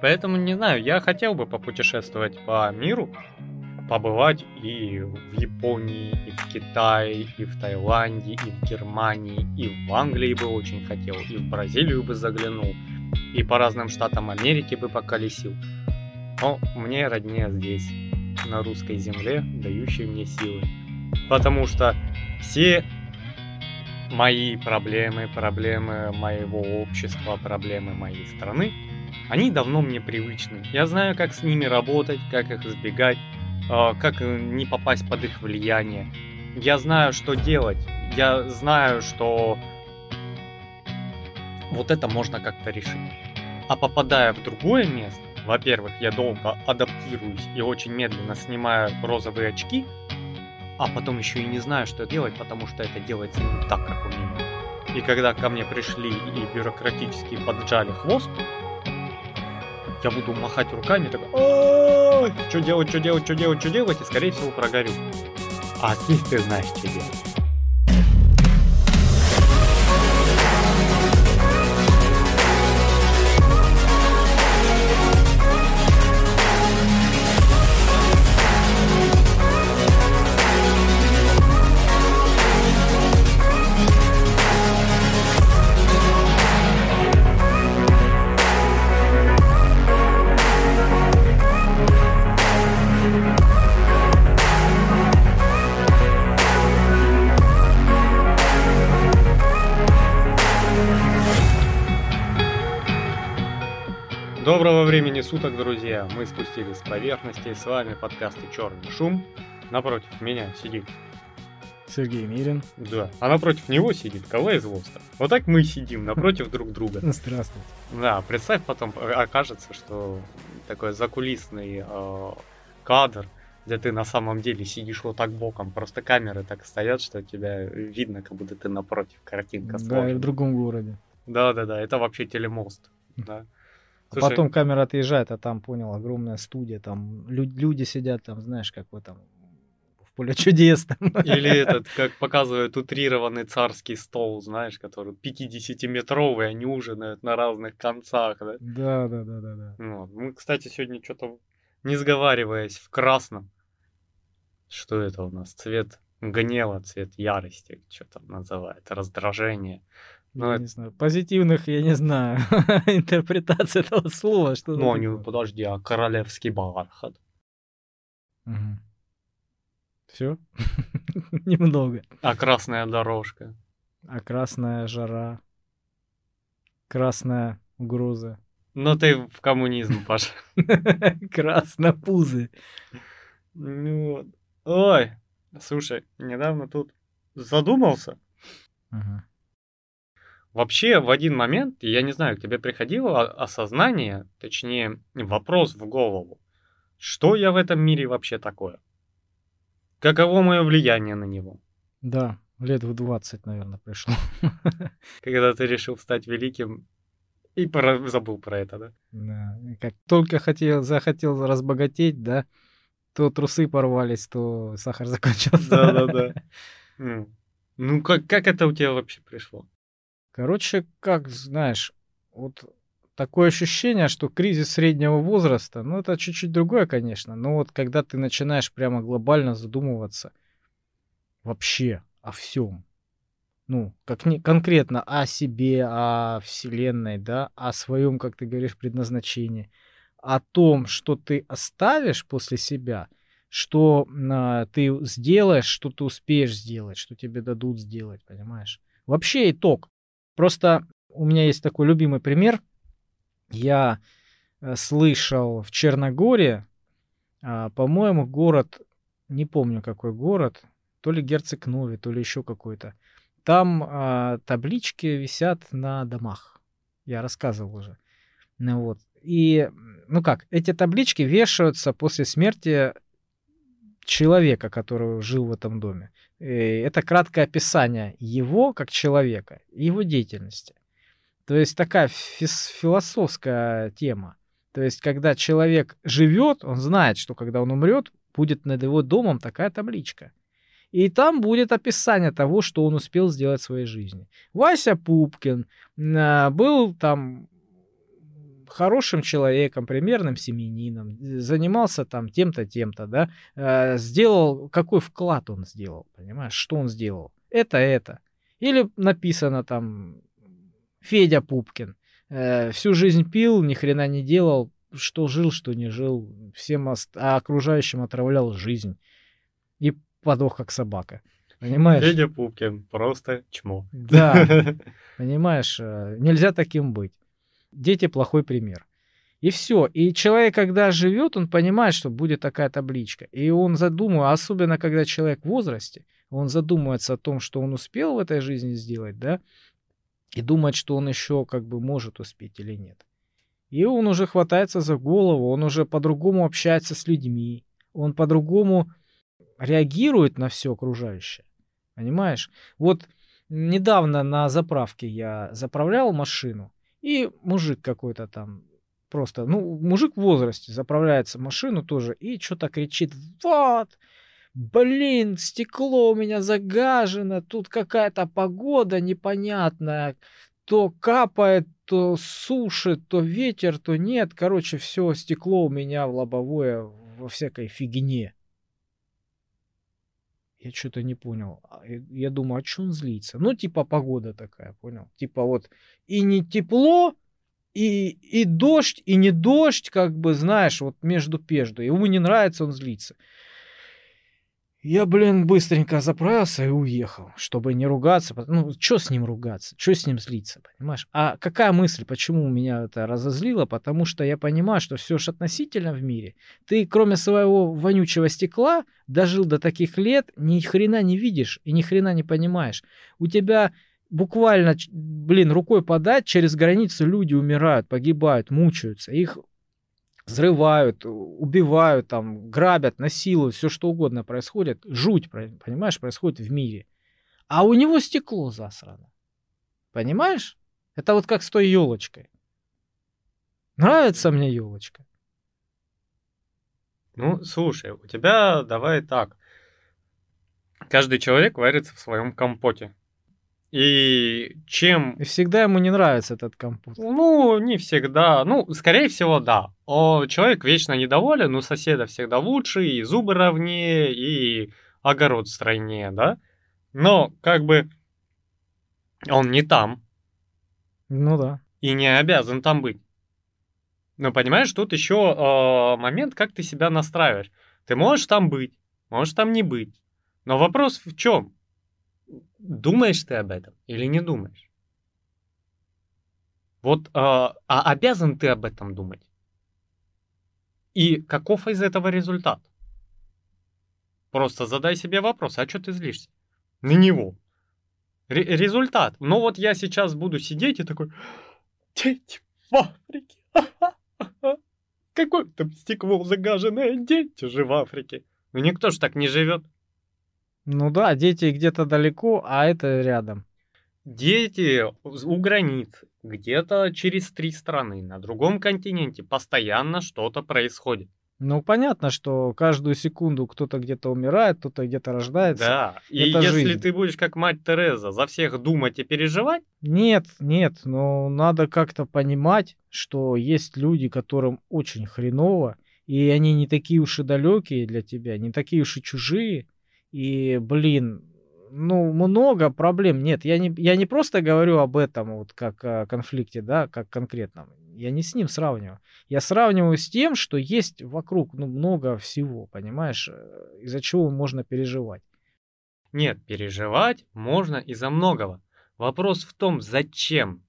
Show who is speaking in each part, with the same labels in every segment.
Speaker 1: Поэтому, не знаю, я хотел бы попутешествовать по миру, побывать и в Японии, и в Китае, и в Таиланде, и в Германии, и в Англии бы очень хотел, и в Бразилию бы заглянул, и по разным штатам Америки бы поколесил. Но мне роднее здесь, на русской земле, дающей мне силы. Потому что все мои проблемы, проблемы моего общества, проблемы моей страны, они давно мне привычны. Я знаю, как с ними работать, как их избегать, а, как э, не попасть под их влияние. Я знаю, что делать. Я знаю, что вот это можно как-то решить. А попадая в другое место, во-первых, я долго адаптируюсь и очень медленно снимаю розовые очки, а потом еще и не знаю, что делать, потому что это делается не так, как у меня. И когда ко мне пришли и бюрократически поджали хвост, я буду махать руками, такой, что делать, что делать, что делать, что делать, и скорее всего прогорю. А здесь ты знаешь, что делать. Доброго времени суток, друзья! Мы спустились с поверхности, с вами подкасты «Черный шум». Напротив меня сидит
Speaker 2: Сергей Мирин.
Speaker 1: Да, а напротив него сидит Калай Злостер. Вот так мы сидим напротив друг друга.
Speaker 2: Здравствуйте.
Speaker 1: Да, представь, потом окажется, что такой закулисный э, кадр, где ты на самом деле сидишь вот так боком, просто камеры так стоят, что тебя видно, как будто ты напротив, картинка
Speaker 2: Да, и в другом городе.
Speaker 1: Да-да-да, это вообще телемост. Да.
Speaker 2: А потом камера отъезжает, а там, понял, огромная студия, там лю- люди сидят, там, знаешь, как в этом, в поле чудес. Там.
Speaker 1: Или этот, как показывают, утрированный царский стол, знаешь, который 50-метровый, они ужинают на разных концах, да?
Speaker 2: Да, да, да, да. да.
Speaker 1: Вот. Мы, кстати, сегодня что-то, не сговариваясь, в красном. Что это у нас? Цвет гнева, цвет ярости, что там называют, раздражение.
Speaker 2: Ну, я это... не знаю. Позитивных, я не знаю, интерпретация этого слова. Что
Speaker 1: ну, не, подожди, а королевский бархат?
Speaker 2: Угу. Все? Немного.
Speaker 1: А красная дорожка?
Speaker 2: А красная жара? Красная угроза?
Speaker 1: Ну ты в коммунизм пошел.
Speaker 2: Краснопузы.
Speaker 1: Ну, ой, слушай, недавно тут задумался.
Speaker 2: Ага.
Speaker 1: Вообще, в один момент, я не знаю, к тебе приходило осознание, точнее, вопрос в голову. Что я в этом мире вообще такое? Каково мое влияние на него?
Speaker 2: Да, лет в 20, наверное, пришло.
Speaker 1: Когда ты решил стать великим и про... забыл про это, да?
Speaker 2: Да, как только хотел, захотел разбогатеть, да, то трусы порвались, то сахар закончился.
Speaker 1: Да-да-да. Ну, как, как это у тебя вообще пришло?
Speaker 2: Короче, как знаешь, вот такое ощущение, что кризис среднего возраста, ну это чуть-чуть другое, конечно, но вот когда ты начинаешь прямо глобально задумываться вообще о всем, ну, как не конкретно о себе, о Вселенной, да, о своем, как ты говоришь, предназначении, о том, что ты оставишь после себя, что э, ты сделаешь, что ты успеешь сделать, что тебе дадут сделать, понимаешь? Вообще итог. Просто у меня есть такой любимый пример. Я э, слышал в Черногории, а, по-моему, город, не помню какой город, то ли Герцог Нови, то ли еще какой-то. Там а, таблички висят на домах. Я рассказывал уже. Ну, вот. И, ну как, эти таблички вешаются после смерти человека, который жил в этом доме. Э, это краткое описание его как человека, его деятельности. То есть такая философская тема. То есть, когда человек живет, он знает, что когда он умрет, будет над его домом такая табличка. И там будет описание того, что он успел сделать в своей жизни. Вася Пупкин а, был там хорошим человеком, примерным семьянином, занимался там тем-то, тем-то, да, э, сделал, какой вклад он сделал, понимаешь, что он сделал. Это, это. Или написано там Федя Пупкин. Э, всю жизнь пил, ни хрена не делал, что жил, что не жил, всем ост- а окружающим отравлял жизнь. И подох как собака. Понимаешь?
Speaker 1: Федя Пупкин, просто чмо.
Speaker 2: Да, понимаешь, э, нельзя таким быть. Дети плохой пример. И все. И человек, когда живет, он понимает, что будет такая табличка. И он задумывается, особенно когда человек в возрасте, он задумывается о том, что он успел в этой жизни сделать, да, и думает, что он еще как бы может успеть или нет. И он уже хватается за голову, он уже по-другому общается с людьми, он по-другому реагирует на все окружающее. Понимаешь? Вот недавно на заправке я заправлял машину, и мужик какой-то там просто, ну, мужик в возрасте заправляется в машину тоже и что-то кричит, вот, блин, стекло у меня загажено, тут какая-то погода непонятная, то капает, то сушит, то ветер, то нет. Короче, все стекло у меня в лобовое во всякой фигне. Я что-то не понял. А, я думаю, а что он злится? Ну, типа погода такая, понял? Типа вот и не тепло, и, и дождь, и не дождь, как бы, знаешь, вот между пежду. Ему не нравится, он злится. Я, блин, быстренько заправился и уехал, чтобы не ругаться. Ну, что с ним ругаться? Что с ним злиться, понимаешь? А какая мысль, почему меня это разозлило? Потому что я понимаю, что все же относительно в мире. Ты, кроме своего вонючего стекла, дожил до таких лет, ни хрена не видишь и ни хрена не понимаешь. У тебя буквально, блин, рукой подать, через границу люди умирают, погибают, мучаются. Их взрывают, убивают, там, грабят, насилуют, все что угодно происходит. Жуть, понимаешь, происходит в мире. А у него стекло засрано. Понимаешь? Это вот как с той елочкой. Нравится мне елочка.
Speaker 1: Ну, слушай, у тебя давай так. Каждый человек варится в своем компоте. И чем...
Speaker 2: И всегда ему не нравится этот компот.
Speaker 1: Ну, не всегда. Ну, скорее всего, да. О, человек вечно недоволен, у соседа всегда лучше, и зубы ровнее, и огород стройнее, да? Но, как бы, он не там.
Speaker 2: Ну да.
Speaker 1: И не обязан там быть. Но понимаешь, тут еще э, момент, как ты себя настраиваешь. Ты можешь там быть, можешь там не быть. Но вопрос в чем? Думаешь ты об этом или не думаешь? Вот, э, а обязан ты об этом думать? И каков из этого результат? Просто задай себе вопрос, а что ты злишься? На него. Р- результат. Ну вот я сейчас буду сидеть и такой, дети в Африке. Какое там стекло загаженное, дети же в Африке. Ну никто же так не живет.
Speaker 2: Ну да, дети где-то далеко, а это рядом.
Speaker 1: Дети у границ, где-то через три страны, на другом континенте постоянно что-то происходит.
Speaker 2: Ну, понятно, что каждую секунду кто-то где-то умирает, кто-то где-то рождается.
Speaker 1: Да, и
Speaker 2: Это
Speaker 1: если
Speaker 2: жизнь.
Speaker 1: ты будешь как мать Тереза за всех думать и переживать,
Speaker 2: Нет, нет, но надо как-то понимать, что есть люди, которым очень хреново, и они не такие уж и далекие для тебя, не такие уж и чужие. И, блин, ну, много проблем. Нет, я не, я не просто говорю об этом, вот как о конфликте, да, как конкретном. Я не с ним сравниваю. Я сравниваю с тем, что есть вокруг, ну, много всего, понимаешь, э, из-за чего можно переживать.
Speaker 1: нет, переживать можно из-за многого. Вопрос в том, зачем.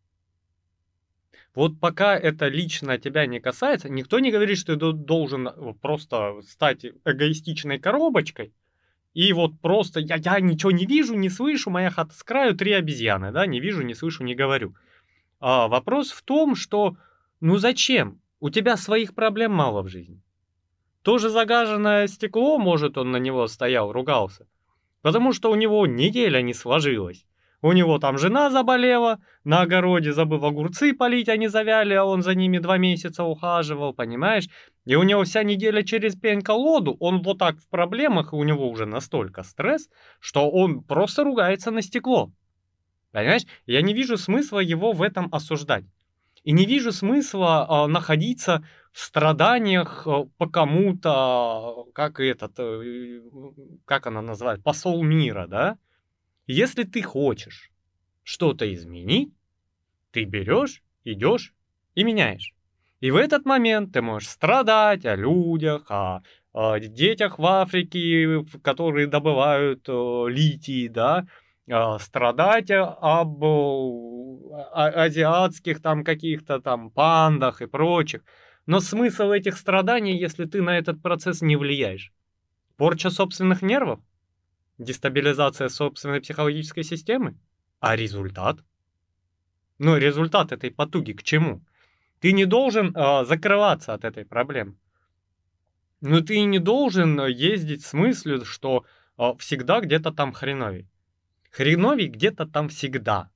Speaker 1: Вот пока это лично тебя не касается, никто не говорит, что ты до- должен э, просто стать эгоистичной коробочкой, и вот просто я, я ничего не вижу, не слышу, моя хата с краю, три обезьяны, да, не вижу, не слышу, не говорю. А вопрос в том, что ну зачем? У тебя своих проблем мало в жизни. Тоже загаженное стекло, может, он на него стоял, ругался. Потому что у него неделя не сложилась. У него там жена заболела, на огороде забыл огурцы полить, они завяли, а он за ними два месяца ухаживал, понимаешь? И у него вся неделя через пень-колоду, он вот так в проблемах, и у него уже настолько стресс, что он просто ругается на стекло. Понимаешь? Я не вижу смысла его в этом осуждать. И не вижу смысла а, находиться в страданиях а, по кому-то, как этот, э, как она называет, посол мира, да? Если ты хочешь что-то изменить, ты берешь, идешь и меняешь. И в этот момент ты можешь страдать о людях, о, о детях в Африке, которые добывают о, литий, да, о, страдать об о, азиатских там каких-то там пандах и прочих. Но смысл этих страданий, если ты на этот процесс не влияешь? Порча собственных нервов? Дестабилизация собственной психологической системы? А результат? Ну, результат этой потуги к чему? Ты не должен э, закрываться от этой проблемы. Но ты не должен ездить с мыслью, что э, всегда где-то там хреновей. Хреновей где-то там всегда.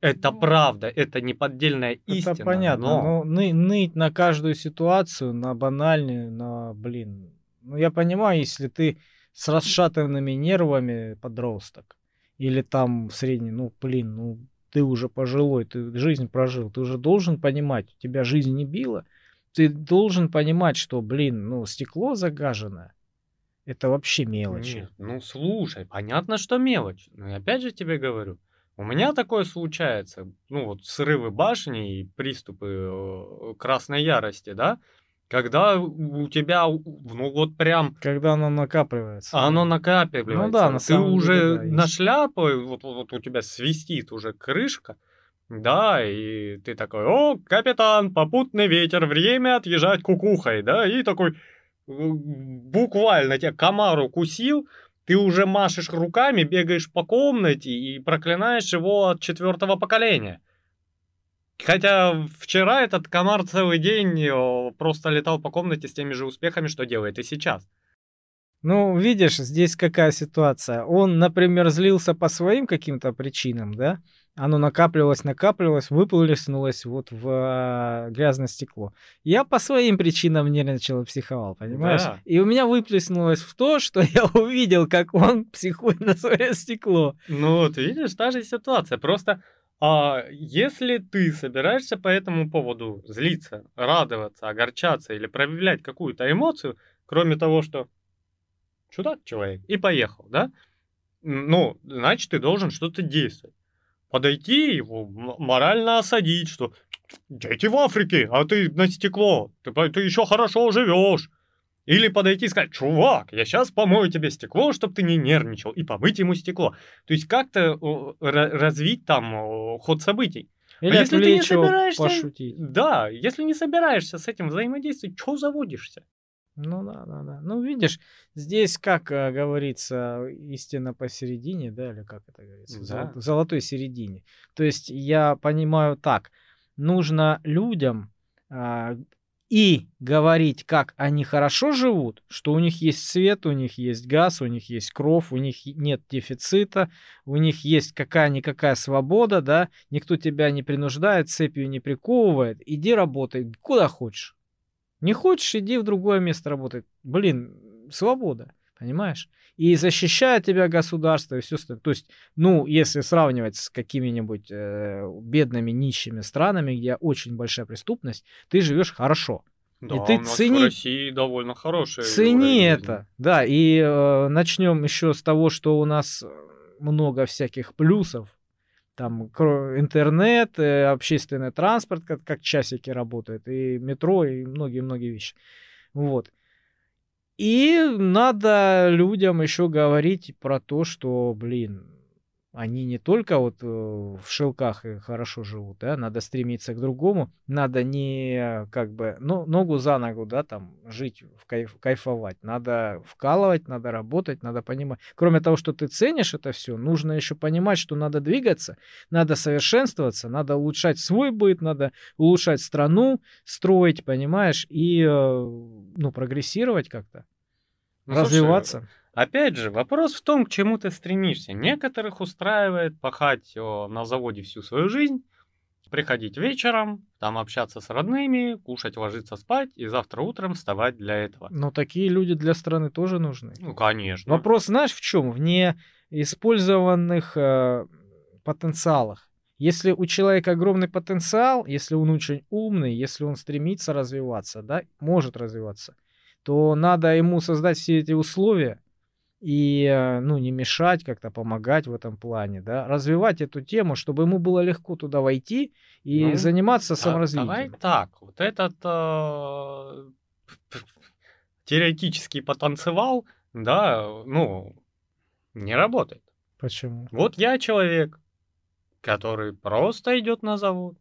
Speaker 1: Это ну, правда, это не поддельная истина.
Speaker 2: Это понятно, но, но ны, ныть на каждую ситуацию, на банальную, на, блин. Ну, я понимаю, если ты с расшатанными нервами подросток, или там средний, ну, блин, ну, ты уже пожилой, ты жизнь прожил, ты уже должен понимать, тебя жизнь не била, ты должен понимать, что, блин, ну, стекло загажено, это вообще мелочи. Нет,
Speaker 1: ну, слушай, понятно, что мелочь, но я опять же тебе говорю, у меня такое случается, ну, вот срывы башни и приступы э, красной ярости, да, когда у тебя, ну вот прям...
Speaker 2: Когда оно накапливается.
Speaker 1: Оно накапливается. Ну да, на Ты уже деле, да, на шляпу, вот, вот, вот у тебя свистит уже крышка, да, и ты такой, о, капитан, попутный ветер, время отъезжать кукухой, да, и такой, э, буквально тебя комар укусил, ты уже машешь руками, бегаешь по комнате и проклинаешь его от четвертого поколения. Хотя вчера этот комар целый день просто летал по комнате с теми же успехами, что делает и сейчас.
Speaker 2: Ну, видишь, здесь какая ситуация. Он, например, злился по своим каким-то причинам, да? Оно накапливалось, накапливалось, выплеснулось вот в э, грязное стекло. Я по своим причинам нервничал и психовал, понимаешь? Да. И у меня выплеснулось в то, что я увидел, как он психует на свое стекло.
Speaker 1: Ну вот, видишь, та же ситуация. Просто а если ты собираешься по этому поводу злиться, радоваться, огорчаться или проявлять какую-то эмоцию, кроме того, что чудак человек, и поехал, да? Ну, значит, ты должен что-то действовать. Подойти его, морально осадить, что дети в Африке, а ты на стекло, ты, ты еще хорошо живешь. Или подойти и сказать, чувак, я сейчас помою тебе стекло, чтобы ты не нервничал, и помыть ему стекло. То есть как-то развить там ход событий.
Speaker 2: Или а если ты не собираешься... пошутить.
Speaker 1: Да, если не собираешься с этим взаимодействовать, что заводишься?
Speaker 2: Ну да, да, да. Ну видишь, здесь, как э, говорится, истина посередине, да, или как это говорится, да. в золотой середине. То есть я понимаю так, нужно людям а, и говорить, как они хорошо живут, что у них есть свет, у них есть газ, у них есть кровь, у них нет дефицита, у них есть какая-никакая свобода, да, никто тебя не принуждает, цепью не приковывает, иди работай куда хочешь. Не хочешь, иди в другое место работать. Блин, свобода, понимаешь? И защищает тебя государство и все остальное. То есть, ну, если сравнивать с какими-нибудь э, бедными, нищими странами, где очень большая преступность, ты живешь хорошо.
Speaker 1: Да, и ты у нас цени... в России довольно хорошая.
Speaker 2: Цени это, да. И э, начнем еще с того, что у нас много всяких плюсов. Там интернет, э, общественный транспорт, как, как часики работает, и метро, и многие-многие вещи. Вот. И надо людям еще говорить про то, что, блин, они не только вот э, в шелках хорошо живут, да, надо стремиться к другому, надо не как бы ну, ногу за ногу, да, там жить, в кайф, кайфовать, надо вкалывать, надо работать, надо понимать. Кроме того, что ты ценишь это все, нужно еще понимать, что надо двигаться, надо совершенствоваться, надо улучшать свой быт, надо улучшать страну, строить, понимаешь, и э, ну прогрессировать как-то, ну, развиваться. Слушай,
Speaker 1: Опять же, вопрос в том, к чему ты стремишься. Некоторых устраивает пахать о, на заводе всю свою жизнь, приходить вечером, там общаться с родными, кушать, ложиться спать и завтра утром вставать для этого.
Speaker 2: Но такие люди для страны тоже нужны.
Speaker 1: Ну, конечно.
Speaker 2: Вопрос, знаешь, в чем? В неиспользованных э, потенциалах. Если у человека огромный потенциал, если он очень умный, если он стремится развиваться, да, может развиваться, то надо ему создать все эти условия и, э, ну, не мешать, как-то помогать в этом плане, да, развивать эту тему, чтобы ему было легко туда войти и ну, заниматься саморазвитием.
Speaker 1: Давай так, вот этот э, теоретический потенциал, да, ну, не работает.
Speaker 2: Почему?
Speaker 1: Вот я человек, который просто идет на завод,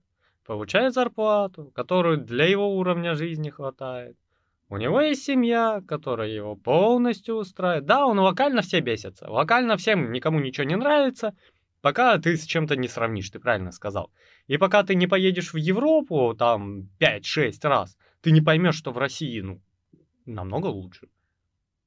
Speaker 1: получает зарплату, которую для его уровня жизни хватает. У него есть семья, которая его полностью устраивает. Да, он локально все бесится. Локально всем никому ничего не нравится, пока ты с чем-то не сравнишь, ты правильно сказал. И пока ты не поедешь в Европу там 5-6 раз, ты не поймешь, что в России, ну, намного лучше.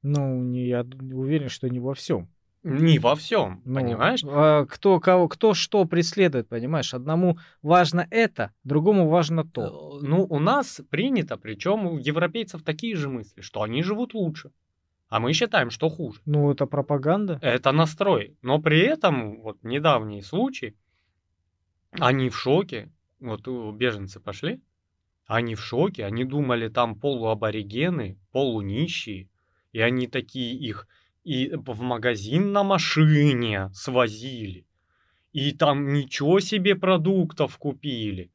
Speaker 2: Ну, не, я уверен, что не во всем.
Speaker 1: Не во всем, ну, понимаешь?
Speaker 2: А кто, кого, кто что преследует, понимаешь? Одному важно это, другому важно то.
Speaker 1: Э, ну, у нас принято, причем у европейцев такие же мысли, что они живут лучше. А мы считаем, что хуже.
Speaker 2: Ну, это пропаганда.
Speaker 1: Это настрой. Но при этом, вот недавний случай, они в шоке. Вот беженцы пошли, они в шоке, они думали, там полуаборигены, полунищие, и они такие их и в магазин на машине свозили. И там ничего себе продуктов купили.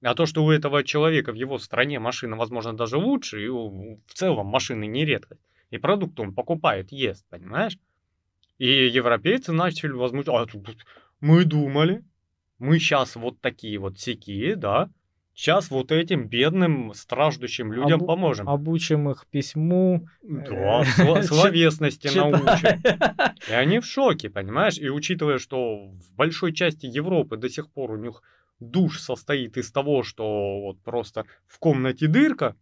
Speaker 1: А то, что у этого человека в его стране машина, возможно, даже лучше, и в целом машины не редкость. И продукты он покупает, ест, понимаешь? И европейцы начали возмущаться. А, мы думали, мы сейчас вот такие вот сякие, да, Сейчас вот этим бедным, страждущим людям Обу- поможем.
Speaker 2: Обучим их письму.
Speaker 1: Да, э, словесности научим. И они в шоке, понимаешь? И учитывая, что в большой части Европы до сих пор у них душ состоит из того, что вот просто в комнате дырка,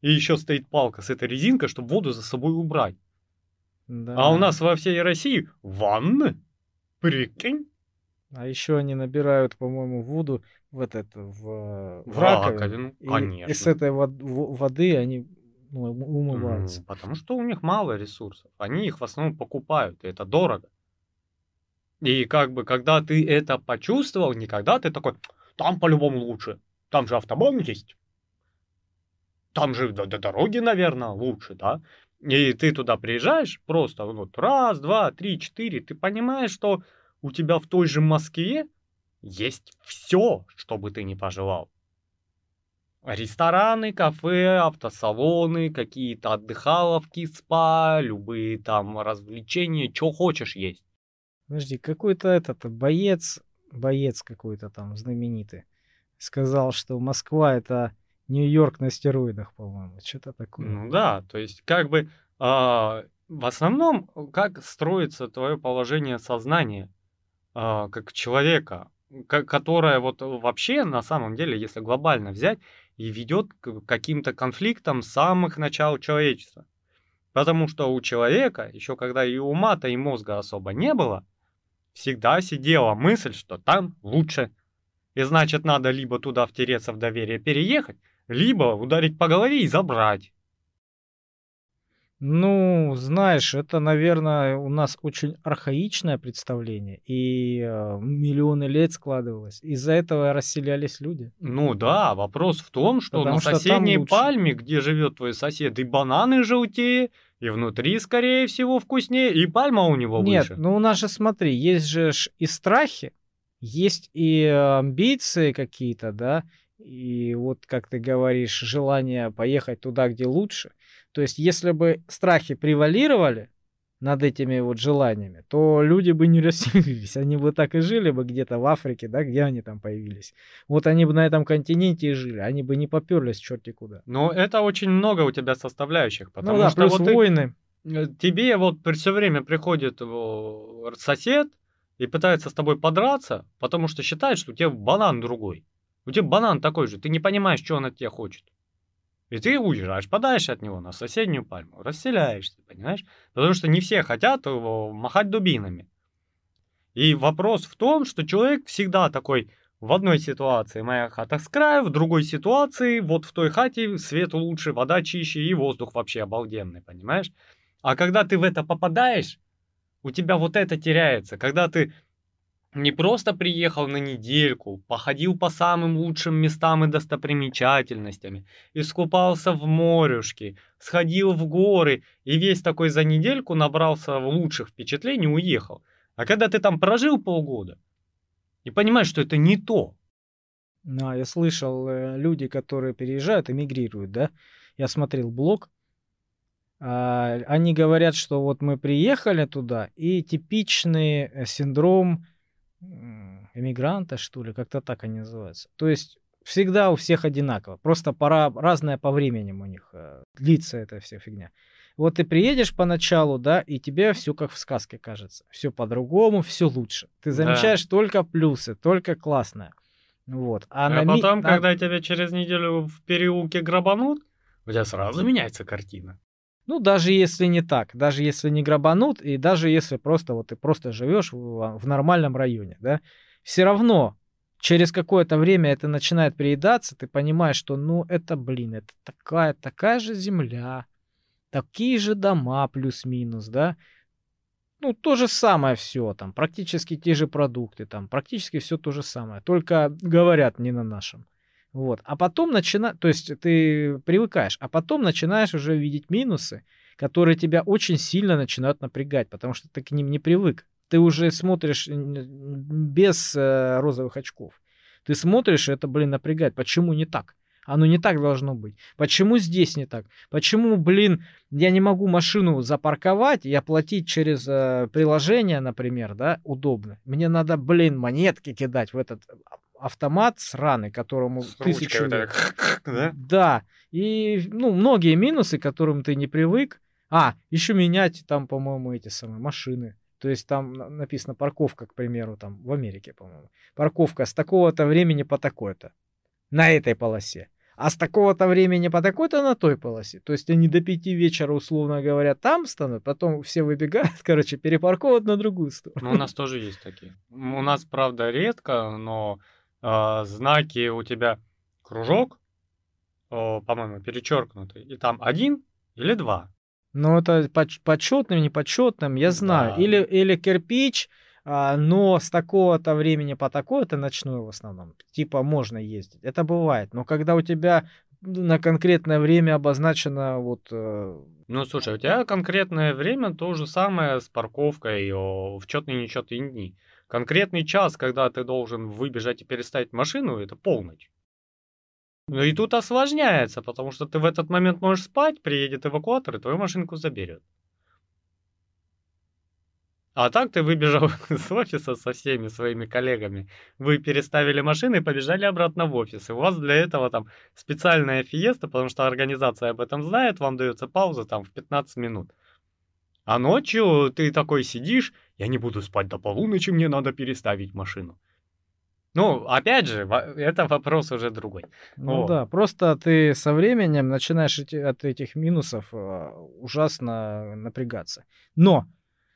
Speaker 1: и еще стоит палка с этой резинкой, чтобы воду за собой убрать. Да. А у нас во всей России ванны. Прикинь.
Speaker 2: А еще они набирают, по-моему, воду в этот в, в раковину.
Speaker 1: Ну, конечно.
Speaker 2: И, с этой вод, воды они ну, умываются.
Speaker 1: Ну, потому что у них мало ресурсов. Они их в основном покупают, и это дорого. И как бы, когда ты это почувствовал, никогда ты такой, там по-любому лучше. Там же автобан есть. Там же до, до дороги, наверное, лучше, да? И ты туда приезжаешь, просто вот раз, два, три, четыре, ты понимаешь, что у тебя в той же Москве есть все, что бы ты ни пожелал. Рестораны, кафе, автосалоны, какие-то отдыхаловки, спа, любые там развлечения, что хочешь есть.
Speaker 2: Подожди, какой-то этот боец, боец какой-то там знаменитый, сказал, что Москва это Нью-Йорк на стероидах, по-моему, что-то такое.
Speaker 1: Ну да, то есть как бы э, в основном как строится твое положение сознания э, как человека, которая вот вообще на самом деле, если глобально взять, и ведет к каким-то конфликтам с самых начал человечества. Потому что у человека, еще когда и ума-то, и мозга особо не было, всегда сидела мысль, что там лучше. И значит, надо либо туда втереться в доверие, переехать, либо ударить по голове и забрать.
Speaker 2: Ну, знаешь, это, наверное, у нас очень архаичное представление, и э, миллионы лет складывалось. Из-за этого расселялись люди.
Speaker 1: Ну да, вопрос в том, что Потому на что соседней пальме, где живет твой сосед, и бананы желтее, и внутри, скорее всего, вкуснее, и пальма у него
Speaker 2: Нет,
Speaker 1: выше.
Speaker 2: ну у нас же, смотри, есть же и страхи, есть и амбиции какие-то, да, и вот, как ты говоришь, желание поехать туда, где лучше – то есть, если бы страхи превалировали над этими вот желаниями, то люди бы не расселились, они бы так и жили бы где-то в Африке, да, где они там появились. Вот они бы на этом континенте и жили, они бы не поперлись черти куда.
Speaker 1: Но это очень много у тебя составляющих, ну потому
Speaker 2: ну, да,
Speaker 1: что
Speaker 2: плюс вот войны.
Speaker 1: Ты, э, тебе вот все время приходит сосед и пытается с тобой подраться, потому что считает, что у тебя банан другой. У тебя банан такой же, ты не понимаешь, что он от тебя хочет. И ты уезжаешь подальше от него на соседнюю пальму, расселяешься, понимаешь? Потому что не все хотят махать дубинами. И вопрос в том, что человек всегда такой, в одной ситуации моя хата с краю, в другой ситуации вот в той хате свет лучше, вода чище и воздух вообще обалденный, понимаешь? А когда ты в это попадаешь, у тебя вот это теряется. Когда ты не просто приехал на недельку, походил по самым лучшим местам и достопримечательностями, искупался в морюшке, сходил в горы и весь такой за недельку набрался лучших впечатлений и уехал. А когда ты там прожил полгода и понимаешь, что это не то.
Speaker 2: Да, я слышал, э, люди, которые переезжают, эмигрируют, да? Я смотрел блог, а, они говорят, что вот мы приехали туда, и типичный э, синдром эмигранта, что ли, как-то так они называются. То есть всегда у всех одинаково, просто пора разная по времени у них э, длится эта вся фигня. Вот ты приедешь поначалу, да, и тебе все как в сказке кажется. Все по-другому, все лучше. Ты замечаешь да. только плюсы, только классное. Вот.
Speaker 1: А, а на потом, ми... когда тебя через неделю в переулке грабанут, у тебя сразу меняется картина.
Speaker 2: Ну, даже если не так, даже если не грабанут, и даже если просто вот ты просто живешь в, в нормальном районе, да, все равно через какое-то время это начинает приедаться, ты понимаешь, что, ну, это, блин, это такая, такая же земля, такие же дома плюс-минус, да, ну, то же самое все, там, практически те же продукты, там, практически все то же самое, только говорят не на нашем. Вот. А потом начинаешь, то есть ты привыкаешь, а потом начинаешь уже видеть минусы, которые тебя очень сильно начинают напрягать, потому что ты к ним не привык. Ты уже смотришь без э, розовых очков. Ты смотришь, это, блин, напрягает. Почему не так? Оно не так должно быть. Почему здесь не так? Почему, блин, я не могу машину запарковать и оплатить через э, приложение, например, да, удобно? Мне надо, блин, монетки кидать в этот автомат сраный, которому С тысячу лет. да? Да. И, ну, многие минусы, к которым ты не привык. А, еще менять там, по-моему, эти самые машины. То есть там написано парковка, к примеру, там в Америке, по-моему. Парковка с такого-то времени по такой-то. На этой полосе. А с такого-то времени по такой-то на той полосе. То есть они до пяти вечера, условно говоря, там станут, потом все выбегают, короче, перепарковывают на другую сторону.
Speaker 1: Ну, у нас тоже есть такие. У нас, правда, редко, но э, знаки у тебя кружок, э, по-моему, перечеркнутый, и там один или два.
Speaker 2: Ну, это почетным, непочетным, я знаю. Да. Или, или кирпич, а, но с такого-то времени по такое-то ночной в основном. Типа можно ездить. Это бывает. Но когда у тебя на конкретное время обозначено вот... Э...
Speaker 1: Ну, слушай, у тебя конкретное время то же самое с парковкой в четные и нечетные дни. Конкретный час, когда ты должен выбежать и переставить машину, это полночь. Ну и тут осложняется, потому что ты в этот момент можешь спать, приедет эвакуатор и твою машинку заберет. А так ты выбежал из офиса со всеми своими коллегами, вы переставили машины и побежали обратно в офис. И у вас для этого там специальная фиеста, потому что организация об этом знает, вам дается пауза там в 15 минут. А ночью ты такой сидишь, я не буду спать до полуночи, мне надо переставить машину. Ну, опять же, это вопрос уже другой.
Speaker 2: Ну О. да, просто ты со временем начинаешь от этих минусов а, ужасно напрягаться. Но,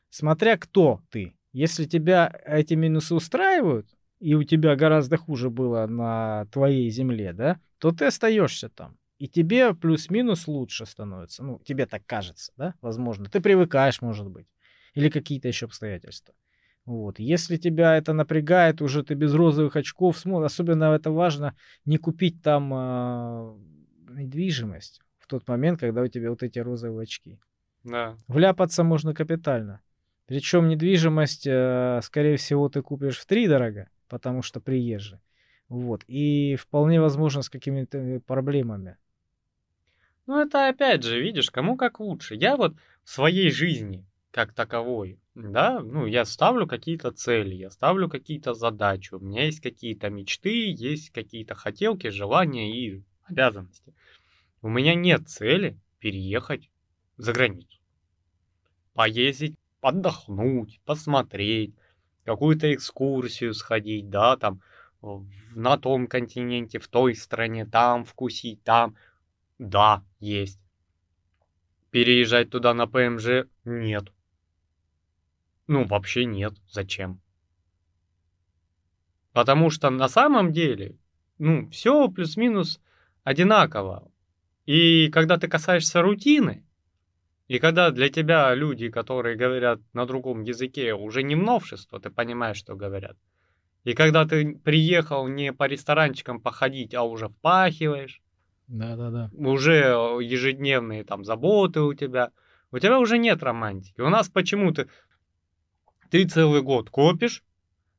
Speaker 2: смотря кто ты, если тебя эти минусы устраивают, и у тебя гораздо хуже было на твоей земле, да, то ты остаешься там и тебе плюс-минус лучше становится. Ну, тебе так кажется, да, возможно. Ты привыкаешь, может быть. Или какие-то еще обстоятельства. Вот. Если тебя это напрягает, уже ты без розовых очков, особенно это важно, не купить там э, недвижимость в тот момент, когда у тебя вот эти розовые очки.
Speaker 1: Да.
Speaker 2: Вляпаться можно капитально. Причем недвижимость, э, скорее всего, ты купишь в три дорого, потому что приезжий. Вот. И вполне возможно с какими-то э, проблемами.
Speaker 1: Ну, это опять же, видишь, кому как лучше. Я вот в своей жизни, как таковой, да, ну, я ставлю какие-то цели, я ставлю какие-то задачи, у меня есть какие-то мечты, есть какие-то хотелки, желания и обязанности. У меня нет цели переехать за границу. Поездить, отдохнуть, посмотреть, какую-то экскурсию сходить, да, там, на том континенте, в той стране, там вкусить, там. Да, есть. Переезжать туда на ПМЖ нет. Ну, вообще нет. Зачем? Потому что на самом деле, ну, все плюс-минус одинаково. И когда ты касаешься рутины, И когда для тебя люди, которые говорят на другом языке, уже не множество, ты понимаешь, что говорят. И когда ты приехал не по ресторанчикам походить, а уже впахиваешь,
Speaker 2: Да-да-да.
Speaker 1: уже ежедневные там заботы у тебя, у тебя уже нет романтики. У нас почему-то ты целый год копишь,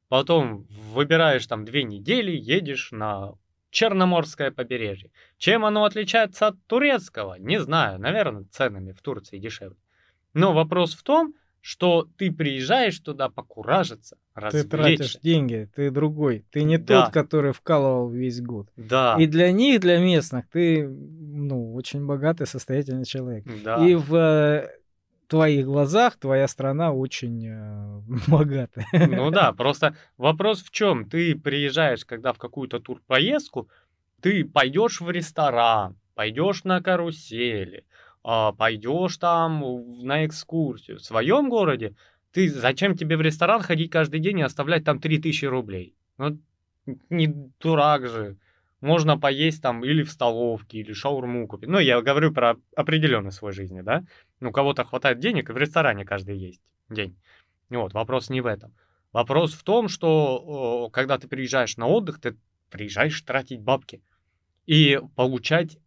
Speaker 1: потом выбираешь там две недели, едешь на Черноморское побережье. Чем оно отличается от турецкого? Не знаю, наверное, ценами в Турции дешевле. Но вопрос в том, что ты приезжаешь туда покуражиться,
Speaker 2: Ты тратишь
Speaker 1: развлечься.
Speaker 2: деньги, ты другой. Ты не
Speaker 1: Да.
Speaker 2: тот, который вкалывал весь год.
Speaker 1: Да,
Speaker 2: И для них, для местных, ты, ну, очень богатый, состоятельный человек.
Speaker 1: да.
Speaker 2: И в э, твоих глазах твоя страна очень э, богатая.
Speaker 1: Ну да, просто вопрос в чем? Ты приезжаешь, когда в какую-то турпоездку, ты пойдешь в ресторан, пойдешь на карусели, пойдешь там на экскурсию. В своем городе ты зачем тебе в ресторан ходить каждый день и оставлять там 3000 рублей? Ну, не дурак же. Можно поесть там или в столовке, или шаурму купить. Ну, я говорю про определенный свой жизни, да? Ну, кого-то хватает денег, и в ресторане каждый есть день. Вот, вопрос не в этом. Вопрос в том, что когда ты приезжаешь на отдых, ты приезжаешь тратить бабки и получать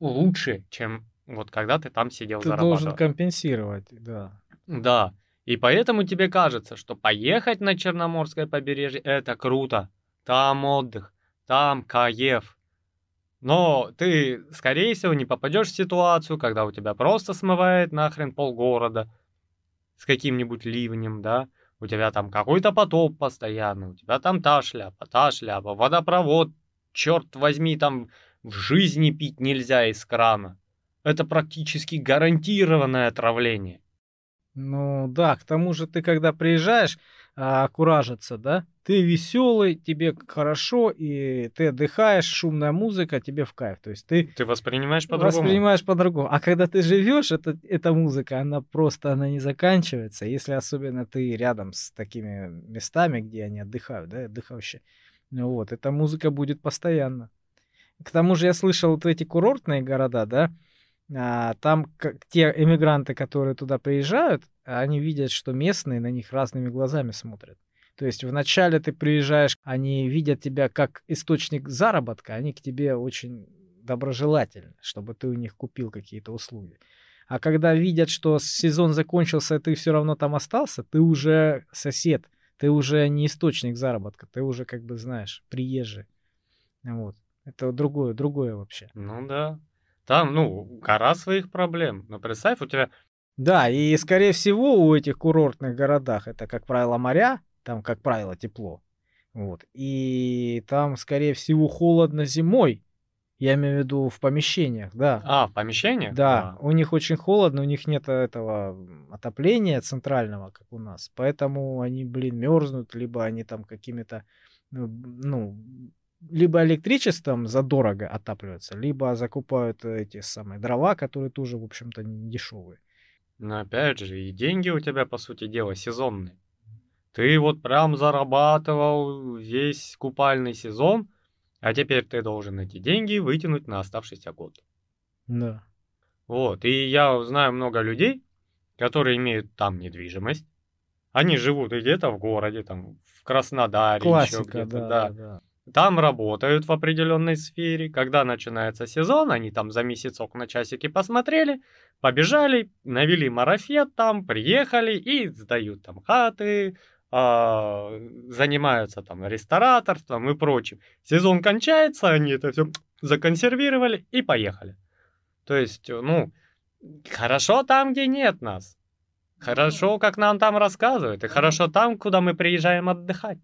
Speaker 1: лучше, чем вот когда ты там сидел
Speaker 2: Ты
Speaker 1: зарабатывал.
Speaker 2: должен компенсировать, да.
Speaker 1: Да. И поэтому тебе кажется, что поехать на Черноморское побережье это круто. Там отдых, там кайф. Но ты, скорее всего, не попадешь в ситуацию, когда у тебя просто смывает нахрен полгорода с каким-нибудь ливнем, да? У тебя там какой-то потоп постоянно, у тебя там та шляпа, та шляпа, водопровод, черт возьми, там в жизни пить нельзя из крана. Это практически гарантированное отравление.
Speaker 2: Ну да, к тому же ты когда приезжаешь а, куражиться, да, ты веселый, тебе хорошо, и ты отдыхаешь, шумная музыка, тебе в кайф. То есть ты
Speaker 1: Ты воспринимаешь по-другому.
Speaker 2: воспринимаешь по-другому. А когда ты живешь, это, эта музыка, она просто, она не заканчивается, если особенно ты рядом с такими местами, где они отдыхают, да, отдыхающие. Ну вот, эта музыка будет постоянно. К тому же я слышал вот эти курортные города, да, там как, те эмигранты, которые туда приезжают, они видят, что местные на них разными глазами смотрят. То есть вначале ты приезжаешь, они видят тебя как источник заработка, они к тебе очень доброжелательны, чтобы ты у них купил какие-то услуги. А когда видят, что сезон закончился, и ты все равно там остался, ты уже сосед, ты уже не источник заработка, ты уже как бы знаешь, приезжий. Вот. Это другое, другое вообще.
Speaker 1: Ну да. Там, ну, гора своих проблем. Но представь, у тебя...
Speaker 2: Да, и скорее всего у этих курортных городах это, как правило, моря, там, как правило, тепло. Вот. И там, скорее всего, холодно зимой. Я имею в виду в помещениях, да.
Speaker 1: А, в помещениях?
Speaker 2: Да, у них очень холодно, у них нет этого отопления центрального, как у нас. Поэтому они, блин, мерзнут, либо они там какими-то, ну, ну, либо электричеством задорого отапливаются, либо закупают эти самые дрова, которые тоже, в общем-то, не дешевые.
Speaker 1: Но опять же, и деньги у тебя, по сути дела, сезонные. Ты вот прям зарабатывал весь купальный сезон, а теперь ты должен эти деньги вытянуть на оставшийся год.
Speaker 2: Да.
Speaker 1: Вот, и я знаю много людей, которые имеют там недвижимость. Они живут где-то в городе, там, в Краснодаре, еще
Speaker 2: Классика,
Speaker 1: где-то,
Speaker 2: да,
Speaker 1: да.
Speaker 2: да.
Speaker 1: Там работают в определенной сфере. Когда начинается сезон, они там за месяцок на часики посмотрели, побежали, навели марафет там, приехали и сдают там хаты, а, занимаются там рестораторством и прочим. Сезон кончается, они это все законсервировали и поехали. То есть, ну, хорошо там, где нет нас. Хорошо, как нам там рассказывают, и хорошо там, куда мы приезжаем отдыхать.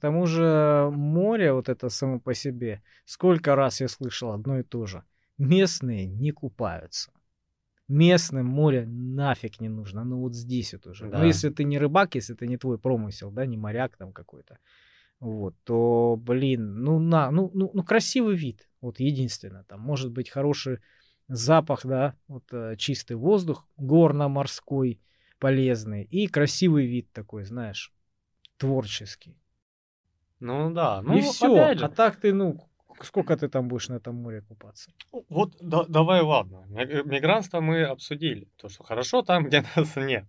Speaker 2: К тому же море вот это само по себе, сколько раз я слышал одно и то же. Местные не купаются. Местным море нафиг не нужно. Ну вот здесь вот уже.
Speaker 1: Да.
Speaker 2: Ну если ты не рыбак, если это не твой промысел, да, не моряк там какой-то, вот, то, блин, ну на, ну, ну, ну красивый вид. Вот единственное, там может быть хороший запах, да, вот э, чистый воздух, горно-морской, полезный и красивый вид такой, знаешь, творческий.
Speaker 1: Ну да, ну
Speaker 2: и все.
Speaker 1: же,
Speaker 2: А так ты, ну, сколько ты там будешь на этом море купаться?
Speaker 1: Вот да, давай, ладно. Мигрантство мы обсудили. То, что хорошо там, где нас нет.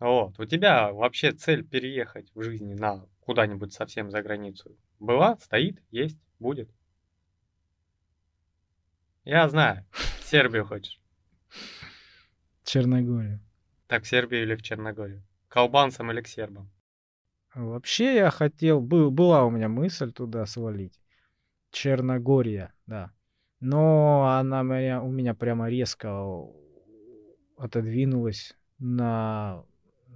Speaker 1: Вот. У тебя вообще цель переехать в жизни на куда-нибудь совсем за границу была, стоит, есть, будет? Я знаю. В Сербию хочешь.
Speaker 2: Черногорию.
Speaker 1: Так, в Сербию или в Черногорию? К албанцам или к сербам?
Speaker 2: Вообще я хотел, был, была у меня мысль туда свалить. Черногория, да. Но она меня, у меня прямо резко отодвинулась на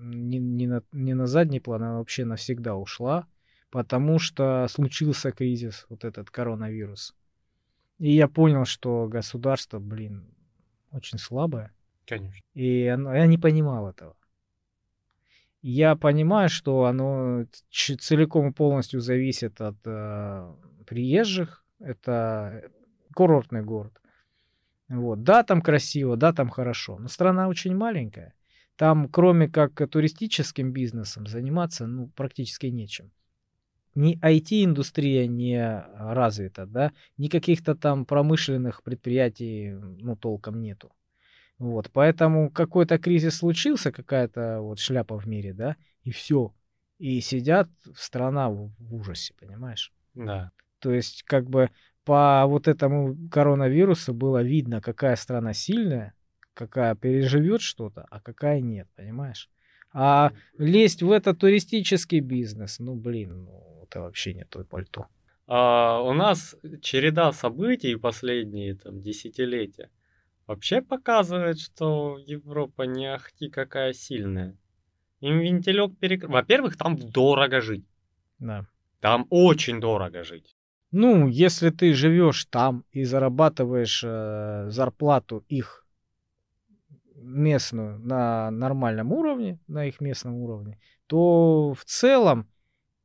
Speaker 2: не, не, на, не на задний план, а вообще навсегда ушла, потому что случился кризис, вот этот коронавирус. И я понял, что государство, блин, очень слабое.
Speaker 1: Конечно.
Speaker 2: И оно, я не понимал этого. Я понимаю, что оно целиком и полностью зависит от э, приезжих. Это курортный город. Вот. Да, там красиво, да, там хорошо. Но страна очень маленькая. Там, кроме как туристическим бизнесом, заниматься ну, практически нечем. Ни IT-индустрия не развита, да, ни каких-то там промышленных предприятий ну, толком нету. Вот, поэтому какой-то кризис случился, какая-то вот шляпа в мире, да, и все. И сидят страна в, ужасе, понимаешь?
Speaker 1: Да.
Speaker 2: То есть, как бы по вот этому коронавирусу было видно, какая страна сильная, какая переживет что-то, а какая нет, понимаешь? А лезть в этот туристический бизнес, ну блин, ну это вообще не то пальто.
Speaker 1: А, у нас череда событий последние там десятилетия вообще показывает, что Европа не ахти какая сильная. Им вентилек перекрыл. Во-первых, там дорого жить.
Speaker 2: Да.
Speaker 1: Там очень дорого жить.
Speaker 2: Ну, если ты живешь там и зарабатываешь э, зарплату их местную на нормальном уровне, на их местном уровне, то в целом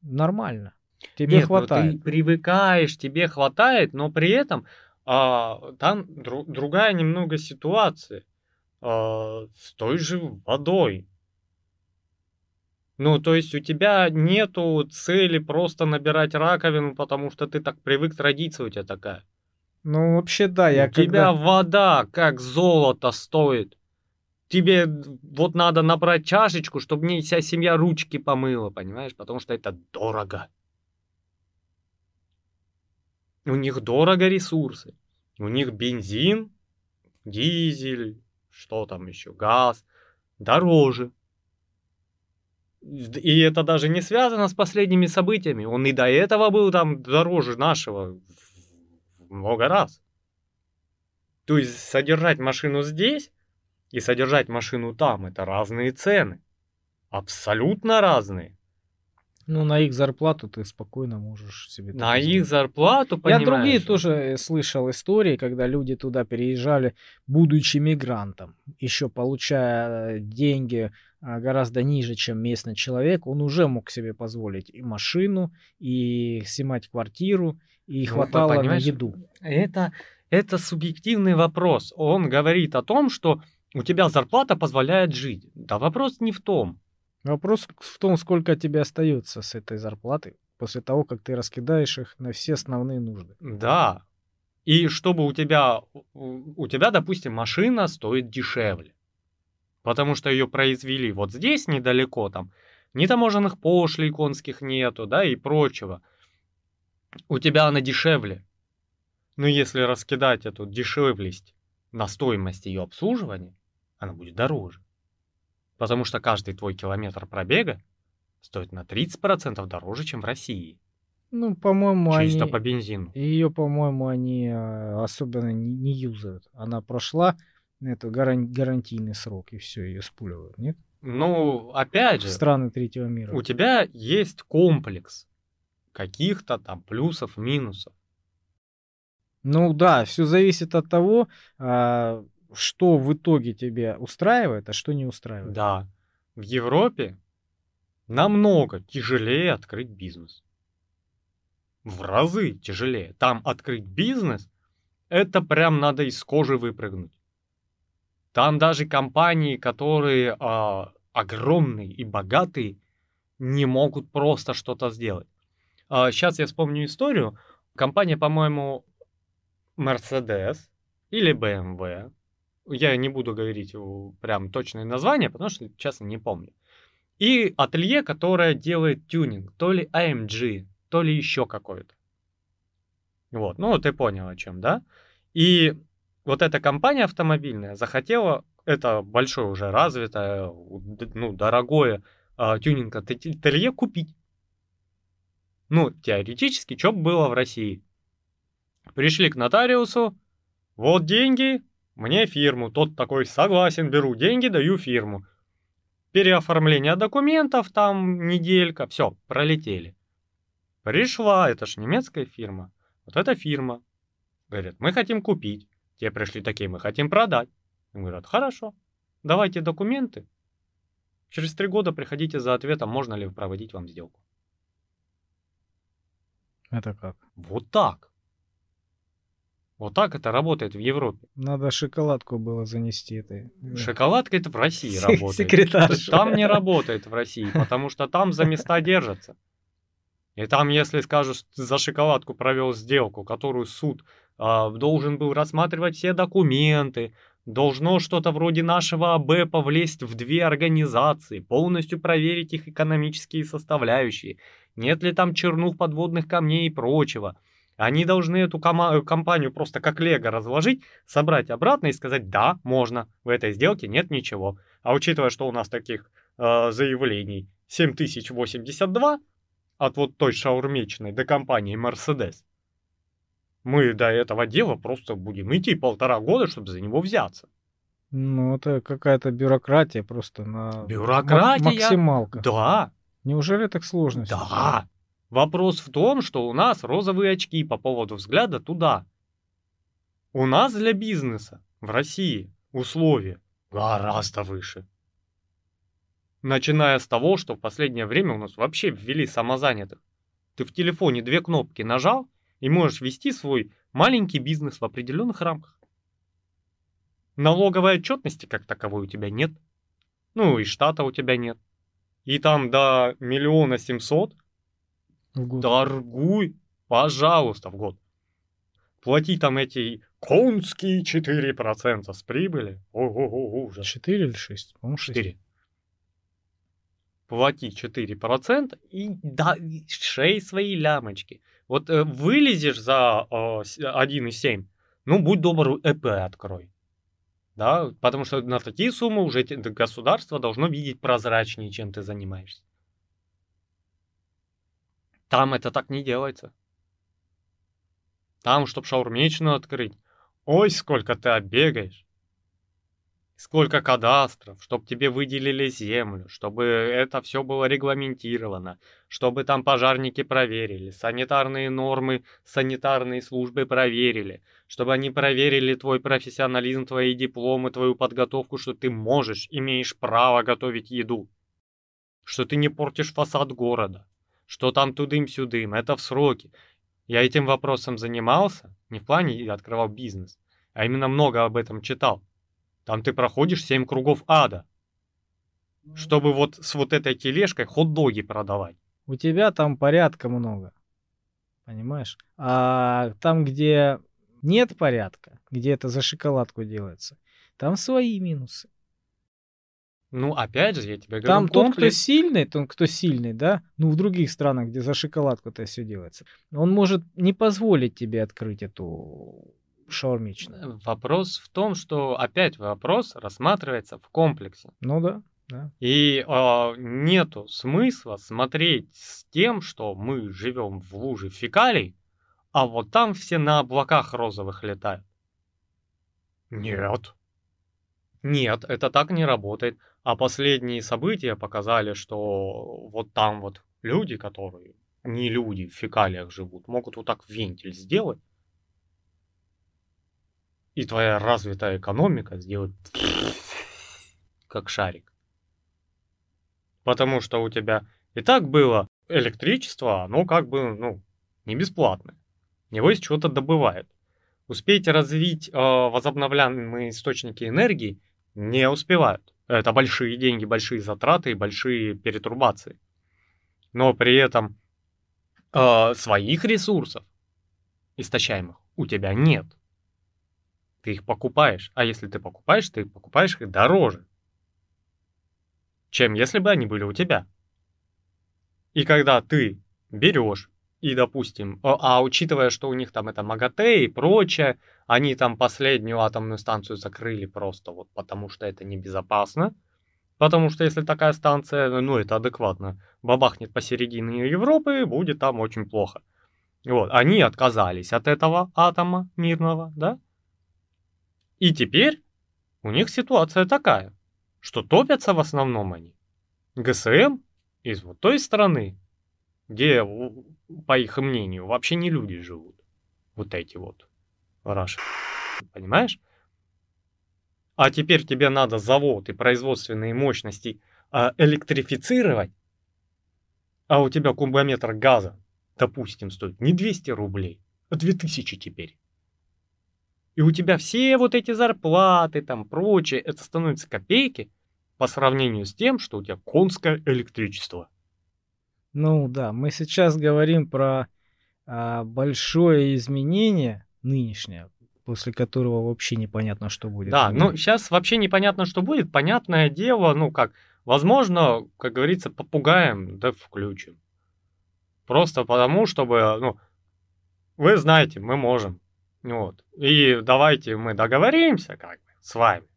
Speaker 2: нормально. Тебе Нет, хватает.
Speaker 1: Ну, ты привыкаешь, тебе хватает, но при этом а, там дру, другая немного ситуация а, с той же водой. Ну, то есть у тебя нету цели просто набирать раковину, потому что ты так привык, традиция у тебя такая.
Speaker 2: Ну, вообще, да, я
Speaker 1: У когда... тебя вода как золото стоит тебе вот надо набрать чашечку, чтобы мне вся семья ручки помыла, понимаешь? Потому что это дорого. У них дорого ресурсы. У них бензин, дизель, что там еще, газ, дороже. И это даже не связано с последними событиями. Он и до этого был там дороже нашего много раз. То есть содержать машину здесь и содержать машину там. Это разные цены. Абсолютно разные.
Speaker 2: Ну, на их зарплату ты спокойно можешь себе...
Speaker 1: На их зарплату, понимаешь?
Speaker 2: Я другие тоже э, слышал истории, когда люди туда переезжали, будучи мигрантом, еще получая э, деньги а, гораздо ниже, чем местный человек, он уже мог себе позволить и машину, и снимать квартиру, и ну, хватало на еду.
Speaker 1: Это, это субъективный вопрос. Он говорит о том, что у тебя зарплата позволяет жить. Да вопрос не в том.
Speaker 2: Вопрос в том, сколько тебе остается с этой зарплаты после того, как ты раскидаешь их на все основные нужды.
Speaker 1: Да. И чтобы у тебя, у тебя, допустим, машина стоит дешевле. Потому что ее произвели вот здесь недалеко, там, ни таможенных пошлей конских нету, да, и прочего. У тебя она дешевле. Но если раскидать эту дешевлесть на стоимость ее обслуживания, она будет дороже. Потому что каждый твой километр пробега стоит на 30% дороже, чем в России.
Speaker 2: Ну, по-моему,
Speaker 1: Чисто
Speaker 2: они...
Speaker 1: по бензину.
Speaker 2: Ее, по-моему, они э, особенно не, не юзают. Она прошла это гаран... гарантийный срок, и все, ее спуливают, нет?
Speaker 1: Ну, опять же...
Speaker 2: Страны третьего мира.
Speaker 1: У тебя есть комплекс каких-то там плюсов, минусов.
Speaker 2: Ну да, все зависит от того, а, что в итоге тебя устраивает, а что не устраивает.
Speaker 1: Да. В Европе намного тяжелее открыть бизнес. В разы тяжелее. Там открыть бизнес, это прям надо из кожи выпрыгнуть. Там даже компании, которые а, огромные и богатые, не могут просто что-то сделать. А, сейчас я вспомню историю. Компания, по-моему, Mercedes или BMW. Я не буду говорить прям точное название, потому что, честно, не помню. И ателье, которое делает тюнинг, то ли AMG, то ли еще какой-то. Вот, ну ты понял о чем, да? И вот эта компания автомобильная захотела это большое уже развитое, ну, дорогое э, тюнинг ателье купить. Ну, теоретически, что было в России? Пришли к нотариусу, вот деньги, мне фирму. Тот такой, согласен, беру деньги, даю фирму. Переоформление документов, там неделька, все, пролетели. Пришла, это ж немецкая фирма. Вот эта фирма. Говорят, мы хотим купить. Те пришли такие, мы хотим продать. Говорят, хорошо, давайте документы. Через три года приходите за ответом, можно ли проводить вам сделку.
Speaker 2: Это как?
Speaker 1: Вот так. Вот так это работает в Европе.
Speaker 2: Надо шоколадку было занести этой.
Speaker 1: Шоколадка это в России работает.
Speaker 2: Секретарь.
Speaker 1: Там не работает в России, потому что там за места держатся. И там, если скажешь, за шоколадку провел сделку, которую суд э, должен был рассматривать все документы, должно что-то вроде нашего АБ повлезть в две организации, полностью проверить их экономические составляющие, нет ли там чернух подводных камней и прочего. Они должны эту кома- компанию просто как лего разложить, собрать обратно и сказать, да, можно, в этой сделке нет ничего. А учитывая, что у нас таких э, заявлений 7082, от вот той шаурмечной до компании Mercedes. Мы до этого дела просто будем идти полтора года, чтобы за него взяться.
Speaker 2: Ну, это какая-то бюрократия просто на
Speaker 1: Бюрократия?
Speaker 2: максималка.
Speaker 1: Да.
Speaker 2: Неужели так сложно?
Speaker 1: Да. Вопрос в том, что у нас розовые очки по поводу взгляда туда. У нас для бизнеса в России условия гораздо выше. Начиная с того, что в последнее время у нас вообще ввели самозанятых. Ты в телефоне две кнопки нажал и можешь вести свой маленький бизнес в определенных рамках. Налоговой отчетности как таковой у тебя нет. Ну и штата у тебя нет. И там до миллиона семьсот
Speaker 2: В год.
Speaker 1: торгуй, пожалуйста, в год. Плати там эти конские 4% с прибыли. Ого-го, ужас.
Speaker 2: 4 или 6? По-моему, 6.
Speaker 1: 4. Плати 4% и да, шей свои лямочки. Вот э, вылезешь за э, с- 1,7, ну, будь добр, ЭП открой. Да, потому что на такие суммы уже государство должно видеть прозрачнее, чем ты занимаешься. Там это так не делается. Там, чтобы шаурмечную открыть, ой, сколько ты обегаешь. Сколько кадастров, чтобы тебе выделили землю, чтобы это все было регламентировано, чтобы там пожарники проверили, санитарные нормы, санитарные службы проверили, чтобы они проверили твой профессионализм, твои дипломы, твою подготовку, что ты можешь, имеешь право готовить еду, что ты не портишь фасад города, что там тудым-сюдым, это в сроки. Я этим вопросом занимался, не в плане открывал бизнес, а именно много об этом читал. Там ты проходишь семь кругов ада, чтобы вот с вот этой тележкой хот-доги продавать.
Speaker 2: У тебя там порядка много. Понимаешь? А там, где нет порядка, где это за шоколадку делается, там свои минусы.
Speaker 1: Ну, опять же, я тебе говорю,
Speaker 2: Там тот, кто
Speaker 1: комплекс.
Speaker 2: сильный, тот, кто сильный, да, ну, в других странах, где за шоколадку это все делается, он может не позволить тебе открыть эту шаурмичную.
Speaker 1: Вопрос в том, что опять вопрос рассматривается в комплексе.
Speaker 2: Ну да, да.
Speaker 1: И а, нету смысла смотреть с тем, что мы живем в луже фекалий, а вот там все на облаках розовых летают. Нет. Нет, это так не работает. А последние события показали, что вот там вот люди, которые не люди в фекалиях живут, могут вот так вентиль сделать, и твоя развитая экономика сделает как шарик. Потому что у тебя и так было электричество, оно как бы, ну, не бесплатное. Его из чего-то добывают. Успеть развить э, возобновляемые источники энергии не успевают. Это большие деньги, большие затраты и большие перетрубации. Но при этом э, своих ресурсов истощаемых у тебя нет. Ты их покупаешь. А если ты покупаешь, ты покупаешь их дороже, чем если бы они были у тебя. И когда ты берешь и, допустим, а, а учитывая, что у них там это МАГАТЭ и прочее, они там последнюю атомную станцию закрыли просто вот потому, что это небезопасно. Потому что если такая станция, ну это адекватно, бабахнет посередине Европы, будет там очень плохо. Вот, они отказались от этого атома мирного, да? И теперь у них ситуация такая, что топятся в основном они ГСМ из вот той страны, где, по их мнению, вообще не люди живут. Вот эти вот. Раши. Понимаешь? А теперь тебе надо завод и производственные мощности а, электрифицировать, а у тебя кубометр газа, допустим, стоит не 200 рублей, а 2000 теперь. И у тебя все вот эти зарплаты, там прочее, это становится копейки по сравнению с тем, что у тебя конское электричество.
Speaker 2: Ну да, мы сейчас говорим про а, большое изменение нынешнее, после которого вообще непонятно, что будет.
Speaker 1: Да, ну сейчас вообще непонятно, что будет. Понятное дело, ну как, возможно, как говорится, попугаем, да включим. Просто потому, чтобы, ну, вы знаете, мы можем. Вот. И давайте мы договоримся как бы с вами.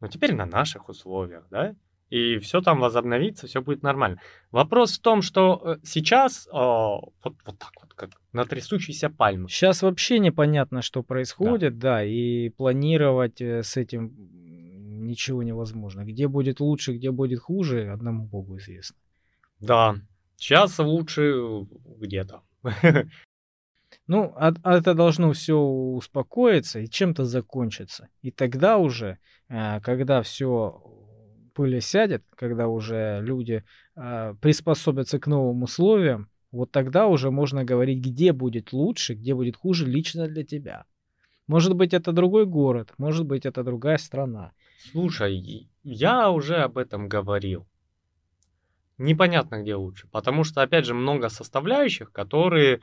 Speaker 1: Но теперь на наших условиях, да? И все там возобновится, все будет нормально. Вопрос в том, что э, сейчас а, вот, вот так вот, как на трясущейся пальме.
Speaker 2: Сейчас вообще непонятно, что происходит, да, да и планировать э, с этим ничего невозможно. Где будет лучше, где будет хуже, одному богу известно.
Speaker 1: Да, сейчас лучше где-то.
Speaker 2: Ну, а, а это должно все успокоиться и чем-то закончиться. И тогда уже, э, когда все пыль сядет, когда уже люди э, приспособятся к новым условиям, вот тогда уже можно говорить, где будет лучше, где будет хуже лично для тебя. Может быть, это другой город, может быть, это другая страна.
Speaker 1: Слушай, я уже об этом говорил. Непонятно, где лучше, потому что, опять же, много составляющих, которые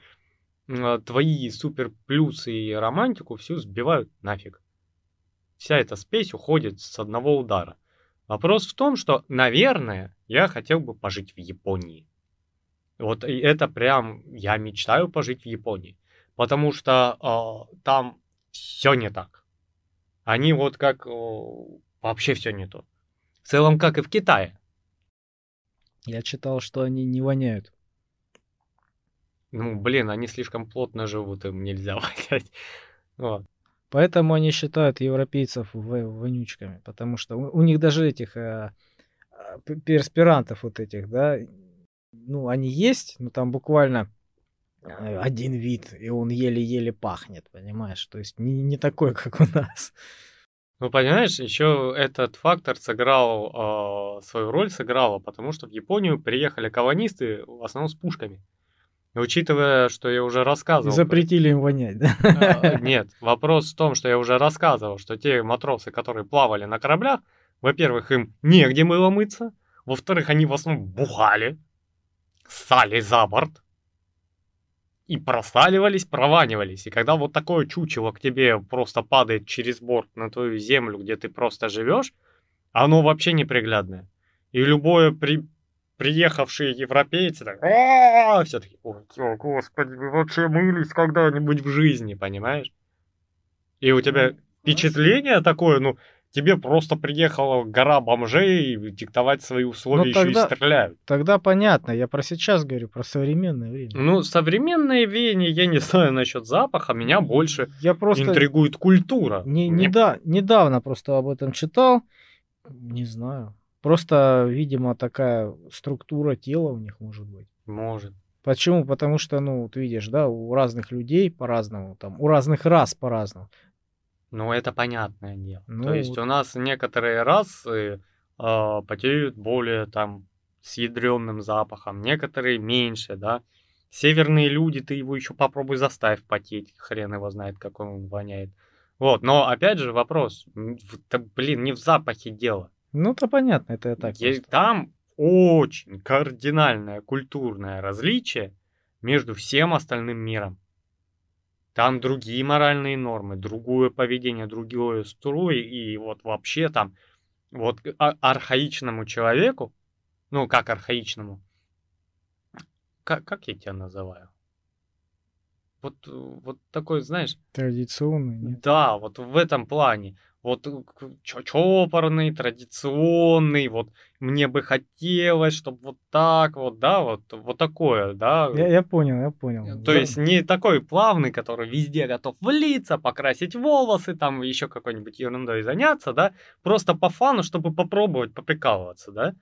Speaker 1: э, твои супер плюсы и романтику всю сбивают нафиг. Вся эта спесь уходит с одного удара. Вопрос в том, что, наверное, я хотел бы пожить в Японии. Вот и это прям, я мечтаю пожить в Японии. Потому что э, там все не так. Они вот как э, вообще все не то. В целом, как и в Китае.
Speaker 2: Я читал, что они не воняют.
Speaker 1: Ну, блин, они слишком плотно живут, им нельзя вонять. Вот.
Speaker 2: Поэтому они считают европейцев вонючками, потому что у, у них даже этих э, а, перспирантов вот этих, да, ну, они есть, но там буквально э, один вид, и он еле-еле пахнет, понимаешь? То есть не, не такой, как у нас.
Speaker 1: Ну, понимаешь, еще этот фактор сыграл, э, свою роль сыграла, потому что в Японию приехали колонисты в основном с пушками. Учитывая, что я уже рассказывал...
Speaker 2: Запретили им вонять, да?
Speaker 1: А, нет, вопрос в том, что я уже рассказывал, что те матросы, которые плавали на кораблях, во-первых, им негде было мыться, во-вторых, они в основном бухали, ссали за борт и просаливались, прованивались. И когда вот такое чучело к тебе просто падает через борт на твою землю, где ты просто живешь, оно вообще неприглядное. И любое при приехавшие европейцы так, все таки о, господи, вы вообще мылись когда-нибудь в жизни, понимаешь? И у тебя впечатление такое, ну, тебе просто приехала гора бомжей диктовать свои условия ну, тогда, еще и стреляют.
Speaker 2: Тогда понятно, я про сейчас говорю, про современное время.
Speaker 1: Ну, современное веяние, я не знаю насчет запаха, меня больше я просто интригует культура.
Speaker 2: Не, не да, недавно просто об этом читал, не знаю. Просто, видимо, такая структура тела у них может быть.
Speaker 1: Может.
Speaker 2: Почему? Потому что, ну, вот видишь, да, у разных людей по-разному, там, у разных рас по-разному.
Speaker 1: Ну, это понятное дело. Ну, То есть вот. у нас некоторые расы э, потеют более там с ядреным запахом, некоторые меньше, да. Северные люди, ты его еще попробуй заставь потеть, хрен его знает, как он воняет. Вот, но опять же вопрос, блин, не в запахе дело.
Speaker 2: Ну, то понятно, это так.
Speaker 1: Есть, там очень кардинальное культурное различие между всем остальным миром. Там другие моральные нормы, другое поведение, другое строй, и вот вообще там вот а- архаичному человеку, ну как архаичному, как, как я тебя называю? Вот, вот такой, знаешь...
Speaker 2: Традиционный, нет?
Speaker 1: Да, вот в этом плане вот э, чопорный, традиционный, вот мне бы хотелось, чтобы вот так вот, да, вот, вот такое, да.
Speaker 2: Я, я понял, я понял.
Speaker 1: То да. есть не такой плавный, который везде готов влиться, покрасить волосы, там еще какой-нибудь ерундой заняться, да, просто по фану, чтобы попробовать поприкалываться, да.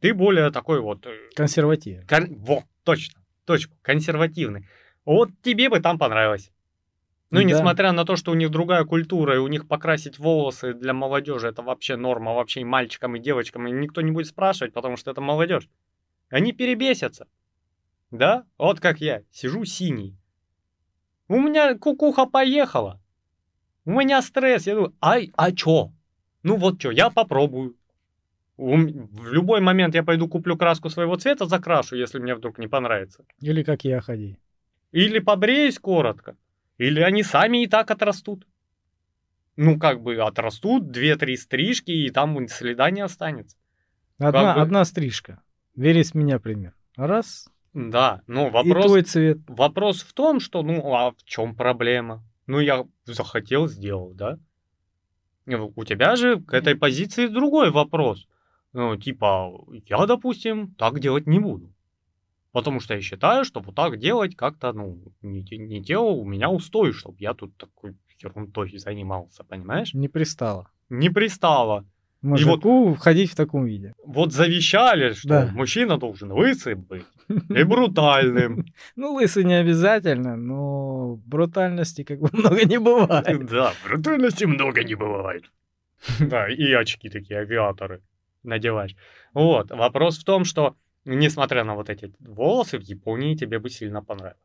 Speaker 1: Ты более такой вот... Э,
Speaker 2: консервативный.
Speaker 1: Кон... Вот, точно, точку, консервативный. Вот тебе бы там понравилось. Ну, да. несмотря на то, что у них другая культура, и у них покрасить волосы для молодежи это вообще норма, вообще и мальчикам, и девочкам, и никто не будет спрашивать, потому что это молодежь. Они перебесятся. Да? Вот как я, сижу синий. У меня кукуха поехала. У меня стресс. Я думаю, ай, а чё? Ну вот чё, я попробую. В любой момент я пойду куплю краску своего цвета, закрашу, если мне вдруг не понравится.
Speaker 2: Или как я ходи.
Speaker 1: Или побреюсь коротко. Или они сами и так отрастут. Ну, как бы отрастут, две-три стрижки, и там следа не останется.
Speaker 2: Одна, бы... одна стрижка. Бери с меня пример. Раз.
Speaker 1: Да, ну вопрос...
Speaker 2: И твой цвет.
Speaker 1: Вопрос в том, что, ну, а в чем проблема? Ну, я захотел, сделал, да? У тебя же к этой позиции другой вопрос. Ну, типа, я, допустим, так делать не буду. Потому что я считаю, что вот так делать как-то, ну, не, не те у меня устой, чтобы я тут такой ерундой занимался, понимаешь?
Speaker 2: Не пристало.
Speaker 1: Не пристало.
Speaker 2: Мужику вот, входить в таком виде.
Speaker 1: Вот завещали, что да. мужчина должен лысый быть и брутальным.
Speaker 2: Ну, лысый не обязательно, но брутальности как бы много не бывает.
Speaker 1: Да, брутальности много не бывает. Да, и очки такие, авиаторы надеваешь. Вот, вопрос в том, что Несмотря на вот эти волосы, в Японии тебе бы сильно понравилось.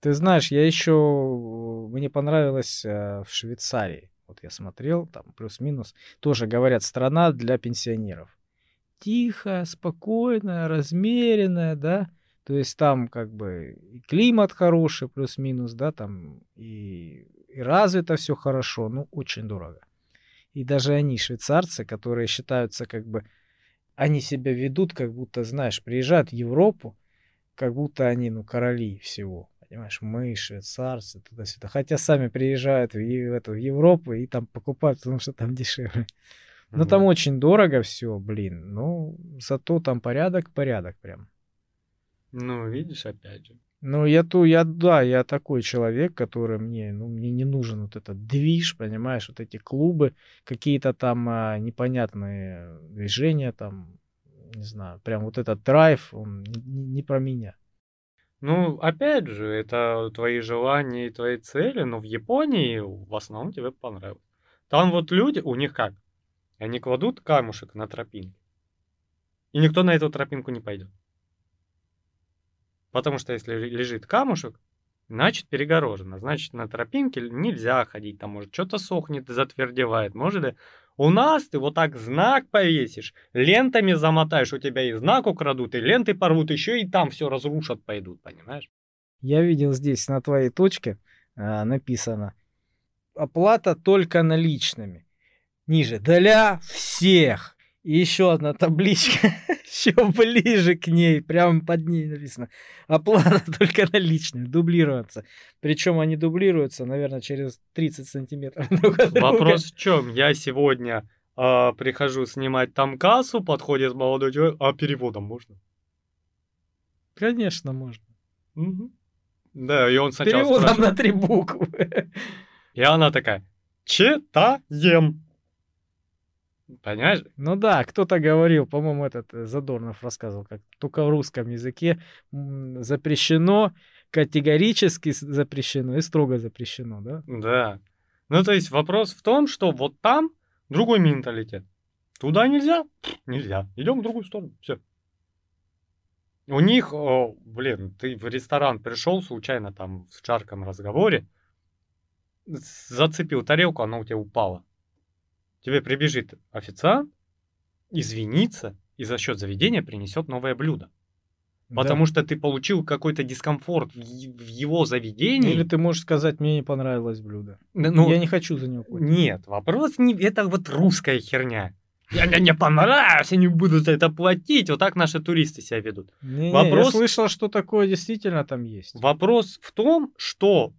Speaker 2: Ты знаешь, я еще... Мне понравилось э, в Швейцарии. Вот я смотрел, там плюс-минус. Тоже говорят, страна для пенсионеров. Тихая, спокойная, размеренная, да. То есть там как бы и климат хороший, плюс-минус, да, там и, и развито все хорошо, ну, очень дорого. И даже они, швейцарцы, которые считаются как бы они себя ведут, как будто, знаешь, приезжают в Европу, как будто они, ну, короли всего. Понимаешь, мы, швейцарцы, туда-сюда. Хотя сами приезжают в, в, эту, в Европу и там покупают, потому что там дешевле. Но mm там очень дорого все, блин. Ну, зато там порядок, порядок прям.
Speaker 1: Ну, видишь, опять же.
Speaker 2: Ну, я ту, я, да, я такой человек, который мне, ну, мне не нужен вот этот движ, понимаешь, вот эти клубы, какие-то там а, непонятные движения, там, не знаю, прям вот этот драйв, он не, не про меня.
Speaker 1: Ну, опять же, это твои желания и твои цели, но в Японии в основном тебе понравилось. Там вот люди, у них как? Они кладут камушек на тропинку, и никто на эту тропинку не пойдет. Потому что если лежит камушек, значит перегорожено. Значит, на тропинке нельзя ходить, там может что-то сохнет затвердевает. Может, и... у нас ты вот так знак повесишь, лентами замотаешь, у тебя и знак украдут, и ленты порвут, еще и там все разрушат, пойдут, понимаешь?
Speaker 2: Я видел здесь на твоей точке а, написано оплата только наличными. Ниже для всех. И еще одна табличка, еще ближе к ней, прямо под ней написано. Оплата только наличными, дублироваться. Причем они дублируются, наверное, через 30 сантиметров.
Speaker 1: Вопрос в чем? Я сегодня э, прихожу снимать там кассу, подходит молодой человек, а переводом можно?
Speaker 2: Конечно, можно.
Speaker 1: Угу. Да, и он сначала
Speaker 2: Переводом спрашивает. на три буквы.
Speaker 1: И она такая, читаем. Понимаешь?
Speaker 2: Ну да, кто-то говорил, по-моему, этот э, Задорнов рассказывал, как только в русском языке запрещено, категорически запрещено и строго запрещено, да?
Speaker 1: Да. Ну, то есть вопрос в том, что вот там другой менталитет. Туда нельзя? Нельзя. Идем в другую сторону. Все. У них, о, блин, ты в ресторан пришел случайно там в жарком разговоре, зацепил тарелку, она у тебя упала тебе прибежит официант, извинится и за счет заведения принесет новое блюдо. Потому
Speaker 2: Да.
Speaker 1: что ты получил какой-то дискомфорт в его заведении.
Speaker 2: Или ты можешь сказать, мне не понравилось блюдо.
Speaker 1: Ну,
Speaker 2: я не хочу за него платить.
Speaker 1: Нет, вопрос не... Это вот русская херня. Я мне не понравилось, я не буду за это платить. Вот так наши туристы себя ведут.
Speaker 2: Не-не,
Speaker 1: Вопрос-
Speaker 2: Я слышал, что такое действительно там есть.
Speaker 1: Вопрос в том, что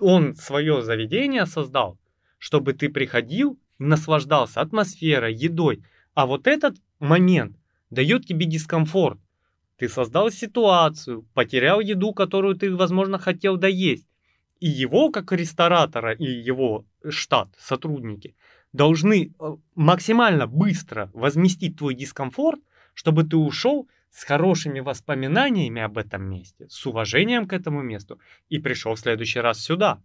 Speaker 1: он свое заведение создал, чтобы ты приходил наслаждался атмосферой, едой. А вот этот момент дает тебе дискомфорт. Ты создал ситуацию, потерял еду, которую ты, возможно, хотел доесть. И его, как ресторатора, и его штат, сотрудники, должны э, максимально быстро возместить твой дискомфорт, чтобы ты ушел с хорошими воспоминаниями об этом месте, с уважением к этому месту и пришел в следующий раз сюда.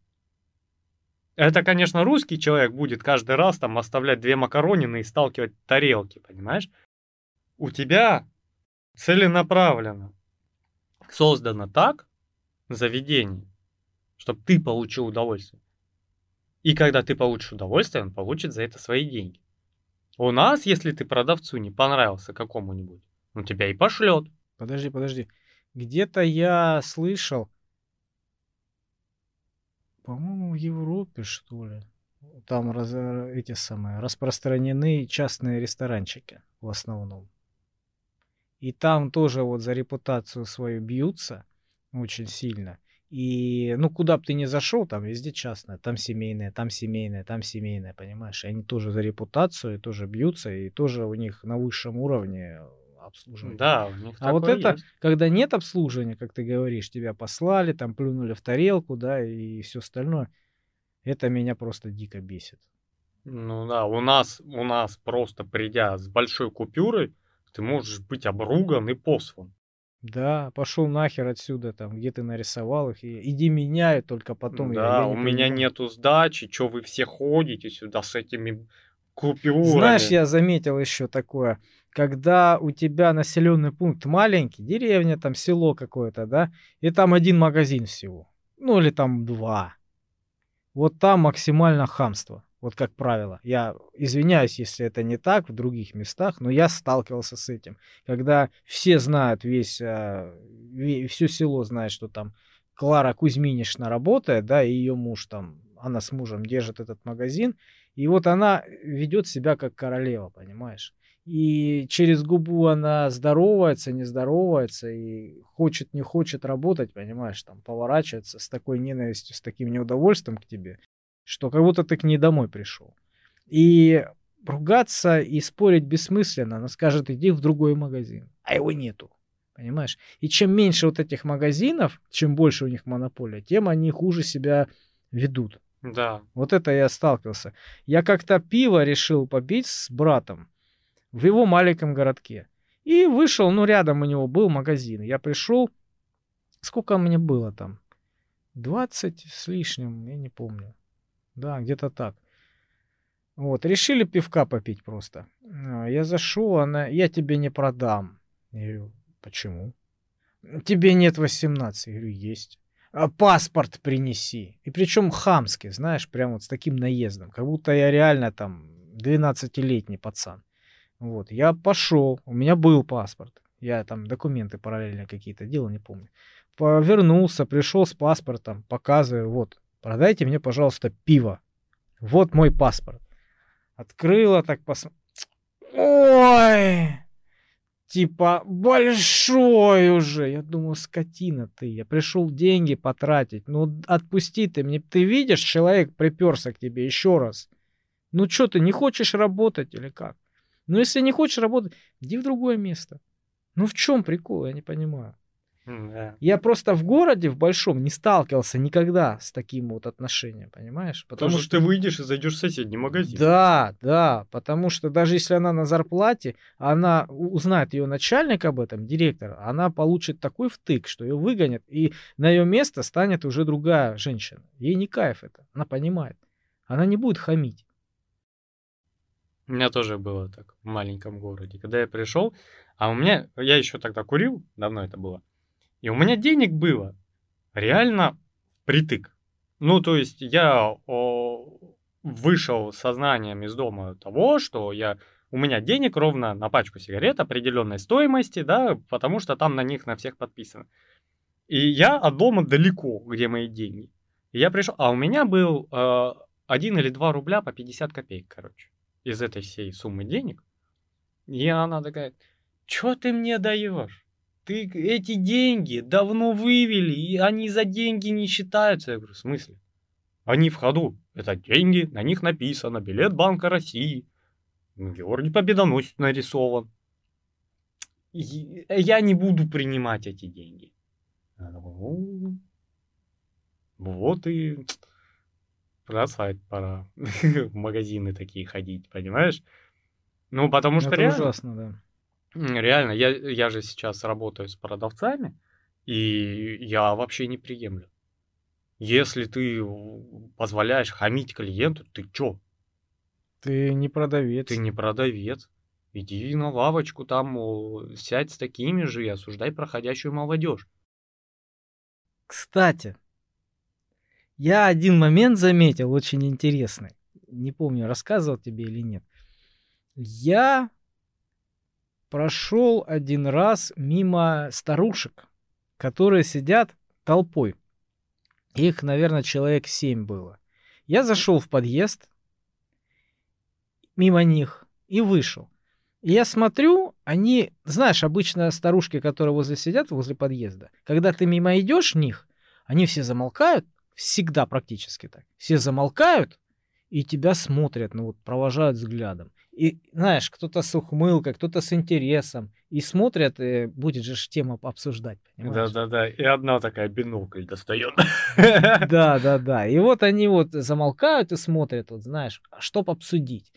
Speaker 1: Это, конечно, русский человек будет каждый раз там оставлять две макаронины и сталкивать тарелки, понимаешь? У тебя целенаправленно создано так заведение, чтобы ты получил удовольствие. И когда ты получишь удовольствие, он получит за это свои деньги. У нас, если ты продавцу не понравился какому-нибудь, он тебя и пошлет.
Speaker 2: Подожди, подожди. Где-то я слышал, по-моему, в Европе, что ли, там раз- эти самые распространены частные ресторанчики в основном. И там тоже вот за репутацию свою бьются очень сильно. И, ну, куда бы ты ни зашел, там везде частное, там семейное, там семейное, там семейное, понимаешь? И они тоже за репутацию, тоже бьются, и тоже у них на высшем уровне обслуживание.
Speaker 1: Да, у них
Speaker 2: А вот это,
Speaker 1: есть.
Speaker 2: когда нет обслуживания, как ты говоришь, тебя послали, там плюнули в тарелку, да, и все остальное, это меня просто дико бесит.
Speaker 1: Ну да, у нас, у нас просто придя с большой купюрой, ты можешь быть обруган и послан.
Speaker 2: Да, пошел нахер отсюда, там, где ты нарисовал их, и иди меняй, только потом я-
Speaker 1: да,
Speaker 2: я, не
Speaker 1: у меня
Speaker 2: понимаю.
Speaker 1: нету сдачи, что вы все ходите сюда с этими купюрами.
Speaker 2: Знаешь, я заметил еще такое, когда у тебя населенный пункт маленький, деревня, там, село какое-то, да, и там один магазин всего, ну или там два, вот там максимально хамство. Вот как правило. Я извиняюсь, если это не так в других местах, но я сталкивался с этим. Когда все знают, весь, а, все село знает, что там Клара Кузьминишна работает, да, и ее муж там, она с мужем держит этот магазин, и вот она ведет себя как королева, понимаешь? И через губу она здоровается, не здоровается, и хочет, не хочет работать, понимаешь, там поворачивается с такой ненавистью, с таким неудовольствием к тебе, что как будто ты к ней домой пришел. И ругаться и спорить бессмысленно. Она скажет, иди в другой магазин. А его нету. Понимаешь? И чем меньше вот этих магазинов, чем больше у них монополия, тем они хуже себя ведут.
Speaker 1: Да.
Speaker 2: Вот это я сталкивался. Я как-то пиво решил попить с братом в его маленьком городке. И вышел, ну, рядом у него был магазин. Я пришел, сколько мне было там? 20 с лишним, я не помню. Да, где-то так. Вот, решили пивка попить просто. А, Я зашел, она, я тебе не продам. Я говорю, почему? Тебе нет 18. Я говорю, есть. «А паспорт принеси. И причем хамски, знаешь, прям вот с таким наездом. Как будто я реально там 12-летний пацан. Вот, я пошел, у меня был паспорт. Я там документы параллельно какие-то делал, не помню. Повернулся, пришел с паспортом, показываю, вот, продайте мне, пожалуйста, пиво. Вот мой паспорт. Открыла, так пос... Ой! Типа, большой уже. Я думаю, скотина ты. Я пришел деньги потратить. Ну, отпусти ты мне. Ты видишь, человек приперся к тебе еще раз. Ну, что ты, не хочешь работать или как? Ну, если не хочешь работать, иди в другое место. Ну, в чем прикол, я не понимаю.
Speaker 1: Да.
Speaker 2: Я просто в городе, в большом, не сталкивался никогда с таким вот отношением, понимаешь?
Speaker 1: Потому что ты выйдешь и зайдешь в соседний магазин.
Speaker 2: Да, да, потому что даже если она на зарплате, она узнает ее начальник об этом, директор, она получит такой втык, что ее выгонят, и на ее место станет уже другая женщина. Ей не кайф это, она понимает. Она не будет хамить.
Speaker 1: У меня тоже было так в маленьком городе. Когда я пришел, а у меня, я еще тогда курил, давно это было, и у меня денег было реально притык. Ну, то есть я о, вышел сознанием из дома того, что я у меня денег ровно на пачку сигарет определенной стоимости, да, потому что там на них на всех подписано. И я от дома далеко, где мои деньги. И я пришел, а у меня был э, 1 или 2 рубля по 50 копеек, короче, из этой всей суммы денег. И она такая, что ты мне даешь? Ты эти деньги давно вывели, и они за деньги не считаются. Я говорю, в смысле? Они в ходу. Это деньги, на них написано билет Банка России. Георгий Победоносец нарисован. Я не буду принимать эти деньги. Ну, вот и бросать пора. в магазины такие ходить, понимаешь? Ну, потому что
Speaker 2: Это
Speaker 1: реально...
Speaker 2: ужасно, да.
Speaker 1: Реально, я, я же сейчас работаю с продавцами, и я вообще не приемлю. Если ты позволяешь хамить клиенту, ты чё?
Speaker 2: Ты не продавец.
Speaker 1: Ты не продавец. Иди на лавочку там, сядь с такими же и осуждай проходящую молодежь.
Speaker 2: Кстати, я один момент заметил очень интересный. Не помню, рассказывал тебе или нет. Я прошел один раз мимо старушек, которые сидят толпой. Их, наверное, человек семь было. Я зашел в подъезд мимо них и вышел. И я смотрю, они, знаешь, обычно старушки, которые возле сидят, возле подъезда, когда ты мимо идешь них, они все замолкают, всегда практически так. Все замолкают и тебя смотрят, ну вот провожают взглядом. И знаешь, кто-то с ухмылкой, кто-то с интересом. И смотрят, и будет же тема обсуждать.
Speaker 1: Да-да-да. И одна такая бинокль достает.
Speaker 2: Да, да, да. И вот они вот замолкают и смотрят, вот знаешь, чтоб обсудить.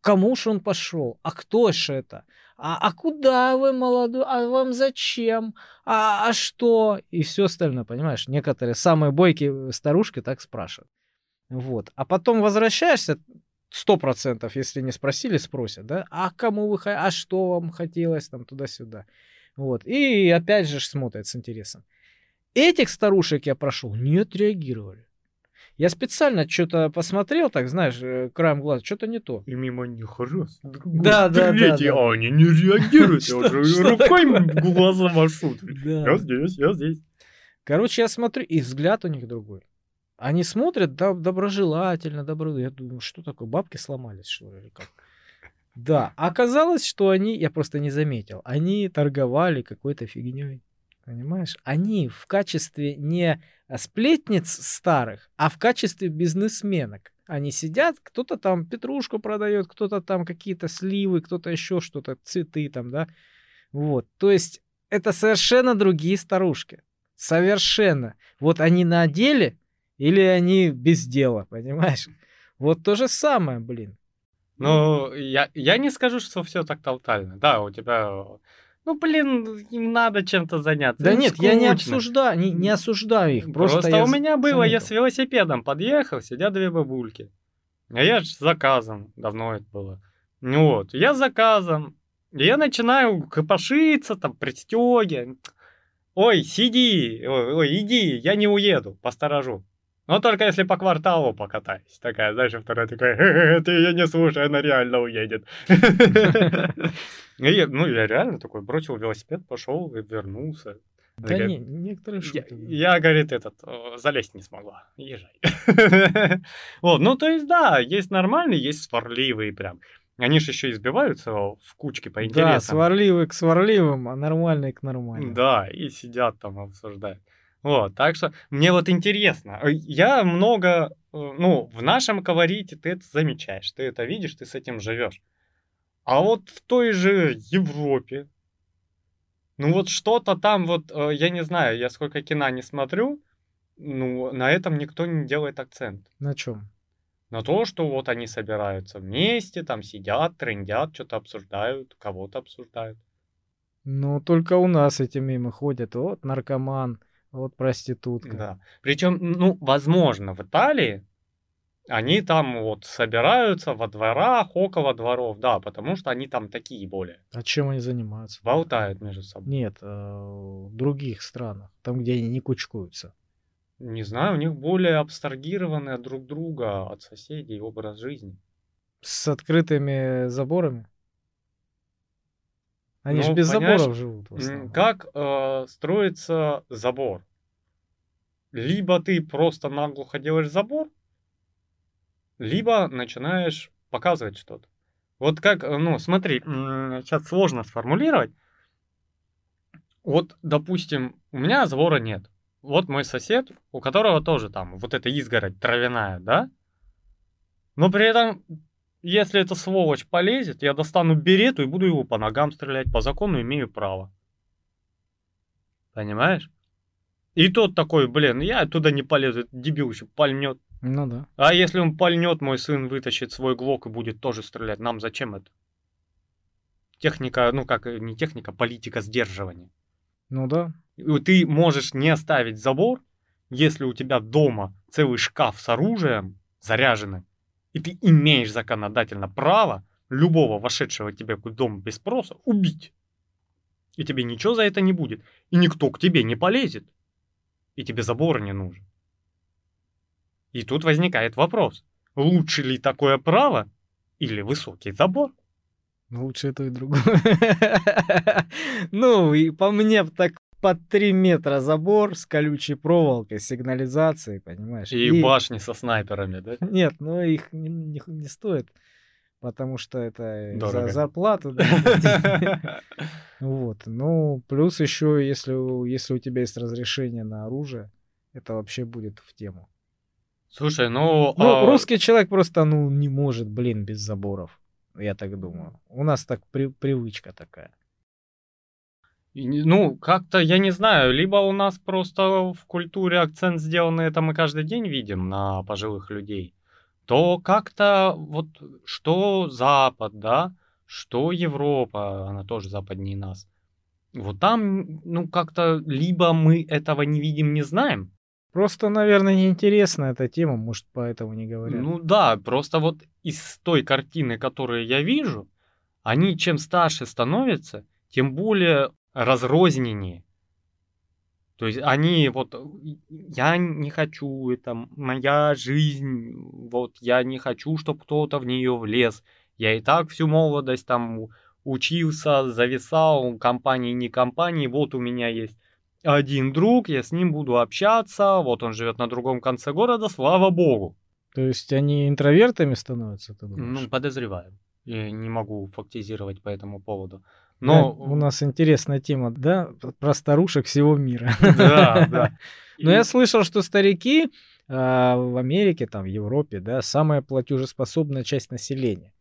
Speaker 2: Кому же он пошел? А кто же это? А, а куда вы, молодой? А вам зачем? А, а что? И все остальное, понимаешь? Некоторые самые бойкие старушки так спрашивают. Вот. А потом возвращаешься, сто процентов, если не спросили, спросят, да, а кому вы, а что вам хотелось, там, туда-сюда. Вот, и опять же смотрят с интересом. Этих старушек я прошел, не отреагировали. Я специально что-то посмотрел, так, знаешь, э, краем глаза, что-то не то.
Speaker 1: И мимо них раз.
Speaker 2: Да, да, да.
Speaker 1: А они не реагируют, я уже рукой глаза машу. Я здесь, я здесь.
Speaker 2: Короче, я смотрю, и взгляд у них другой. Они смотрят доброжелательно, добро. Я думаю, что такое, бабки сломались, что ли, или как? Да, оказалось, что они, я просто не заметил, они торговали какой-то фигней. Понимаешь? Они в качестве не сплетниц старых, а в качестве бизнесменок. Они сидят, кто-то там петрушку продает, кто-то там какие-то сливы, кто-то еще что-то, цветы там, да. Вот. То есть это совершенно другие старушки. Совершенно. Вот они на деле или они без дела, понимаешь? Вот то же самое, блин.
Speaker 1: Ну, я, я не скажу, что все так тотально. Да, у тебя... Ну, блин, им надо чем-то заняться.
Speaker 2: Да им нет, скучно. я не обсуждаю, не, не осуждаю их. Просто,
Speaker 1: просто у меня было, заметил. я с велосипедом подъехал, сидят две бабульки. А я же заказом, давно это было. Ну вот, я заказом. Я начинаю копошиться, там, пристегивать. Ой, сиди, ой, ой, иди, я не уеду, посторожу. Но только если по кварталу покатаюсь. Такая, знаешь, вторая такая, ты ее не слушай, она реально уедет. И, ну, я реально такой бросил велосипед, пошел и вернулся.
Speaker 2: Да не, некоторые
Speaker 1: шутки. Я, я, говорит, этот, залезть не смогла. Езжай. вот, ну, то есть, да, есть нормальные, есть сварливые прям. Они же еще избиваются в кучке по интересам. Да,
Speaker 2: сварливые к сварливым, а нормальные к нормальным.
Speaker 1: Да, и сидят там обсуждают. Вот, так что мне вот интересно. Э, я много, э, ну, в нашем колорите ты это замечаешь, ты это видишь, ты с этим живешь. А вот в той же Европе, ну вот что-то там вот, э, я не знаю, я сколько кино не смотрю, ну, на этом никто не делает акцент.
Speaker 2: На чем?
Speaker 1: На то, что вот они собираются вместе, там сидят, трендят, что-то обсуждают, кого-то обсуждают.
Speaker 2: Ну, только у нас эти мимо ходят. Вот наркоман, вот проститутка.
Speaker 1: Да. Причем, ну, возможно, в Италии они там вот собираются во дворах, около дворов, да, потому что они там такие более.
Speaker 2: А чем они занимаются?
Speaker 1: Болтают между собой.
Speaker 2: Нет, э, в других странах, там, где они не кучкуются.
Speaker 1: Не знаю, у них более абстрагированные друг друга от соседей образ жизни.
Speaker 2: С открытыми заборами? Они же
Speaker 1: Ну,
Speaker 2: без
Speaker 1: понимаешь,
Speaker 2: заборов живут
Speaker 1: как э, строится забор? Либо ты просто наглухо делаешь забор, либо начинаешь показывать что-то. Вот как, э, ну, смотри, сейчас сложно сформулировать. Вот, допустим, у меня забора нет. Вот мой сосед, у которого тоже там вот эта изгородь травяная, да? Но при этом, если эта сволочь полезет, я достану берету и буду его по ногам стрелять. По закону имею право. Понимаешь? И тот такой, блин, я туда не полезу, этот дебил еще пальнет.
Speaker 2: Ну да.
Speaker 1: А если он пальнет, мой сын вытащит свой глок и будет тоже стрелять. Нам зачем это? Техника, ну как, э, не техника, политика сдерживания.
Speaker 2: Ну да.
Speaker 1: И Ты можешь не оставить забор, если у тебя дома целый шкаф с оружием заряженным, и ты имеешь законодательно право любого вошедшего тебе в дом без спроса убить. И тебе ничего за это не будет. И никто к тебе не полезет. И тебе забор не нужен. И тут возникает вопрос. Лучше ли такое право или высокий забор?
Speaker 2: Ну, Лучше это и другое. Ну, и по мне так под 3 метра забор с колючей проволокой, сигнализацией, понимаешь?
Speaker 1: И, башни со снайперами, да?
Speaker 2: Нет, ну их не, не- не стоит, потому что это
Speaker 1: Дорого.
Speaker 2: за зарплату. Вот. Ну, плюс еще, если, у- если у тебя есть разрешение на оружие, это вообще будет в тему.
Speaker 1: Слушай, ну...
Speaker 2: Ну,
Speaker 1: а,
Speaker 2: русский человек просто, ну, не может, блин, без заборов. Я так думаю. У нас так при- привычка такая.
Speaker 1: Ну, как-то, я не знаю, либо у нас просто в культуре акцент сделанный, это мы каждый день видим на пожилых людей, то как-то вот что Запад, да, что Европа, она тоже западнее нас, вот там, ну, как-то либо мы этого не видим, не знаем,
Speaker 2: Просто, наверное, неинтересна эта тема, может, поэтому не говорят.
Speaker 1: Ну да, просто вот из той картины, которую я вижу, они чем старше становятся, тем более разрозненнее. То есть они вот, я не хочу, это моя жизнь, вот я не хочу, чтобы кто-то в нее влез. Я и так всю молодость там учился, зависал, компании, не компании, вот у меня есть один друг, я с ним буду общаться, вот он живет на другом конце города, слава богу.
Speaker 2: То есть они интровертами становятся, ты думаешь?
Speaker 1: Ну, подозреваю. Я не могу фактизировать по этому поводу.
Speaker 2: Да,
Speaker 1: Но...
Speaker 2: у нас интересная тема, да, про старушек всего мира.
Speaker 1: Да, да.
Speaker 2: Но я слышал, что старики а, в Америке, там, в Европе, да, самая платежеспособная часть населения.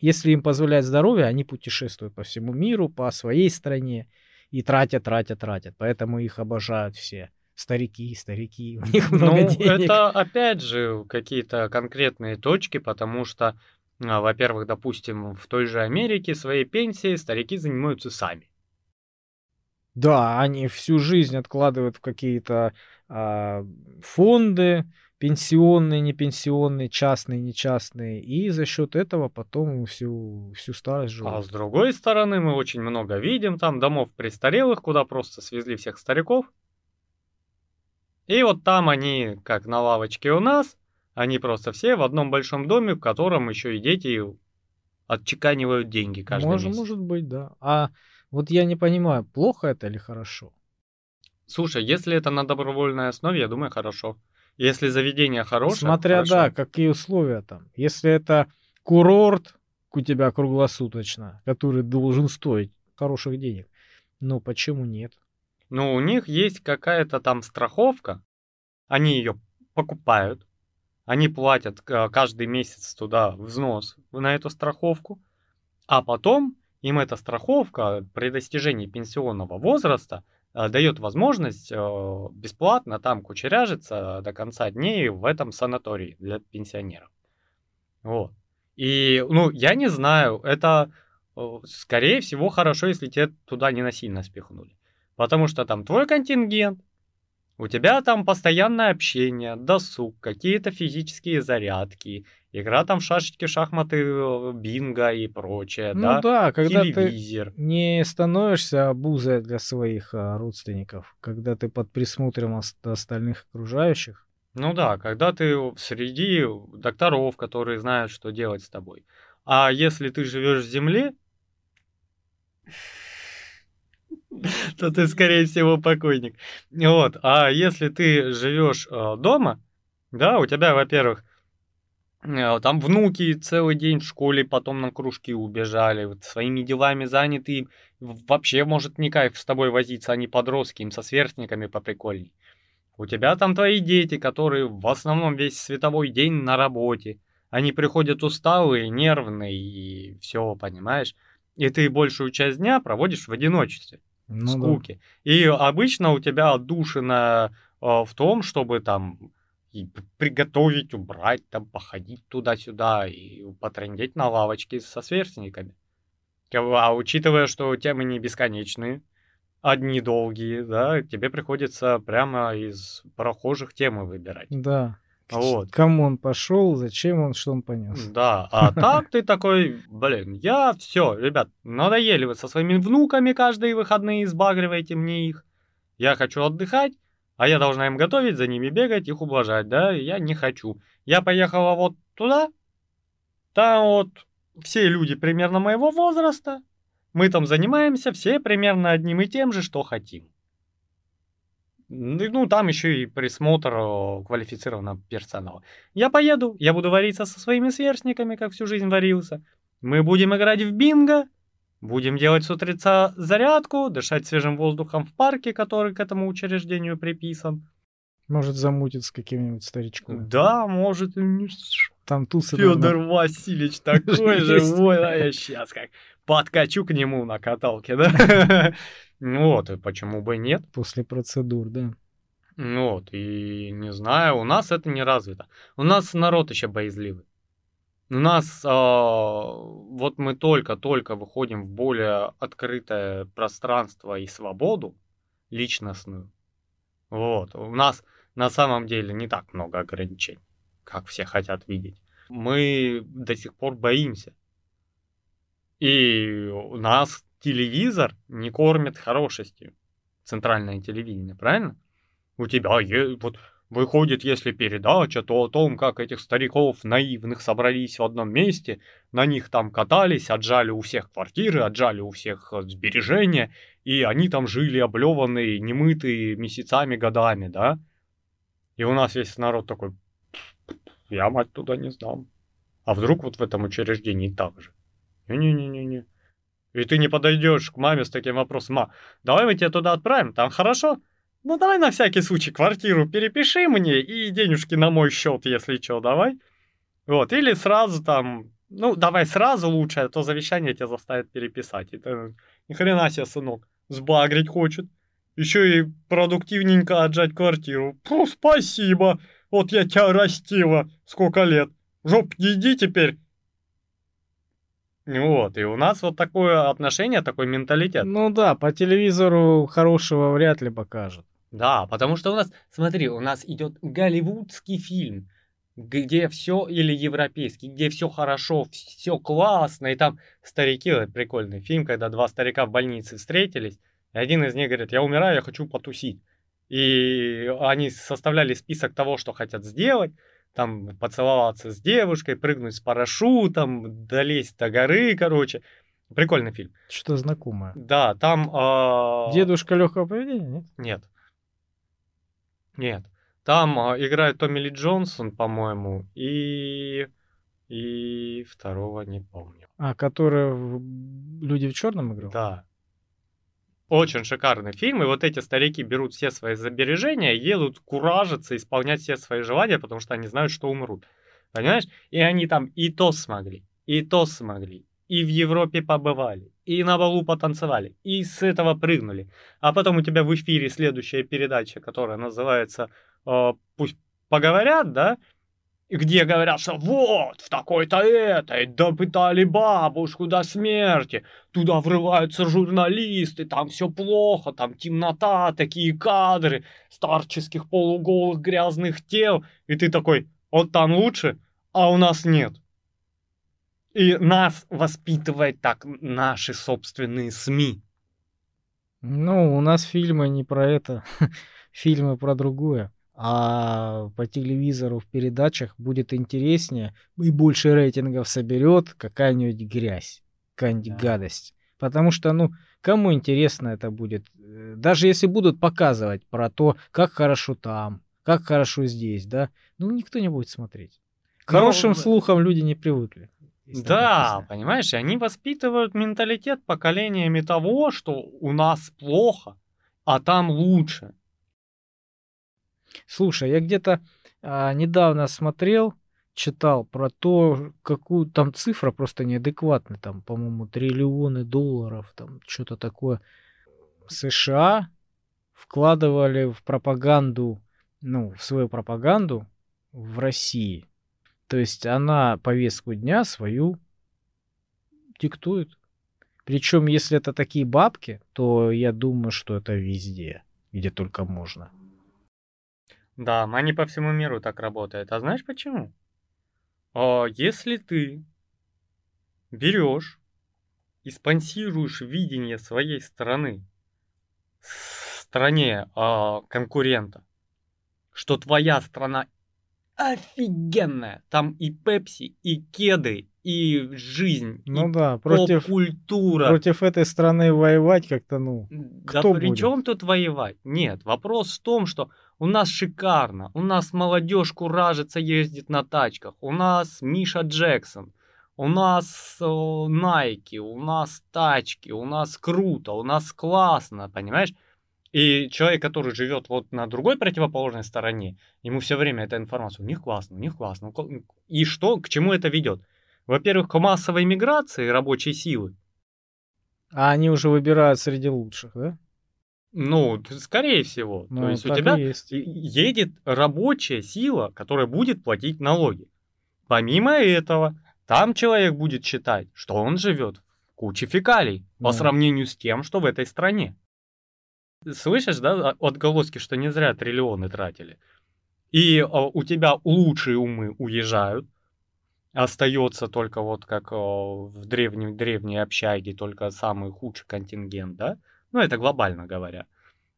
Speaker 2: Если им позволяет здоровье, они путешествуют по всему миру, по своей стране и тратят, тратят, тратят. Поэтому их обожают все. Старики, старики, у них много
Speaker 1: Ну,
Speaker 2: денег.
Speaker 1: это опять же какие-то конкретные точки, потому что, во-первых, допустим, в той же Америке своей пенсией старики занимаются сами.
Speaker 2: Да, они всю жизнь откладывают в какие-то а, фонды, пенсионные, не пенсионные, частные, не частные, и за счет этого потом всю, всю старость живут.
Speaker 1: А с другой стороны, мы очень много видим там домов престарелых, куда просто свезли всех стариков. И вот там они, как на лавочке у нас, они просто все в одном большом доме, в котором еще и дети отчеканивают деньги каждый
Speaker 2: может,
Speaker 1: месяц.
Speaker 2: может быть, да. А вот я не понимаю, плохо это или хорошо?
Speaker 1: Слушай, если это на добровольной основе, я думаю, хорошо. Если заведение хорошее,
Speaker 2: Смотря,
Speaker 1: хорошо.
Speaker 2: да, какие условия там. Если это курорт у тебя круглосуточно, который должен стоить хороших денег, ну почему нет?
Speaker 1: Ну, у них есть какая-то там страховка, они ее покупают, они платят э, каждый месяц туда взнос на эту страховку, а потом им эта страховка при достижении пенсионного возраста э, дает возможность э, бесплатно там кучеряжиться до конца дней в этом санатории для пенсионеров. Вот. И, ну, я не знаю, это, скорее всего, хорошо, если тебя туда не насильно спихнули. Потому что там твой контингент, у тебя там постоянное общение, досуг, какие-то физические зарядки, игра там в шашечки, шахматы, э, бинго и прочее,
Speaker 2: Ну
Speaker 1: да,
Speaker 2: да, когда ты
Speaker 1: телевизор.
Speaker 2: не становишься обузой для своих а, родственников, когда ты под присмотром ос- остальных окружающих.
Speaker 1: Ну да, когда ты среди докторов, которые знают, что делать с тобой. А если ты живешь в земле, то ты, скорее всего, покойник. Вот. А если ты живешь э, дома, да, у тебя, во-первых, э, там внуки целый день в школе, потом на кружки убежали, вот своими делами заняты, вообще, может, не кайф с тобой возиться, они подростки, им со сверстниками поприкольней. У тебя там твои дети, которые в основном весь световой день на работе. Они приходят усталые, нервные и все, понимаешь? И ты большую часть дня проводишь в одиночестве ну, скуки. Да. И обычно у тебя отдушина э, в том, чтобы там и приготовить, убрать, там, походить туда-сюда и потрендеть на лавочке со сверстниками. А учитывая, что темы не бесконечные, одни долгие, да, тебе приходится прямо из прохожих темы выбирать.
Speaker 2: Да. Вот. Кому он пошел, зачем он, что он понес.
Speaker 1: Да, а так ты такой, блин, я все, ребят, надоели вы со своими внуками каждые выходные, избагриваете мне их. Я хочу отдыхать, а я должна им готовить, за ними бегать, их ублажать, да, я не хочу. Я поехала вот туда, там вот все люди примерно моего возраста, мы там занимаемся все примерно одним и тем же, что хотим. Ну, там еще и присмотр квалифицированного персонала. Я поеду, я буду вариться со своими сверстниками, как всю жизнь варился. Мы будем играть в бинго, будем делать с утреца зарядку, дышать свежим воздухом в парке, который к этому учреждению приписан.
Speaker 2: Может замутить с каким-нибудь старичком.
Speaker 1: Да, может.
Speaker 2: Там тусы.
Speaker 1: Федор Васильевич такой же, ой, а я сейчас как подкачу к нему на каталке, да? Ну вот, и почему бы нет?
Speaker 2: После процедур, да.
Speaker 1: Ну вот, и не знаю, у нас это не развито. У нас народ еще боязливый. У нас э, вот мы только-только выходим в более открытое пространство и свободу личностную. Вот, у нас на самом деле не так много ограничений, как все хотят видеть. Мы до сих пор боимся. И у нас телевизор не кормит хорошестью. Центральное телевидение, правильно? У тебя вот выходит, если передача, то о том, как этих стариков наивных собрались в одном месте, на них там катались, отжали у всех квартиры, отжали у всех э, сбережения, и они там жили облеванные, немытые месяцами, годами, да? И у нас весь народ такой, я мать туда не сдам. А вдруг вот в этом учреждении так же? Не-не-не-не-не. И ты не подойдешь к маме с таким вопросом, ма, давай мы тебя туда отправим, там хорошо? Ну давай на всякий случай квартиру перепиши мне и денежки на мой счет, если что, давай. Вот, или сразу там, ну давай сразу лучше, а то завещание тебя заставит переписать. И ты, ни хрена себе, сынок, сбагрить хочет. Еще и продуктивненько отжать квартиру. Фу, спасибо, вот я тебя растила сколько лет. Жоп, иди теперь вот, и у нас вот такое отношение, такой менталитет.
Speaker 2: Ну да, по телевизору хорошего вряд ли покажут.
Speaker 1: Да, потому что у нас, смотри, у нас идет голливудский фильм, где все, или европейский, где все хорошо, все классно, и там старики, прикольный фильм, когда два старика в больнице встретились, и один из них говорит, я умираю, я хочу потусить. И они составляли список того, что хотят сделать, там поцеловаться с девушкой, прыгнуть с парашютом, долезть до горы, короче. Прикольный фильм.
Speaker 2: Что знакомое.
Speaker 1: Да, там... Э...
Speaker 2: Дедушка легкого поведения, нет?
Speaker 1: Нет. Нет. Там э, играет Томми Ли Джонсон, по-моему, и... И второго не помню.
Speaker 2: А, который в... Люди в черном играл?
Speaker 1: Да. Очень шикарный фильм, и вот эти старики берут все свои забережения, едут куражиться, исполнять все свои желания, потому что они знают, что умрут. Понимаешь? И они там и то смогли, и то смогли, и в Европе побывали, и на балу потанцевали, и с этого прыгнули. А потом у тебя в эфире следующая передача, которая называется э, «Пусть поговорят», да? Где говорят, что вот, в такой-то этой допытали бабушку до смерти, туда врываются журналисты, там все плохо, там темнота, такие кадры старческих полуголых грязных тел, и ты такой, вот там лучше, а у нас нет. И нас воспитывает так наши собственные СМИ.
Speaker 2: Ну, у нас фильмы не про это, фильмы про другое а по телевизору в передачах будет интереснее и больше рейтингов соберет какая-нибудь грязь, какая-нибудь да. гадость. Потому что, ну, Кому интересно это будет? Э, даже если будут показывать про то, как хорошо там, как хорошо здесь, да, ну никто не будет смотреть. К хорошим Но... слухам люди не привыкли.
Speaker 1: Да, понимаешь, они воспитывают менталитет поколениями того, что у нас плохо, а там лучше.
Speaker 2: Слушай, я где-то а, недавно смотрел, читал про то, какую там цифра просто неадекватная, там, по-моему, триллионы долларов, там, что-то такое. США вкладывали в пропаганду, ну, в свою пропаганду в России. То есть она повестку дня свою диктует. Причем, если это такие бабки, то я думаю, что это везде, где только можно.
Speaker 1: Да, они по всему миру так работают. А знаешь почему? А, если ты берешь и спонсируешь видение своей страны стране а, конкурента, что твоя страна офигенная, там и Пепси, и кеды, и жизнь,
Speaker 2: ну
Speaker 1: и
Speaker 2: да, против,
Speaker 1: культура.
Speaker 2: Против этой страны воевать как-то, ну,
Speaker 1: да кто при будет? чем тут воевать? Нет, вопрос в том, что у нас шикарно, у нас молодежь куражится, ездит на тачках, у нас Миша Джексон, у нас Найки, у нас тачки, у нас круто, у нас классно, понимаешь? И человек, который живет вот на другой противоположной стороне, ему все время эта информация, у них классно, у них классно. И что, к чему это ведет? Во-первых, к массовой миграции рабочей силы.
Speaker 2: А они уже выбирают среди лучших, да?
Speaker 1: Ну, скорее всего. Ну, То есть у тебя есть. едет рабочая сила, которая будет платить налоги. Помимо этого, там человек будет считать, что он живет в куче фекалий да. по сравнению с тем, что в этой стране. Слышишь, да, отголоски, что не зря триллионы тратили. И о, у тебя лучшие умы уезжают, остается только вот как о, в древней, древней общаге, только самый худший контингент, да? Ну, это глобально говоря.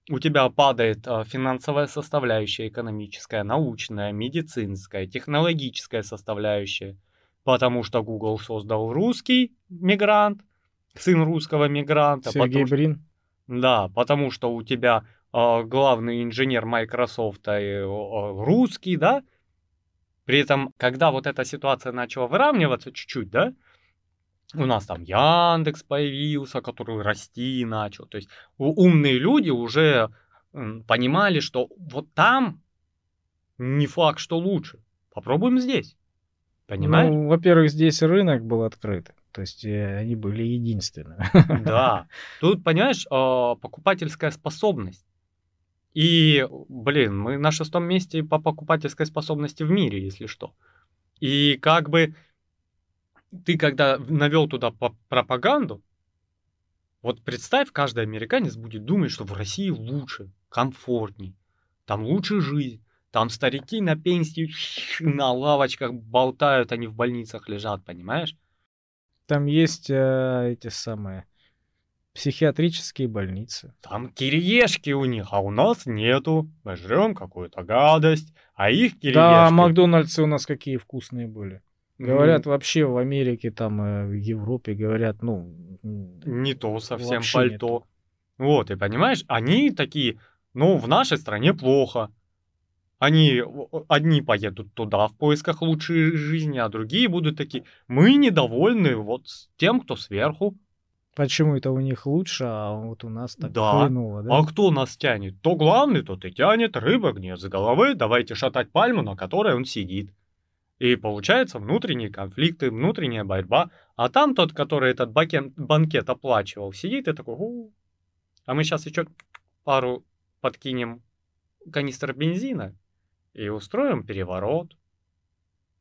Speaker 1: У тебя падает э, финансовая составляющая, экономическая, научная, медицинская, технологическая составляющая, потому что Google создал русский мигрант, сын русского мигранта.
Speaker 2: Сергей потому, Брин.
Speaker 1: Да, потому что у тебя э, главный инженер Microsoft э, русский, да? При этом, когда вот эта ситуация начала выравниваться чуть-чуть, да, у нас там Яндекс появился, который расти начал. То есть умные люди уже понимали, что вот там не факт, что лучше. Попробуем здесь. Понимаешь? Ну,
Speaker 2: во-первых, здесь рынок был открыт. То есть э, они были единственными.
Speaker 1: Да. Тут, понимаешь, а, покупательская способность. И, блин, мы на шестом месте по покупательской способности в мире, если что. И как бы ты когда навел туда пропаганду, вот представь, каждый американец будет думать, что в России лучше, комфортней, там лучше жизнь, там старики на пенсии на лавочках болтают, они в больницах лежат, понимаешь?
Speaker 2: Там есть э, эти самые психиатрические больницы.
Speaker 1: Там кириешки у них, а у нас нету. Мы жрем какую-то гадость, а их кириешки...
Speaker 2: Да, Макдональдсы у нас какие вкусные были. Говорят, вообще в Америке, там, э, в Европе, говорят, ну...
Speaker 1: Не то совсем пальто. Вот, и понимаешь, они такие, ну, в нашей стране плохо. Они одни поедут туда в поисках лучшей жизни, а другие будут такие, мы недовольны вот тем, кто сверху.
Speaker 2: Почему это у них лучше, а вот у нас так да. хреново,
Speaker 1: да? А кто нас тянет? То главный, тот и тянет, рыба гнет за головы, давайте шатать пальму, на которой он сидит. И получается внутренние конфликты, внутренняя борьба. А там тот, который этот бакен, банкет оплачивал, сидит и такой, У-у-у. а мы сейчас еще пару подкинем канистр бензина и устроим переворот.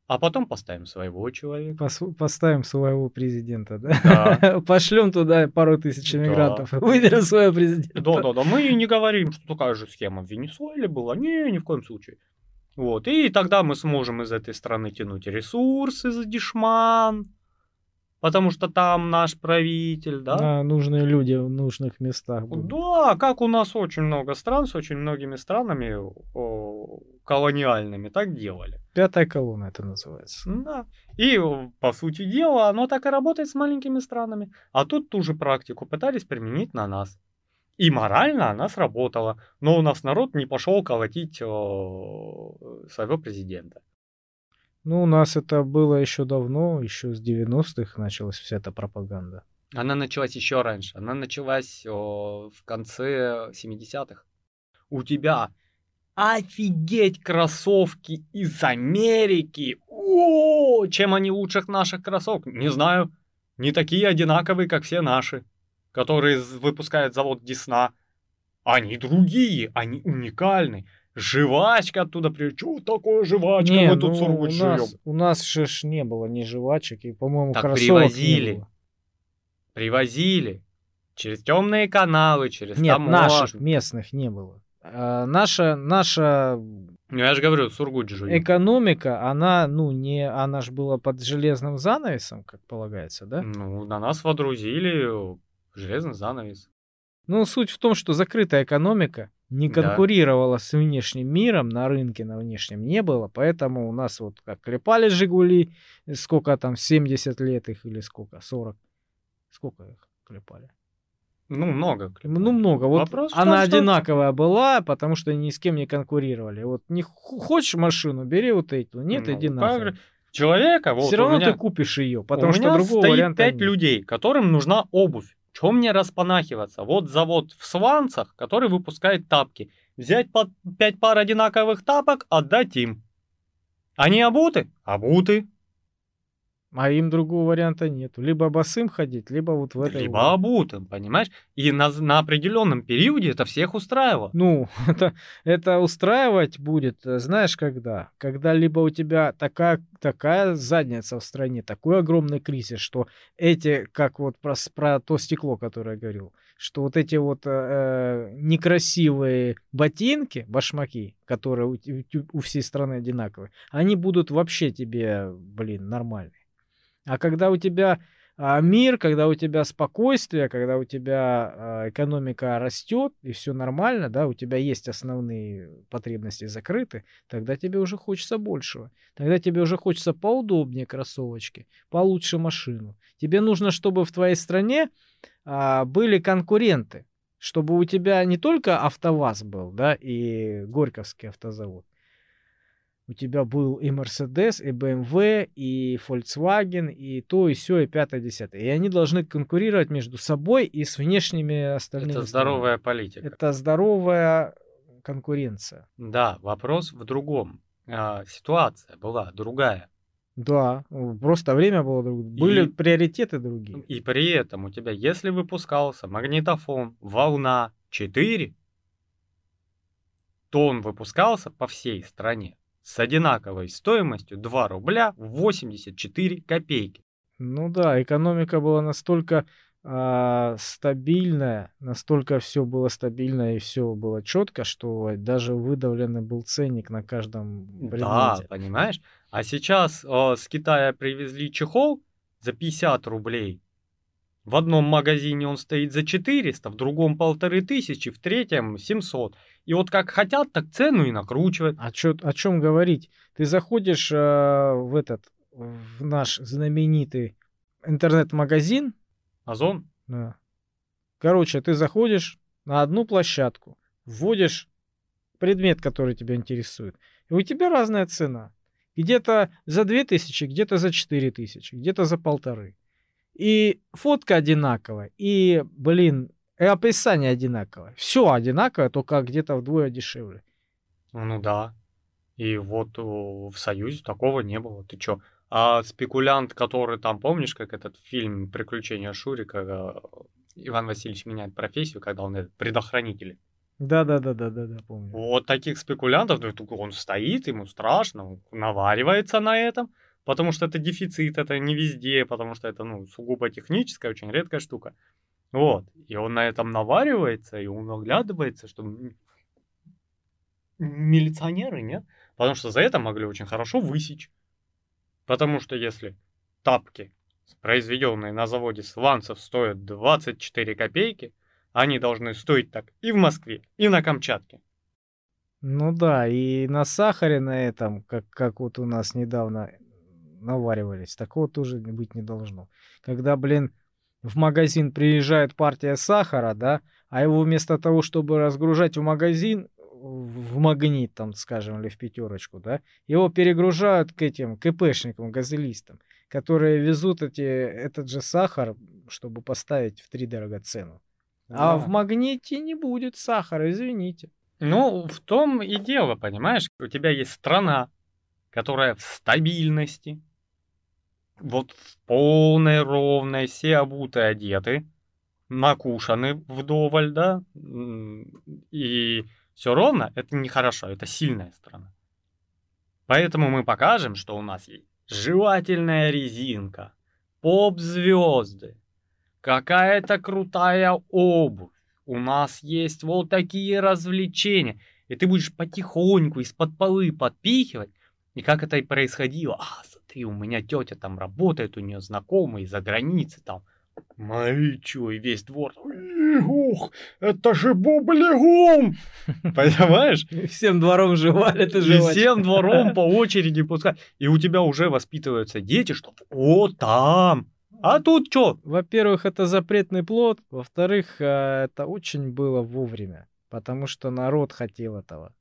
Speaker 1: А потом поставим своего человека.
Speaker 2: Пос- поставим своего президента, да? да. Пошлем туда пару тысяч иммигрантов. Да. Выберем своего президента.
Speaker 1: Да, да, да. Мы не говорим, что такая же схема в Венесуэле была. Не, ни в коем случае. Вот, и тогда мы сможем из этой страны тянуть ресурсы за дешман, потому что там наш правитель, да?
Speaker 2: Да, нужные люди в нужных местах. Будут.
Speaker 1: Да, как у нас очень много стран с очень многими странами, колониальными так делали.
Speaker 2: Пятая колонна это называется.
Speaker 1: Да. И, по сути дела, оно так и работает с маленькими странами. А тут ту же практику пытались применить на нас. И морально она сработала. Но у нас народ не пошел колотить о, своего президента.
Speaker 2: Ну, у нас это было еще давно, еще с 90-х началась вся эта пропаганда.
Speaker 1: Она началась еще раньше. Она началась о, в конце 70-х. У тебя офигеть кроссовки из Америки. О, чем они лучших наших кроссовок? Не знаю. Не такие одинаковые, как все наши, которые выпускает завод Десна. Они другие, они уникальны. Жвачка оттуда при... Что такое жвачка?
Speaker 2: Не,
Speaker 1: Мы тут
Speaker 2: ну,
Speaker 1: сургут
Speaker 2: у
Speaker 1: жуем.
Speaker 2: нас, у нас же ж не было ни жвачек, и, по-моему,
Speaker 1: Так
Speaker 2: кроссовок
Speaker 1: привозили.
Speaker 2: не было.
Speaker 1: Привозили. Через темные каналы, через
Speaker 2: Нет,
Speaker 1: таможню.
Speaker 2: наших местных не было. А, наша, наша
Speaker 1: Ну, я же говорю, сургут жуем.
Speaker 2: экономика, она, ну, не, она же была под железным занавесом, как полагается, да?
Speaker 1: Ну, на нас водрузили железный занавес.
Speaker 2: Ну, суть в том, что закрытая экономика не
Speaker 1: Да.
Speaker 2: конкурировала с внешним миром, на рынке на внешнем не было, поэтому у нас вот как клепали «Жигули», сколько там, 70 лет их или сколько, 40, сколько их клепали?
Speaker 1: Ну, много.
Speaker 2: Ну, много. Вот
Speaker 1: Вопрос
Speaker 2: она
Speaker 1: том, что-
Speaker 2: одинаковая была, потому что ни с кем не конкурировали. Вот не хочешь машину, бери вот эту. Нет,
Speaker 1: Ну,
Speaker 2: иди нахрен.
Speaker 1: Человека, вот
Speaker 2: Все равно
Speaker 1: меня-
Speaker 2: ты купишь ее, потому
Speaker 1: у
Speaker 2: что
Speaker 1: меня
Speaker 2: другого
Speaker 1: стоит
Speaker 2: варианта
Speaker 1: пять
Speaker 2: нет.
Speaker 1: людей, которым нужна обувь. Чем мне распанахиваться? Вот завод в Сванцах, который выпускает тапки. Взять по пять пар одинаковых тапок, отдать им. Они обуты? Обуты.
Speaker 2: А им другого варианта нету. Либо босым ходить, либо вот в этой...
Speaker 1: Либо обутым, понимаешь? И на, на определенном периоде это всех устраивало.
Speaker 2: Ну, это, это устраивать будет, э, знаешь, когда? Когда либо у тебя такая, такая задница в стране, такой огромный кризис, что эти, как вот про, про то стекло, которое я говорил, что вот эти вот э, э, некрасивые ботинки, башмаки, которые у у всей страны одинаковые, они будут вообще тебе, блин, нормальные. А когда у тебя а, мир, когда у тебя спокойствие, когда у тебя а, экономика растет и все нормально, да, у тебя есть основные потребности закрыты, тогда тебе уже хочется большего. Тогда тебе уже хочется поудобнее кроссовочки, получше машину. Тебе нужно, чтобы в твоей стране а, были конкуренты, чтобы у тебя не только АвтоВАЗ был, да, и Горьковский автозавод, у тебя был и Mercedes, и BMW, и Volkswagen, и то, и все, и пятое, десятое. И они должны конкурировать между собой и с внешними остальными.
Speaker 1: Это
Speaker 2: странами.
Speaker 1: здоровая политика.
Speaker 2: Это здоровая конкуренция.
Speaker 1: Да, вопрос в другом. А, ситуация была другая.
Speaker 2: Да, просто время было другое. Были
Speaker 1: И-
Speaker 2: приоритеты другие.
Speaker 1: И при этом у тебя, если выпускался магнитофон «Волна 4», то он выпускался по всей стране с одинаковой стоимостью 2 рубля 84 копейки.
Speaker 2: Ну да, экономика была настолько а, стабильная, настолько все было стабильно и все было четко, что даже выдавленный был ценник на каждом
Speaker 1: Да,
Speaker 2: предмете.
Speaker 1: понимаешь? А сейчас э, с Китая привезли чехол за 50 рублей. В одном магазине он стоит за 400, в другом полторы тысячи, в третьем 700. И вот как хотят, так цену и накручивают.
Speaker 2: А чё, о чем говорить? Ты заходишь а, в этот, в наш знаменитый интернет-магазин,
Speaker 1: Озон?
Speaker 2: Да. Короче, ты заходишь на одну площадку, вводишь предмет, который тебя интересует, и у тебя разная цена. Где-то за 2000, где-то за 4000, где-то за полторы. И фотка одинаковая, и, блин, и описание одинаковое. Все одинаковое, только где-то вдвое дешевле.
Speaker 1: Ну да. И вот в Союзе такого не было. Ты чё? А спекулянт, который там, помнишь, как этот фильм «Приключения Шурика», э, Иван Васильевич меняет профессию, когда он этот предохранитель.
Speaker 2: Да-да-да-да-да, помню.
Speaker 1: Вот таких спекулянтов, ну, он стоит, ему страшно, он наваривается на этом, потому что это дефицит, это не везде, потому что это, ну, сугубо техническая, очень редкая штука. Вот, и он на этом наваривается, и он оглядывается, что милиционеры, нет? Потому что за это могли очень хорошо высечь. Потому что если тапки, произведенные на заводе Сванцев, стоят 24 копейки, они должны стоить так и в Москве, и на Камчатке.
Speaker 2: Ну да, и на сахаре на этом, как, как вот у нас недавно наваривались, такого тоже быть не должно. Когда, блин, в магазин приезжает партия сахара, да, а его вместо того, чтобы разгружать в магазин, в магнит, там, скажем, или в пятерочку, да, его перегружают к этим КПшникам, газелистам, которые везут эти, этот же сахар, чтобы поставить в три дорого цену. А в магните не будет сахара, извините.
Speaker 1: Ну, в том и дело, понимаешь? У тебя есть страна, которая в стабильности, вот в полной, ровной, все обуты, одеты, накушаны вдоволь, да, и все ровно, это нехорошо, это сильная страна. Поэтому мы покажем, что у нас есть жевательная резинка, поп-звезды, какая-то крутая обувь, у нас есть вот такие развлечения. И ты будешь потихоньку из-под полы подпихивать. И как это и происходило. А, смотри, у меня тетя там работает, у нее знакомые за границей там. Смотри, что, и весь двор. Ух, это же бублигум! Понимаешь?
Speaker 2: Всем двором жевали это
Speaker 1: же. всем двором по очереди пускай. И у тебя уже воспитываются дети, что вот там а тут что?
Speaker 2: Во-первых, это запретный плод. Во-вторых, э, это очень было вовремя. Потому что народ хотел этого.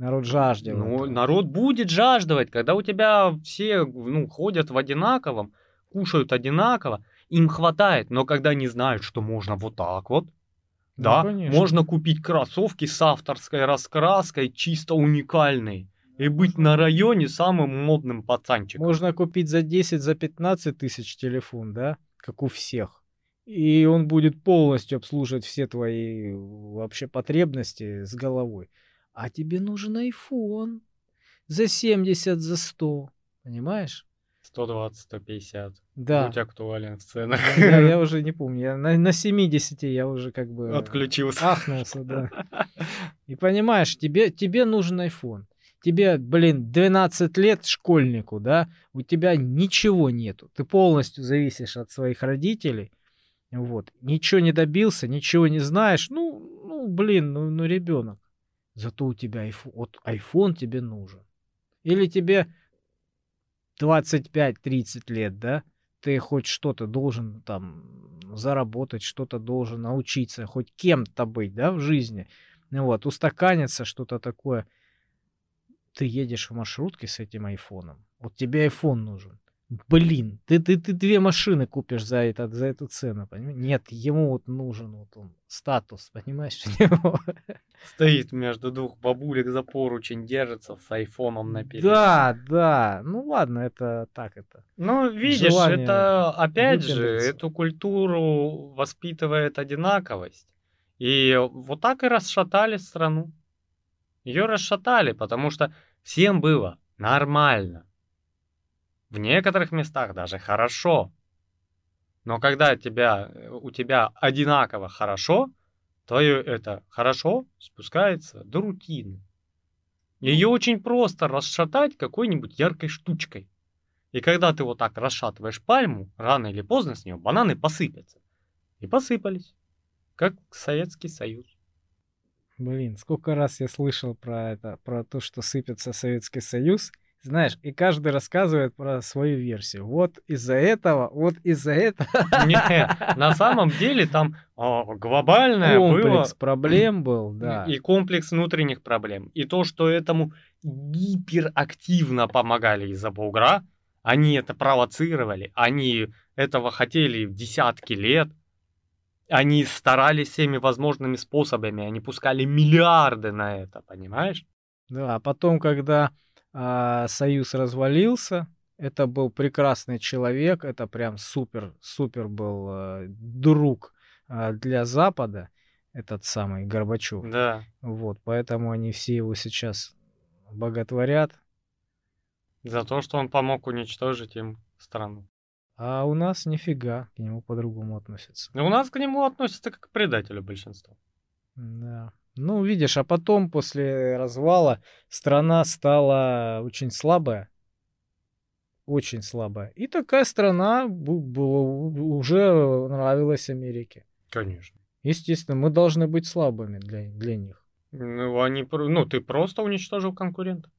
Speaker 2: Народ жаждал.
Speaker 1: Ну, народ будет жаждывать, когда у тебя все ну, ходят в одинаковом, кушают одинаково, им хватает, но когда не знают, что можно вот так вот, ну, да, конечно. можно купить кроссовки с авторской раскраской, чисто уникальные и быть на районе самым модным пацанчиком.
Speaker 2: Можно купить за 10, за 15 тысяч телефон, да, как у всех. И он будет полностью обслуживать все твои вообще потребности с головой. А тебе нужен iPhone за 70, за 100, понимаешь?
Speaker 1: 120, 150.
Speaker 2: Да.
Speaker 1: Будь актуален в ценах.
Speaker 2: Да, я уже не помню. Я на, на 70 я уже как бы...
Speaker 1: Отключился.
Speaker 2: Ахнулся, да. И понимаешь, тебе, тебе нужен iPhone тебе, блин, 12 лет школьнику, да, у тебя ничего нету, ты полностью зависишь от своих родителей, вот, ничего не добился, ничего не знаешь, ну, ну, блин, ну, ну ребенок, зато у тебя iPhone, вот iPhone тебе нужен. Или тебе 25-30 лет, да, ты хоть что-то должен там заработать, что-то должен научиться, хоть кем-то быть, да, в жизни, вот, устаканиться, что-то такое – ты едешь в маршрутке с этим айфоном. Вот тебе айфон нужен. Блин, ты, ты, ты две машины купишь за, это, за эту цену, понимаешь? Нет, ему вот нужен вот он статус, понимаешь?
Speaker 1: Стоит между двух бабулек за поручень, держится с айфоном на перед.
Speaker 2: Да, да. Ну ладно, это так это.
Speaker 1: Ну, видишь, Желание это опять же, эту культуру воспитывает одинаковость. И вот так и расшатали страну. Ее расшатали, потому что всем было нормально. В некоторых местах даже хорошо. Но когда тебя, у тебя одинаково хорошо, то это хорошо спускается до рутины. Ее очень просто расшатать какой-нибудь яркой штучкой. И когда ты вот так расшатываешь пальму, рано или поздно с нее бананы посыпятся. И посыпались, как Советский Союз.
Speaker 2: Блин, сколько раз я слышал про это, про то, что сыпется Советский Союз. Знаешь, и каждый рассказывает про свою версию. Вот из-за этого, вот из-за этого.
Speaker 1: Нет, на самом деле там о, глобальное
Speaker 2: комплекс было... проблем был, да.
Speaker 1: И комплекс внутренних проблем. И то, что этому гиперактивно помогали из-за бугра, они это провоцировали, они этого хотели десятки лет, они старались всеми возможными способами, они пускали миллиарды на это, понимаешь?
Speaker 2: Да, а потом, когда э, Союз развалился, это был прекрасный человек, это прям супер, супер был э, друг э, для Запада, этот самый Горбачев.
Speaker 1: Да.
Speaker 2: Вот, поэтому они все его сейчас боготворят.
Speaker 1: За то, что он помог уничтожить им страну.
Speaker 2: А у нас нифига к нему по-другому относятся.
Speaker 1: У нас к нему относятся как к предателю большинство.
Speaker 2: Да. Ну, видишь, а потом, после развала, страна стала очень слабая. Очень слабая. И такая страна была, уже нравилась Америке.
Speaker 1: Конечно.
Speaker 2: Естественно, мы должны быть слабыми для, для них.
Speaker 1: Ну, они, ну, ты просто уничтожил конкурента.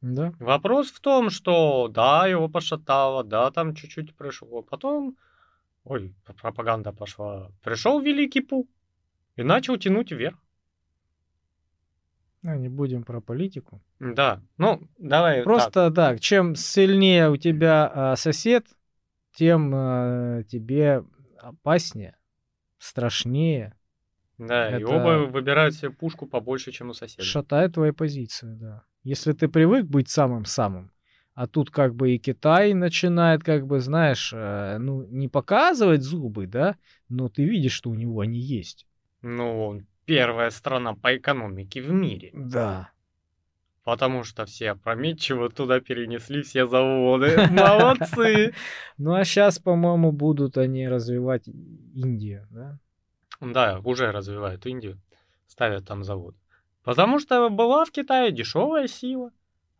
Speaker 2: Да.
Speaker 1: Вопрос в том, что да, его пошатало, да, там чуть-чуть пришло. Потом, ой, пропаганда пошла. Пришел великий Пу и начал тянуть вверх.
Speaker 2: Ну, не будем про политику.
Speaker 1: Да, ну, давай.
Speaker 2: Просто так, чем сильнее у тебя а, сосед, тем а, тебе опаснее, страшнее,
Speaker 1: Да, и
Speaker 2: это-
Speaker 1: оба выбирают себе пушку побольше, чем у соседа.
Speaker 2: шатает твою позицию, да. Если ты привык быть самым-самым, а тут как бы и Китай начинает, как бы, знаешь, э, ну, не показывать зубы, да, но ты видишь, что у него они есть.
Speaker 1: Ну, он первая страна по экономике в мире.
Speaker 2: Да.
Speaker 1: Потому что все опрометчиво туда перенесли все заводы. Молодцы!
Speaker 2: Ну, а сейчас, по-моему, будут они развивать Индию, да?
Speaker 1: Да, уже развивают Индию, ставят там завод. Потому что была в Китае дешевая сила.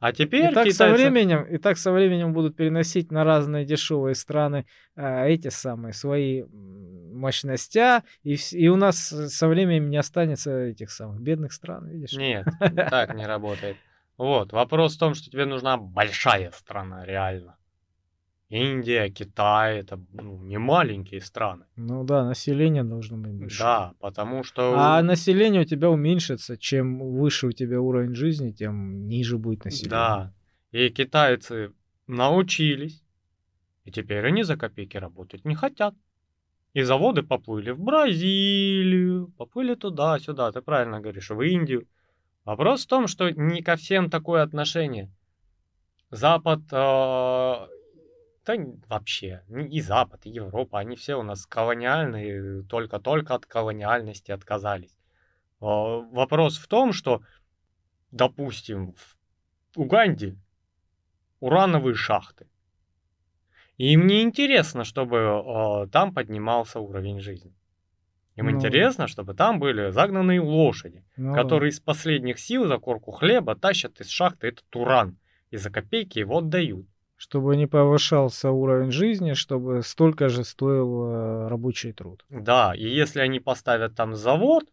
Speaker 1: А теперь
Speaker 2: И так, со
Speaker 1: китайцы-
Speaker 2: временем, и так со временем будут переносить на разные дешевые страны а, эти самые свои м, мощностя, и, и у нас э, со временем не останется этих самых бедных стран, видишь?
Speaker 1: Нет, так не работает. Вот, вопрос в том, что тебе нужна большая страна, реально. Индия, Китай, это ну, не маленькие страны.
Speaker 2: Ну да, население должно быть большое.
Speaker 1: Да, потому что...
Speaker 2: А население у тебя уменьшится, чем выше у тебя уровень жизни, тем ниже будет население.
Speaker 1: Да. И китайцы научились, и теперь они за копейки работать не хотят. И заводы поплыли в Бразилию, поплыли туда-сюда, ты правильно говоришь, в Индию. Вопрос в том, что не ко всем такое отношение. Запад, э, да вообще, и Запад, и Европа, они все у нас колониальные, только-только от колониальности отказались. Э, Вопрос в том, что, допустим, в Уганде урановые шахты. И им не интересно, чтобы э, там поднимался уровень жизни. Им
Speaker 2: Ну.
Speaker 1: интересно, чтобы там были загнанные лошади,
Speaker 2: Ну
Speaker 1: которые из последних сил за корку хлеба тащат из шахты этот уран и за копейки его отдают.
Speaker 2: Чтобы не повышался уровень жизни, чтобы столько же стоил э, рабочий труд.
Speaker 1: Да, и если они поставят там завод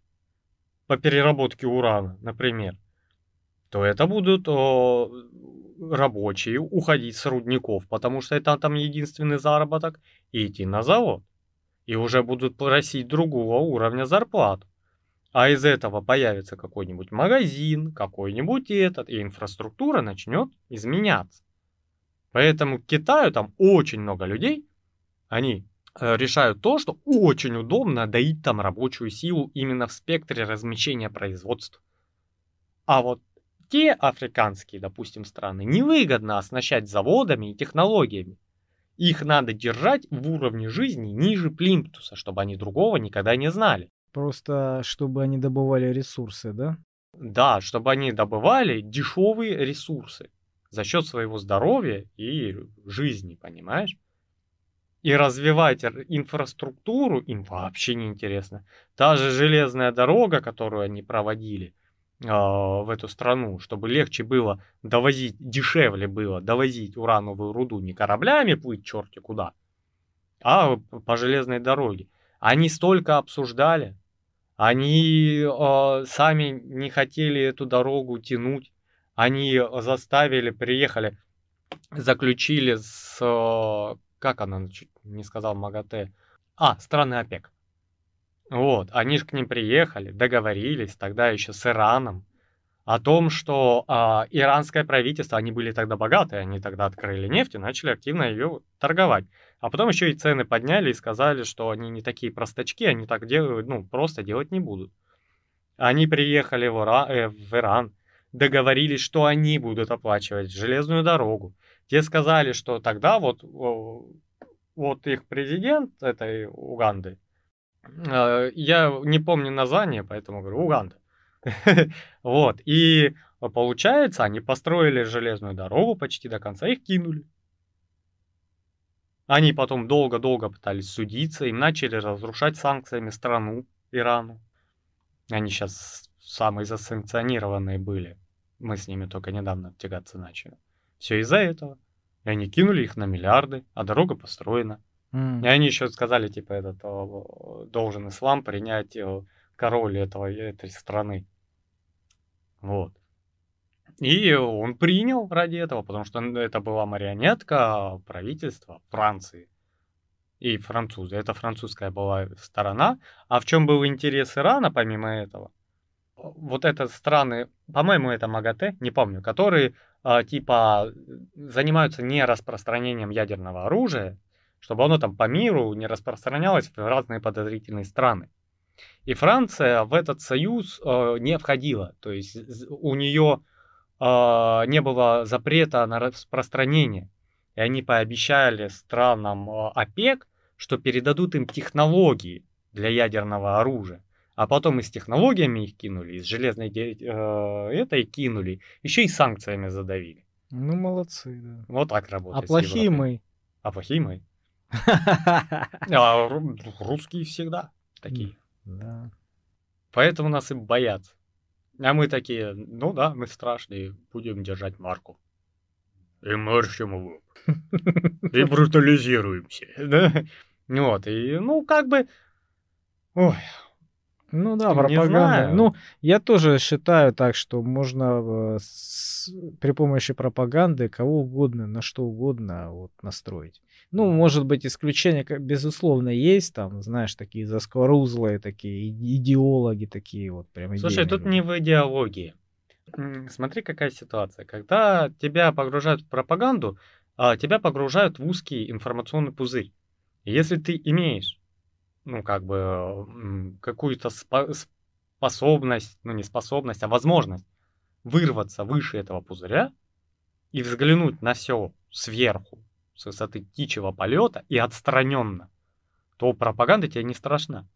Speaker 1: по переработке урана, например, то это будут о, рабочие уходить с рудников, потому что это там единственный заработок, и идти на завод. И уже будут просить другого уровня зарплат. А из этого появится какой-нибудь магазин, какой-нибудь этот, и инфраструктура начнет изменяться. Поэтому к Китаю там очень много людей, они э, решают то, что очень удобно доить там рабочую силу именно в спектре размещения производств. А вот те африканские, допустим, страны невыгодно оснащать заводами и технологиями. Их надо держать в уровне жизни ниже плинтуса, чтобы они другого никогда не знали.
Speaker 2: Просто чтобы они добывали ресурсы, да?
Speaker 1: Да, чтобы они добывали дешевые ресурсы за счет своего здоровья и жизни, понимаешь? И развивать инфраструктуру им вообще не интересно. Та же железная дорога, которую они проводили а, в эту страну, чтобы легче было довозить, дешевле было довозить урановую руду не кораблями плыть черти куда, а по железной дороге. Они столько обсуждали, они э, сами не хотели эту дорогу тянуть. Они заставили, приехали, заключили с... э, как она, чуть не сказал МАГАТЭ. А, страны ОПЕК. Вот, они же к ним приехали, договорились тогда еще с Ираном о том, что а, иранское правительство, они были тогда богатые, они тогда открыли нефть и начали активно ее торговать. А потом еще и цены подняли и сказали, что они не такие простачки, они так делают, ну, просто делать не будут. Они приехали в, Ира- э, в Иран, договорились, что они будут оплачивать железную дорогу. Те сказали, что тогда вот, вот их президент этой Уганды, э, я не помню название, поэтому говорю Уганда. Вот, и получается, они построили железную дорогу почти до конца, их кинули. Они потом долго-долго пытались судиться, им начали разрушать санкциями страну Ирану. Они сейчас самые засанкционированные были. Мы с ними только недавно тягаться начали. Все из-за этого. И они кинули их на миллиарды, а дорога построена.
Speaker 2: М.
Speaker 1: И они еще сказали, типа, этот о, должен ислам принять о, король этого, этой страны. Вот. И он принял ради этого, потому что это была марионетка правительства Франции и французы. Это французская была сторона. А в чем был интерес Ирана, помимо этого? Вот это страны, по-моему, это МАГАТЭ, не помню, которые э, типа занимаются не распространением ядерного оружия, чтобы оно там по миру не распространялось в разные подозрительные страны. И Франция в этот союз э, не входила, то есть у нее э, не было запрета на распространение. И они пообещали странам э, ОПЕК, что передадут им технологии для ядерного оружия. А потом и с технологиями их кинули, и с железной э, этой кинули, еще и санкциями задавили.
Speaker 2: Ну, молодцы, да.
Speaker 1: Вот так работает.
Speaker 2: А плохие мы.
Speaker 1: А плохие мы. А русские всегда такие.
Speaker 2: Да.
Speaker 1: Поэтому нас и боятся. А мы такие, ну да, мы страшные, будем держать марку. И морщим лоб. И брутализируемся. Да? Вот, и ну как бы... Ой,
Speaker 2: ну да, пропаганда. Ну, я тоже считаю так, что можно э, с, при помощи пропаганды кого угодно, на что угодно вот, настроить. Ну, может быть, исключения, безусловно, есть, там, знаешь, такие заскорузлые, такие идеологи, такие вот прям
Speaker 1: Слушай, тут не в идеологии. Смотри, какая ситуация. Когда тебя погружают в пропаганду, а, тебя погружают в узкий информационный пузырь. Если ты имеешь ну, как бы, какую-то способность, ну, не способность, а возможность вырваться выше этого пузыря и взглянуть на все сверху, с высоты птичьего полета и отстраненно, то пропаганда тебе не страшна.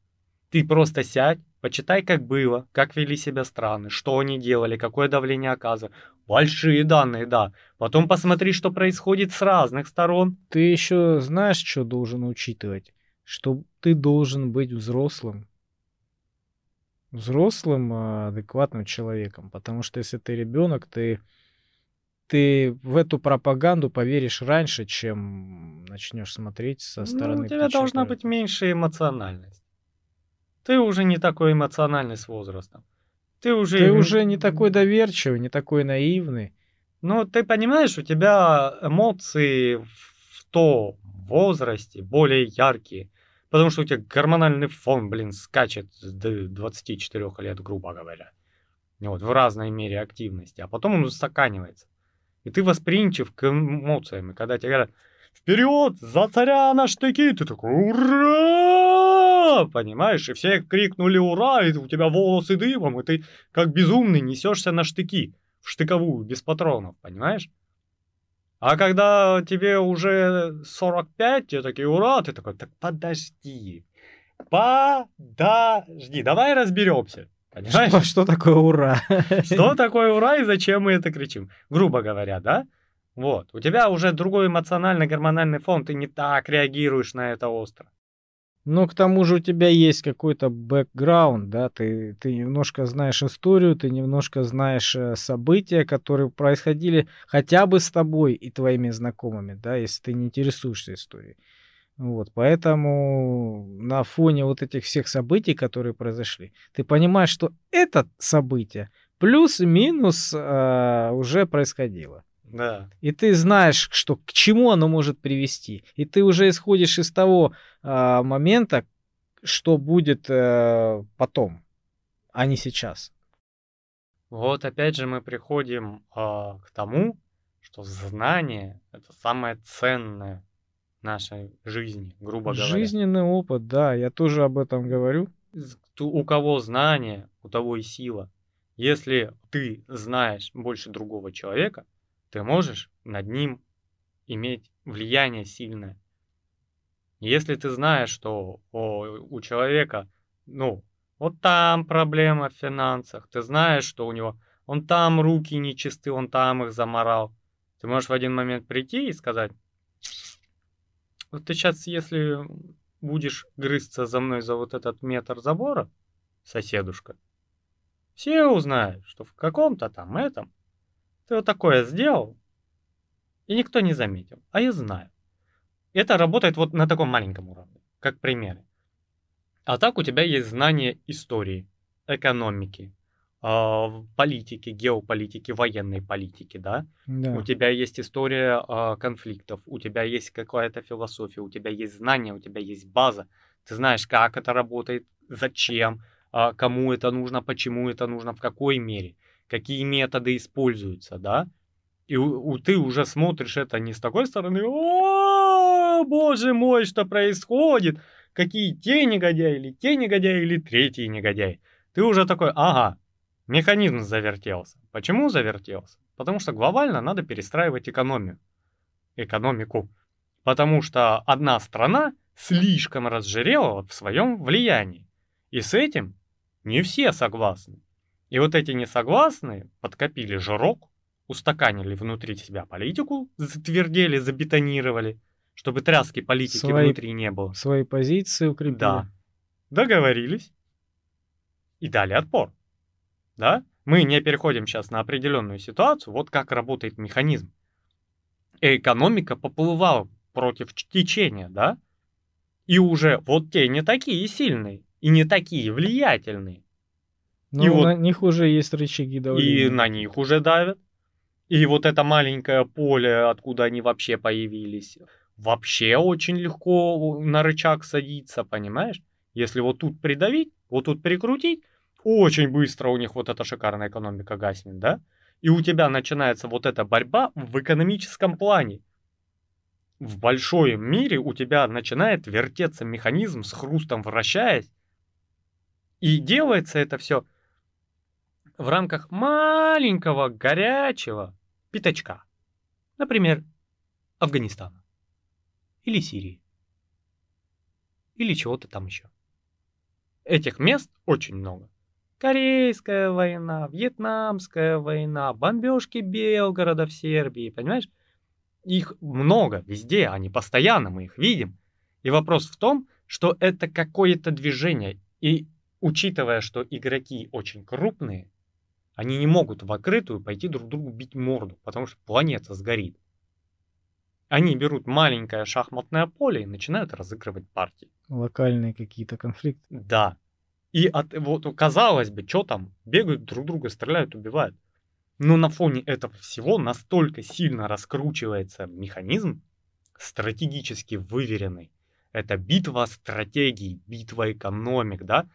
Speaker 1: Ты просто сядь, почитай, как было, как вели себя страны, что они делали, какое давление оказывали. Большие данные, да. Потом посмотри, что происходит с разных сторон.
Speaker 2: Ты еще знаешь, что должен учитывать? что ты должен быть взрослым. Взрослым, а, адекватным человеком. Потому что если ты ребенок, ты, ты в эту пропаганду поверишь раньше, чем начнешь смотреть со стороны. Ну,
Speaker 1: у тебя должна быть меньше эмоциональность. Ты уже не такой эмоциональный с возрастом.
Speaker 2: Ты уже... Ты уже не такой доверчивый, не такой наивный.
Speaker 1: Ну, ты понимаешь, у тебя эмоции в то возрасте более яркие. Потому что у тебя гормональный фон, блин, скачет до 24 лет, грубо говоря. Вот, в разной мере активности. А потом он устаканивается. И ты восприимчив к эмоциям. И когда тебе говорят, вперед, за царя на штыки, ты такой, ура! Понимаешь? И все крикнули ура, и у тебя волосы дымом, и ты как безумный несешься на штыки, в штыковую, без патронов, понимаешь? А когда тебе уже 45, тебе такие, ура, ты такой, так подожди, подожди, давай разберемся.
Speaker 2: Понимаешь? Что, что такое ура?
Speaker 1: Что такое ура и зачем мы это кричим? Грубо говоря, да? Вот. У тебя уже другой эмоциональный гормональный фон, ты не так реагируешь на это остро.
Speaker 2: Но к тому же у тебя есть какой-то бэкграунд, да, ты, ты немножко знаешь историю, ты немножко знаешь э, события, которые происходили хотя бы с тобой и твоими знакомыми, да, если ты не интересуешься историей. Вот, поэтому на фоне вот этих всех событий, которые произошли, ты понимаешь, что это событие плюс-минус э, уже происходило.
Speaker 1: Да.
Speaker 2: И ты знаешь, что к чему оно может привести. И ты уже исходишь из того э, момента, что будет э, потом, а не сейчас.
Speaker 1: Вот опять же мы приходим э, к тому, что знание это самое ценное в нашей жизни, грубо говоря.
Speaker 2: Жизненный опыт, да, я тоже об этом говорю.
Speaker 1: У кого знание, у того и сила. Если ты знаешь больше другого человека, ты можешь над ним иметь влияние сильное. Если ты знаешь, что о, у человека, ну, вот там проблема в финансах, ты знаешь, что у него, он там руки нечисты, он там их заморал, ты можешь в один момент прийти и сказать, вот ты сейчас, если будешь грызться за мной за вот этот метр забора, соседушка, все узнают, что в каком-то там этом ты вот такое сделал, и никто не заметил. А я знаю. Это работает вот на таком маленьком уровне, как примеры. А так у тебя есть знание истории, экономики, а, политики, геополитики, военной политики, да?
Speaker 2: Да.
Speaker 1: У тебя есть история а, конфликтов, у тебя есть какая-то философия, у тебя есть знания, у тебя есть база. Ты знаешь, как это работает, зачем, а, кому это нужно, почему это нужно, в какой мере, какие методы используются, да? И у, у- ты уже смотришь это не с такой стороны, о, боже мой, что происходит, какие те негодяи, или те негодяи, или третий негодяй. Ты уже такой, ага, механизм завертелся. Почему завертелся? Потому что глобально надо перестраивать экономию, экономику. Потому что одна страна слишком разжирела в своем влиянии. И с этим не все согласны. И вот эти несогласные подкопили жирок, устаканили внутри себя политику, затвердели, забетонировали, чтобы тряски политики
Speaker 2: Свои-
Speaker 1: внутри не было.
Speaker 2: Свои позиции укрепили.
Speaker 1: Да. Договорились и дали отпор. Да? Мы не переходим сейчас на определенную ситуацию, вот как работает механизм. И экономика поплывала против течения, да? И уже вот те не такие сильные и не такие влиятельные.
Speaker 2: Ну,
Speaker 1: И вот-
Speaker 2: на них уже есть рычаги давления.
Speaker 1: И на них уже давят. И вот это маленькое поле, откуда они вообще появились, вообще очень легко на рычаг садиться, понимаешь? Если вот тут придавить, вот тут прикрутить, очень быстро у них вот эта шикарная экономика гаснет, да? И у тебя начинается вот эта борьба в экономическом плане. В большом мире у тебя начинает вертеться механизм с хрустом вращаясь. И делается это все в рамках маленького горячего пятачка. Например, Афганистана. Или Сирии. Или чего-то там еще. Этих мест очень много. Корейская война, Вьетнамская война, бомбежки Белгорода в Сербии, понимаешь? Их много везде, они постоянно, мы их видим. И вопрос в том, что это какое-то движение. И учитывая, что игроки очень крупные, они не могут в открытую пойти друг другу бить морду, потому что планета сгорит. Они берут маленькое шахматное поле и начинают разыгрывать партии.
Speaker 2: Локальные какие-то конфликты.
Speaker 1: Да. И от, вот, казалось бы, что там, бегают друг друга, стреляют, убивают. Но на фоне этого всего настолько сильно раскручивается механизм, стратегически выверенный. Это битва стратегий, битва экономик, да?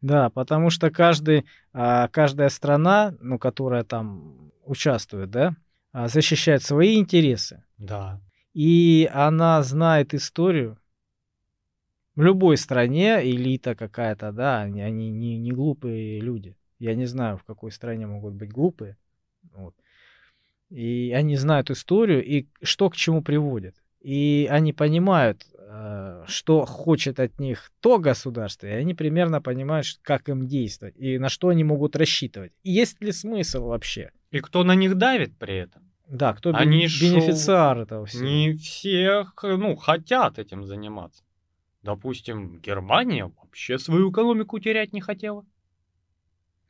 Speaker 2: Да, потому что каждый, а, каждая страна, ну, которая там участвует, да, а, защищает свои интересы.
Speaker 1: Да.
Speaker 2: И она знает историю. В любой стране элита какая-то, да, они, они не, не глупые люди. Я не знаю, в какой стране могут быть глупые. Вот. И они знают историю и что к чему приводит. И они понимают, что хочет от них то государство, и они примерно понимают, как им действовать и на что они могут рассчитывать. И есть ли смысл вообще?
Speaker 1: И кто на них давит при этом?
Speaker 2: Да, кто
Speaker 1: Они шо-
Speaker 2: бенефициар этого всего?
Speaker 1: Не всех, ну, хотят этим заниматься. Допустим, Германия вообще свою экономику терять не хотела.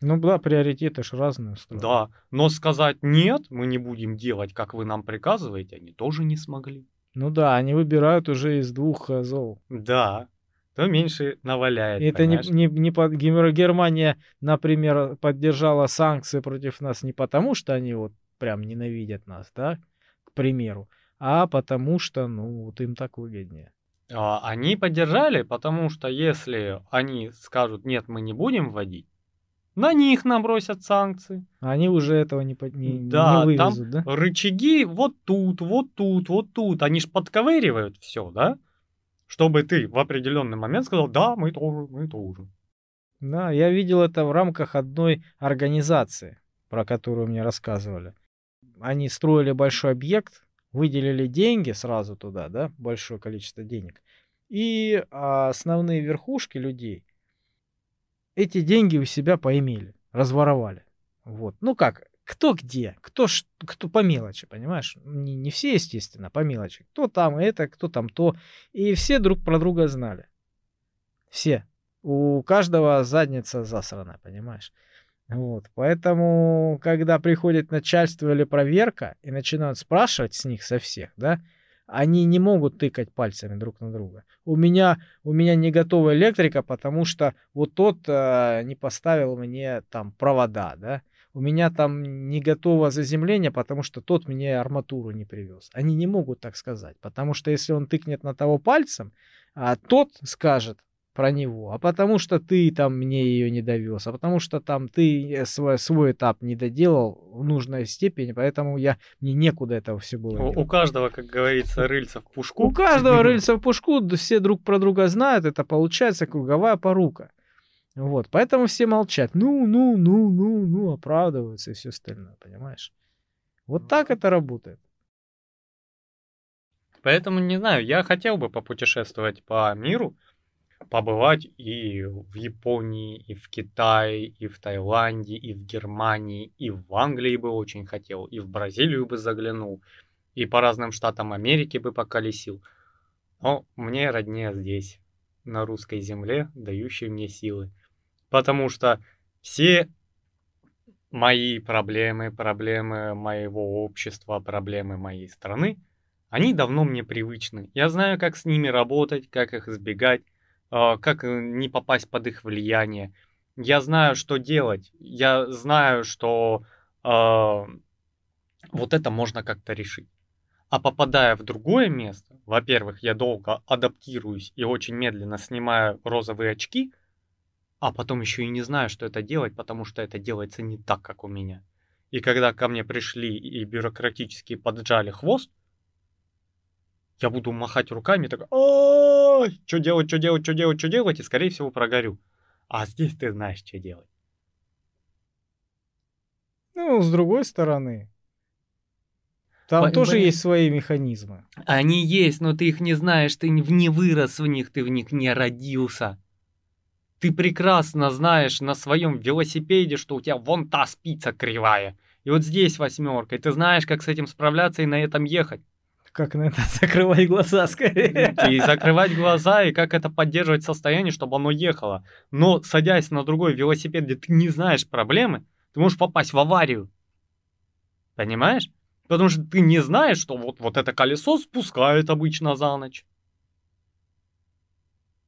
Speaker 2: Ну да, приоритеты ж разные устроены.
Speaker 1: Да, но сказать нет, мы не будем делать, как вы нам приказываете, они тоже не смогли.
Speaker 2: Ну да, они выбирают уже из двух э, зол.
Speaker 1: Да, то меньше наваляет.
Speaker 2: Это не,
Speaker 1: понимаешь?
Speaker 2: не, не под, Гер- Германия, например, поддержала санкции против нас не потому, что они вот прям ненавидят нас, да, к примеру, а потому что, ну, вот им так выгоднее.
Speaker 1: А, Они поддержали, потому что если они скажут нет, мы не будем вводить, на них набросят санкции.
Speaker 2: Они уже этого не, не, не
Speaker 1: Да, там
Speaker 2: вывезут, да?
Speaker 1: рычаги вот тут, вот тут, вот тут. Они ж подковыривают все, да? Чтобы ты в определенный момент сказал, да, мы тоже, мы тоже.
Speaker 2: Да, я видел это в рамках одной организации, про которую мне рассказывали. Они строили большой объект, выделили деньги сразу туда, да, большое количество денег. И а, основные верхушки людей эти деньги у себя поимели, разворовали. Вот. Ну как, кто где, кто, кто по мелочи, понимаешь? Не, не все, естественно, по мелочи. Кто там это, кто там то. И все друг про друга знали. Все. У каждого задница засрана, понимаешь? Вот. Поэтому, когда приходит начальство или проверка и начинают спрашивать с них со всех, да, они не могут тыкать пальцами друг на друга. У меня, у меня не готовая электрика, потому что вот тот э, не поставил мне там провода, да. У меня там не готово заземление, потому что тот мне арматуру не привез. Они не могут так сказать, потому что если он тыкнет на того пальцем, а тот скажет, про него, а потому что ты там мне ее не довез, а потому что там ты э, свой, свой этап не доделал в нужной степени, поэтому я мне некуда этого все было.
Speaker 1: У, у каждого, как говорится, рыльца в пушку.
Speaker 2: У каждого рыльца в пушку, все друг про друга знают, это получается круговая порука. Вот, поэтому все молчат. Ну, ну, ну, ну, ну, оправдываются и все остальное, понимаешь? Вот так это работает.
Speaker 1: Поэтому, не знаю, я хотел бы попутешествовать по миру, побывать и в Японии, и в Китае, и в Таиланде, и в Германии, и в Англии бы очень хотел, и в Бразилию бы заглянул, и по разным штатам Америки бы поколесил. Но мне роднее здесь, на русской земле, дающей мне силы. Потому что все мои проблемы, проблемы моего общества, проблемы моей страны, они давно мне привычны. Я знаю, как с ними работать, как их избегать, как э, не попасть под их влияние. Я знаю, что делать. Я знаю, что э, вот это можно как-то решить. А попадая в другое место, во-первых, я долго адаптируюсь и очень медленно снимаю розовые очки, а потом еще и не знаю, что это делать, потому что это делается не так, как у меня. И когда ко мне пришли и бюрократически поджали хвост, я буду махать руками, так, ой, что делать, что делать, что делать, что делать, и, скорее всего, прогорю. А здесь ты знаешь, что делать.
Speaker 2: Ну, с другой стороны, там По, тоже блин. есть свои механизмы.
Speaker 1: Они есть, но ты их не знаешь, ты не вырос в них, ты в них не родился. Ты прекрасно знаешь на своем велосипеде, что у тебя вон та спица кривая. И вот здесь восьмерка, и ты знаешь, как с этим справляться и на этом ехать
Speaker 2: как на это закрывать глаза скорее.
Speaker 1: И закрывать глаза, и как это поддерживать состояние, чтобы оно ехало. Но садясь на другой велосипед, где ты не знаешь проблемы, ты можешь попасть в аварию. Понимаешь? Потому что ты не знаешь, что вот, вот это колесо спускает обычно за ночь.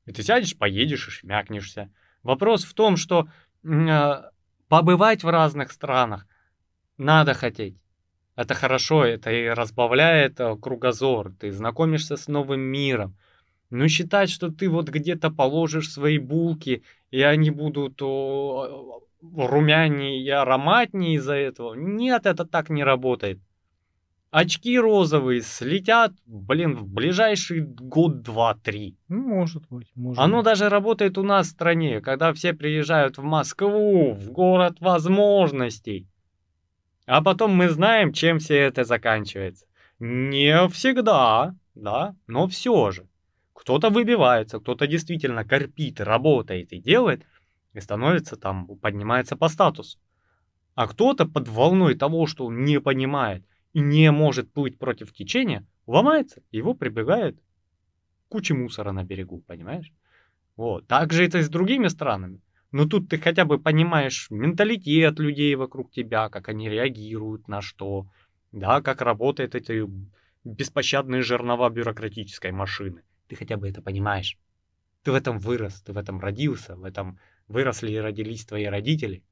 Speaker 1: И ты сядешь, поедешь и шмякнешься. Вопрос в том, что э, побывать в разных странах надо хотеть. Это хорошо, это и разбавляет э, кругозор, ты знакомишься с новым миром. Но считать, что ты вот где-то положишь свои булки, и они будут румянее и ароматнее из-за этого. Нет, это так не работает. Очки розовые слетят, блин, в ближайший год, два, три.
Speaker 2: Ну, может быть, может
Speaker 1: Оно
Speaker 2: быть.
Speaker 1: даже работает у нас в стране, когда все приезжают в Москву, в город возможностей. А потом мы знаем, чем все это заканчивается. Не всегда, да, но все же. Кто-то выбивается, кто-то действительно корпит, работает и делает, и становится там, поднимается по статусу. А кто-то под волной того, что он не понимает и не может плыть против течения, ломается, его прибегает куча мусора на берегу, понимаешь? Вот. Так же это и с другими странами. Но тут ты хотя бы понимаешь менталитет людей вокруг тебя, как они реагируют на что, да, как работает эти беспощадные жернова бюрократической машины. Ты хотя бы это понимаешь. Ты в этом вырос, ты в этом родился, в этом выросли и родились твои родители.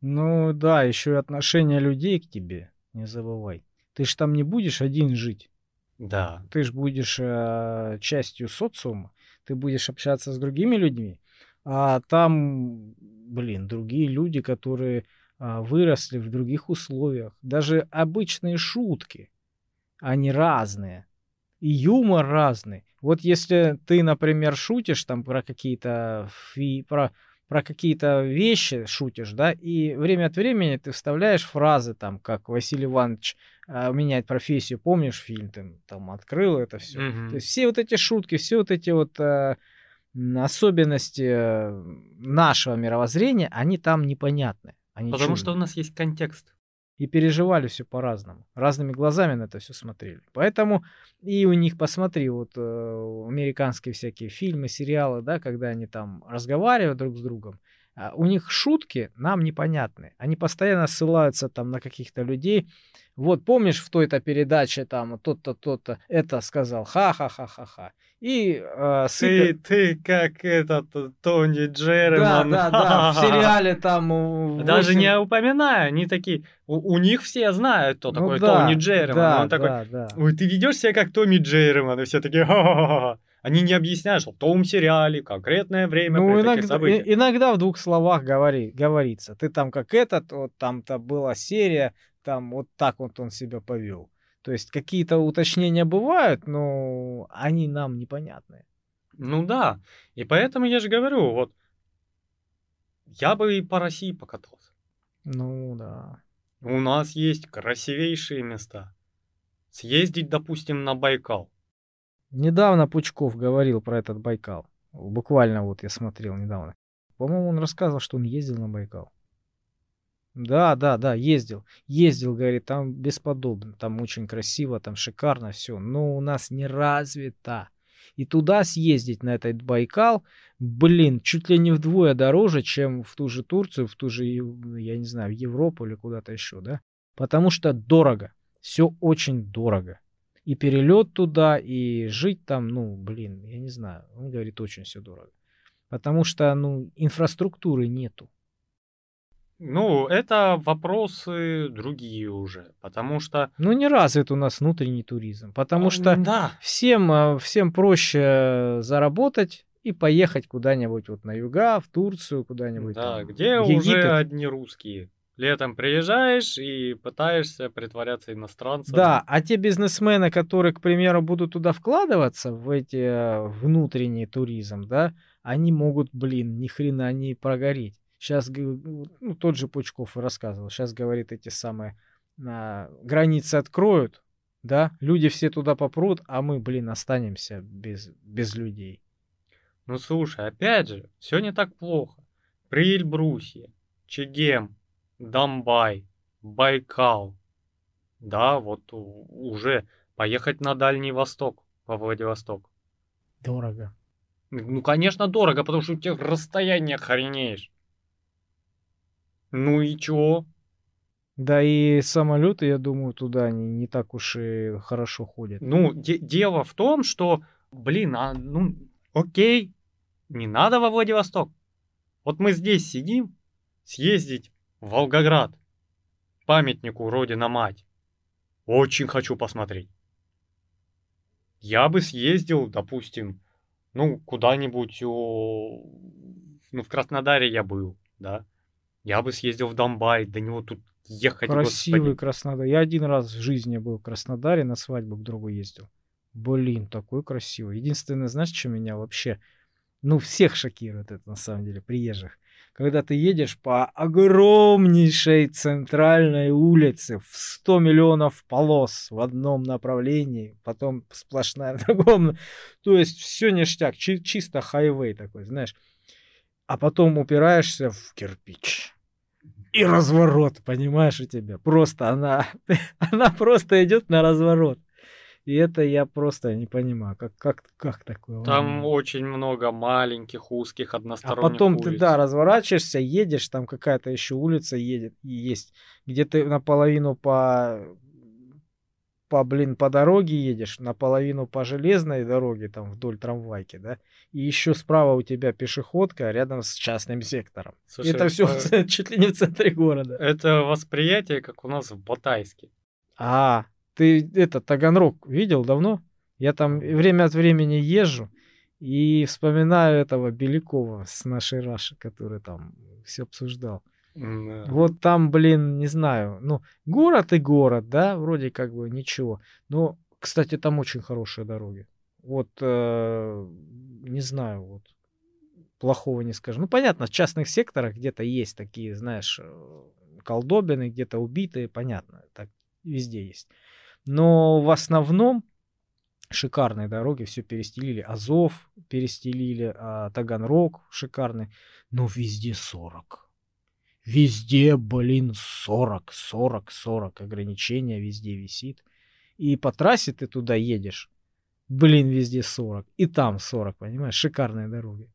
Speaker 2: Ну да, еще и отношение людей к тебе, не забывай. Ты ж там не будешь один жить.
Speaker 1: Да.
Speaker 2: Ты ж будешь э, частью социума, ты будешь общаться с другими людьми, а там, блин, другие люди, которые а, выросли в других условиях. Даже обычные шутки, они разные. И юмор разный. Вот если ты, например, шутишь там про какие-то фи... про про какие-то вещи шутишь, да, и время от времени ты вставляешь фразы там, как Василий Иванович э, меняет профессию, помнишь фильм, ты там открыл это все. Mm-hmm. То есть все вот эти шутки, все вот эти вот э, особенности э, нашего мировоззрения, они там непонятны. Они
Speaker 1: Потому чудные. что у нас есть контекст.
Speaker 2: И переживали все по-разному. Разными глазами на это все смотрели. Поэтому и у них, посмотри, вот э, американские всякие фильмы, сериалы, да, когда они там разговаривают друг с другом, А у них шутки нам непонятны. Они постоянно ссылаются там на каких-то людей. Вот помнишь в той-то передаче там тот-то, тот-то это сказал, ха-ха-ха-ха-ха. И э,
Speaker 1: Ты, ты как этот Тони
Speaker 2: Да,
Speaker 1: Джерриман.
Speaker 2: да, да, в сериале там... э,
Speaker 1: Даже
Speaker 2: восемь-
Speaker 1: не упоминаю, они такие, у, у них все знают, кто
Speaker 2: Ну
Speaker 1: такой
Speaker 2: да,
Speaker 1: Тони Джерриман.
Speaker 2: Да,
Speaker 1: Он такой,
Speaker 2: да, да.
Speaker 1: ой, ты ведешь себя как Томми Джерриман, и все такие, ха-ха-ха. Они не объясняют, что в том сериале, конкретное время,
Speaker 2: Ну,
Speaker 1: при таких
Speaker 2: иногда,
Speaker 1: событиях.
Speaker 2: и- иногда в двух словах говори, говорится. Ты там как этот, вот там-то была серия, там вот так вот он себя повел. То есть какие-то уточнения бывают, но они нам непонятны.
Speaker 1: Ну да, и поэтому я же говорю, вот, я бы и по России покатался.
Speaker 2: Ну да.
Speaker 1: У нас есть красивейшие места. Съездить, допустим, на Байкал.
Speaker 2: Недавно Пучков говорил про этот Байкал. Буквально вот я смотрел недавно. По-моему, он рассказывал, что он ездил на Байкал. Да, да, да, ездил. Ездил, говорит, там бесподобно, там очень красиво, там шикарно все. Но у нас не развито. И туда съездить на этот Байкал, блин, чуть ли не вдвое дороже, чем в ту же Турцию, в ту же, я не знаю, в Европу или куда-то еще, да? Потому что дорого. Все очень дорого. И перелет туда, и жить там, ну, блин, я не знаю. Он говорит, очень все дорого. Потому что, ну, инфраструктуры нету.
Speaker 1: Ну, это вопросы другие уже, потому что...
Speaker 2: Ну, не развит у нас внутренний туризм. Потому что
Speaker 1: Да,
Speaker 2: всем, э, всем проще заработать и поехать куда-нибудь вот на юга, в Турцию, куда-нибудь
Speaker 1: да,
Speaker 2: там,
Speaker 1: где уже одни русские. Летом приезжаешь и пытаешься притворяться иностранцем.
Speaker 2: Да, а те бизнесмены, которые, к примеру, будут туда вкладываться, в эти э, внутренний туризм, да, они могут, блин, ни хрена не прогореть. Сейчас, ну, тот же Пучков и рассказывал, сейчас, говорит, эти самые а, границы откроют, да, люди все туда попрут, а мы, блин, останемся без, без людей.
Speaker 1: Ну слушай, опять же, все не так плохо. При Эльбрусе, Чегем, Домбай, Байкал. Да, вот уже поехать на Дальний Восток, во Владивосток.
Speaker 2: Дорого.
Speaker 1: Ну, конечно, дорого, потому что у тебя расстояние охренеешь. Ну и чё?
Speaker 2: Да и самолеты, я думаю, туда они не так уж и хорошо ходят.
Speaker 1: Ну, де- дело в том, что, блин, а, ну, окей, не надо во Владивосток. Вот мы здесь сидим, съездить в Волгоград, памятнику Родина-Мать. Очень хочу посмотреть. Я бы съездил, допустим, ну, куда-нибудь, ну, в Краснодаре я был, да. Я бы съездил в Донбай, до него тут ехать,
Speaker 2: Красивый
Speaker 1: господи.
Speaker 2: Краснодар. Я один раз в жизни был в Краснодаре, на свадьбу к другу ездил. Блин, такой красивый. Единственное, знаешь, что меня вообще... Ну, всех шокирует это, на самом деле, приезжих. Когда ты едешь по огромнейшей центральной улице в 100 миллионов полос в одном направлении, потом сплошная в другом. То есть все ништяк, чи- чисто хайвей такой, знаешь. А потом упираешься в кирпич. И разворот, понимаешь, у тебя. Просто она, она просто идет на разворот. И это я просто не понимаю, как, как, как такое.
Speaker 1: Там очень много маленьких, узких,
Speaker 2: А
Speaker 1: односторонних
Speaker 2: потом ты,
Speaker 1: улиц.
Speaker 2: да, разворачиваешься, едешь, там какая-то еще улица едет, и есть, где ты наполовину по, по, блин, по дороге едешь, наполовину по железной дороге, там, вдоль трамвайки, да, и еще справа у тебя пешеходка рядом с частным сектором.
Speaker 1: Слушай,
Speaker 2: это все
Speaker 1: э,
Speaker 2: чуть ли не в центре города.
Speaker 1: Это восприятие, как у нас в Батайске.
Speaker 2: А, ты это Таганрог видел давно? Я там время от времени езжу и вспоминаю этого Белякова с нашей Раши, который там все обсуждал.
Speaker 1: Да.
Speaker 2: Вот там, блин, не знаю, ну, город и город, да, вроде как бы ничего. Но, кстати, там очень хорошие дороги. Вот, э, не знаю, вот, плохого не скажу. Ну, понятно, в частных секторах где-то есть такие, знаешь, э, колдобины, где-то убитые, понятно, так везде есть. Но в основном шикарные дороги, все перестелили. Азов перестелили, а Таганрог шикарный. Но везде 40. Везде, блин, 40, 40, 40 ограничения везде висит. И по трассе ты туда едешь, блин, везде 40. И там 40, понимаешь, шикарные дороги.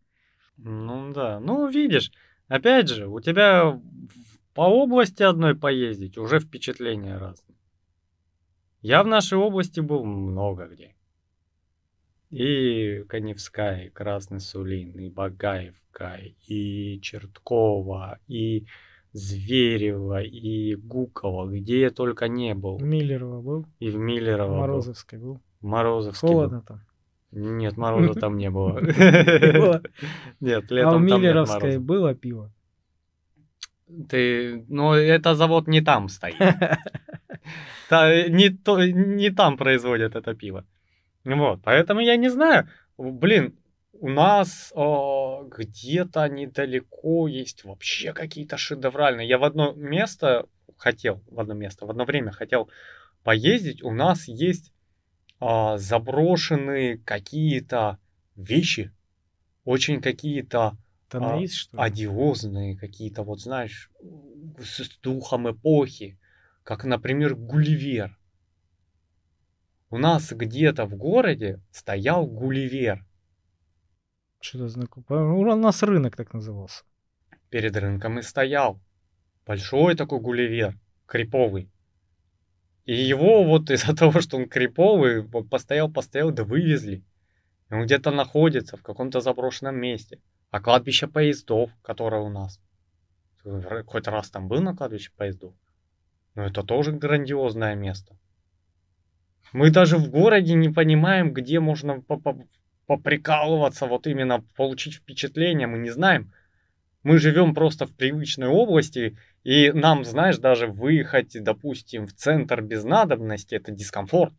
Speaker 1: Ну да, ну видишь, Опять же, у тебя по области одной поездить уже впечатления разные. Я в нашей области был много где. И Коневская, и Красный Сулин, и Багаевка, и Черткова, и Зверева, и Гукова, где я только не был.
Speaker 2: Миллерова был?
Speaker 1: И в Миллерово
Speaker 2: Морозовской был?
Speaker 1: был. Морозовский
Speaker 2: Холодно
Speaker 1: был.
Speaker 2: там?
Speaker 1: Нет, мороза там не было. Нет,
Speaker 2: А
Speaker 1: летом там нет
Speaker 2: Миллеровской было пиво?
Speaker 1: Ты, ну, это завод не там стоит. Не, то, не там производят это пиво. Вот, поэтому я не знаю. Блин, у нас э, где-то недалеко есть вообще какие-то шедевральные. Я в одно место хотел, в одно место, в одно время хотел поездить. У нас есть а, заброшенные какие-то вещи, очень какие-то
Speaker 2: Там
Speaker 1: А,
Speaker 2: что ли?
Speaker 1: одиозные, какие-то, вот знаешь, с духом эпохи, как, например, Гулливер. У нас где-то в городе стоял Гулливер.
Speaker 2: Что-то знакомое. Ну, У нас рынок так назывался.
Speaker 1: Перед рынком и стоял. Большой такой Гулливер, криповый. И его вот из-за того, что он криповый, вот постоял, постоял, да вывезли. И он где-то находится в каком-то заброшенном месте. А кладбище поездов, которое у нас. Хоть раз там был на кладбище поездов? Но это тоже грандиозное место. Мы даже в городе не понимаем, где можно по- по- поприкалываться, вот именно получить впечатление, мы не знаем. Мы живем просто в привычной области, и нам, знаешь, даже выехать, допустим, в центр без надобности, это дискомфорт.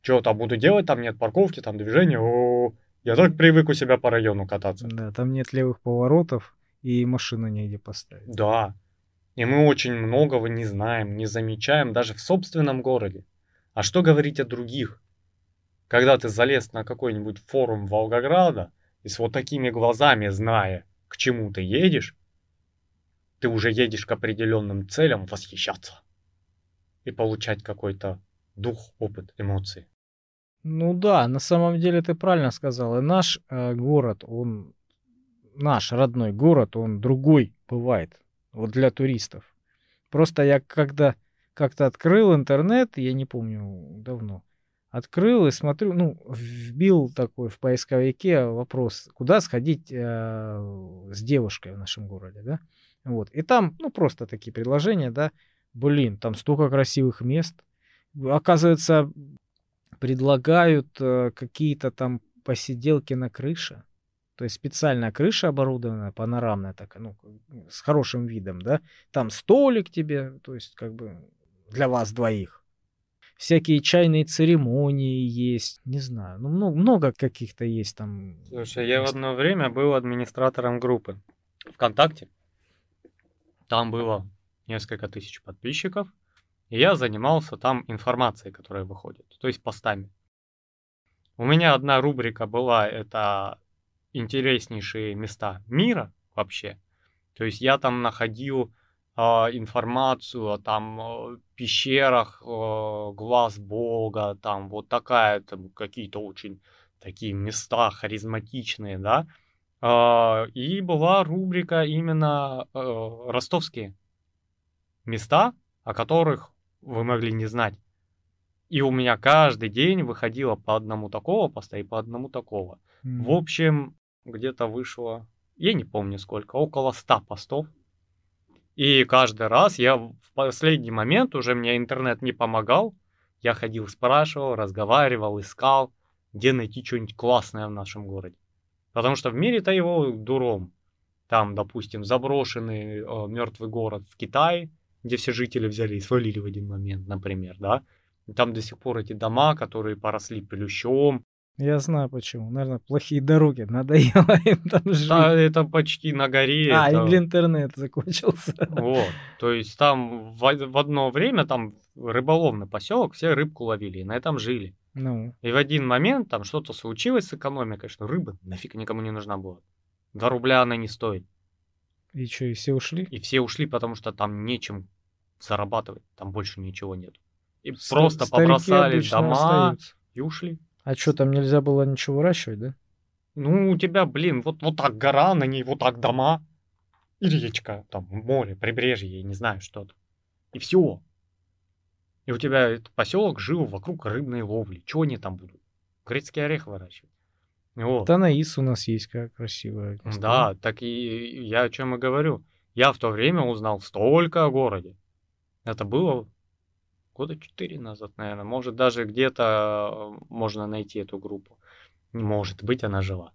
Speaker 1: Что там буду делать, там нет парковки, там движения, о, я так привык у себя по району кататься.
Speaker 2: Да, там нет левых поворотов и машину негде поставить.
Speaker 1: Да. И мы очень многого не знаем, не замечаем даже в собственном городе. А что говорить о других? Когда ты залез на какой-нибудь форум Волгограда и с вот такими глазами, зная, к чему ты едешь, ты уже едешь к определенным целям восхищаться и получать какой-то дух, опыт, эмоции.
Speaker 2: Ну да, на самом деле ты правильно сказал. И наш э, город, он наш родной город, он другой бывает. Вот для туристов. Просто я когда как-то открыл интернет, я не помню давно, открыл и смотрю, ну, вбил такой в поисковике вопрос, куда сходить э, с девушкой в нашем городе, да? Вот. И там, ну, просто такие предложения, да. Блин, там столько красивых мест. Оказывается, предлагают э, какие-то там посиделки на крыше. То есть специальная крыша оборудованная, панорамная такая, ну, с хорошим видом, да. Там столик тебе, то есть как бы для вас двоих. Всякие чайные церемонии есть, не знаю, ну много, много каких-то есть там.
Speaker 1: Слушай, я в одно время был администратором группы ВКонтакте. Там было несколько тысяч подписчиков. И я занимался там информацией, которая выходит, то есть постами. У меня одна рубрика была, это интереснейшие места мира вообще. То есть я там находил информацию о там пещерах глаз Бога, там вот такая, там какие-то очень такие места харизматичные, да. А, И была рубрика именно э, ростовские места, о которых вы могли не знать. И у меня каждый день выходило по одному такого поста и по одному такого.
Speaker 2: м,
Speaker 1: В общем, где-то вышло, я не помню сколько, около 100 постов. И каждый раз я в последний момент, уже мне интернет не помогал, я ходил, спрашивал, разговаривал, искал, где найти что-нибудь классное в нашем городе. Потому что в мире-то его дуром. Там, допустим, заброшенный э, мертвый город в Китае, где все жители взяли и свалили в один момент, например, да. Там до сих пор эти дома, которые поросли плющом,
Speaker 2: Я знаю почему. Наверное, плохие дороги. Надоело им там жить.
Speaker 1: Да, это почти на горе.
Speaker 2: а,
Speaker 1: это-
Speaker 2: или интернет закончился.
Speaker 1: Вот. То есть там в, в одно время там рыболовный поселок, все рыбку ловили и на этом жили.
Speaker 2: Ну,
Speaker 1: И в один момент там что-то случилось с экономикой, что рыба нафиг никому не нужна была. Два рубля она не стоит.
Speaker 2: и что, и все ушли?
Speaker 1: И все ушли, потому что там нечем зарабатывать, там больше ничего нет. И
Speaker 2: Ста-
Speaker 1: просто побросали дома
Speaker 2: остаются.
Speaker 1: и ушли.
Speaker 2: А что, там нельзя было ничего выращивать, да?
Speaker 1: Ну, у тебя, блин, вот, вот так гора, на ней вот так дома. И речка, там, море, прибрежье, я не знаю, что-то. И все. И у тебя этот поселок жил вокруг рыбной ловли. Чего они там будут? Грецкий орех выращивать. Вот.
Speaker 2: Танаис у нас есть как красивая. место,
Speaker 1: Да, так и я о чем и говорю. Я в то время узнал столько о городе. Это было года четыре назад, наверное. Может, даже где-то э, можно найти эту группу. Может быть, она жила.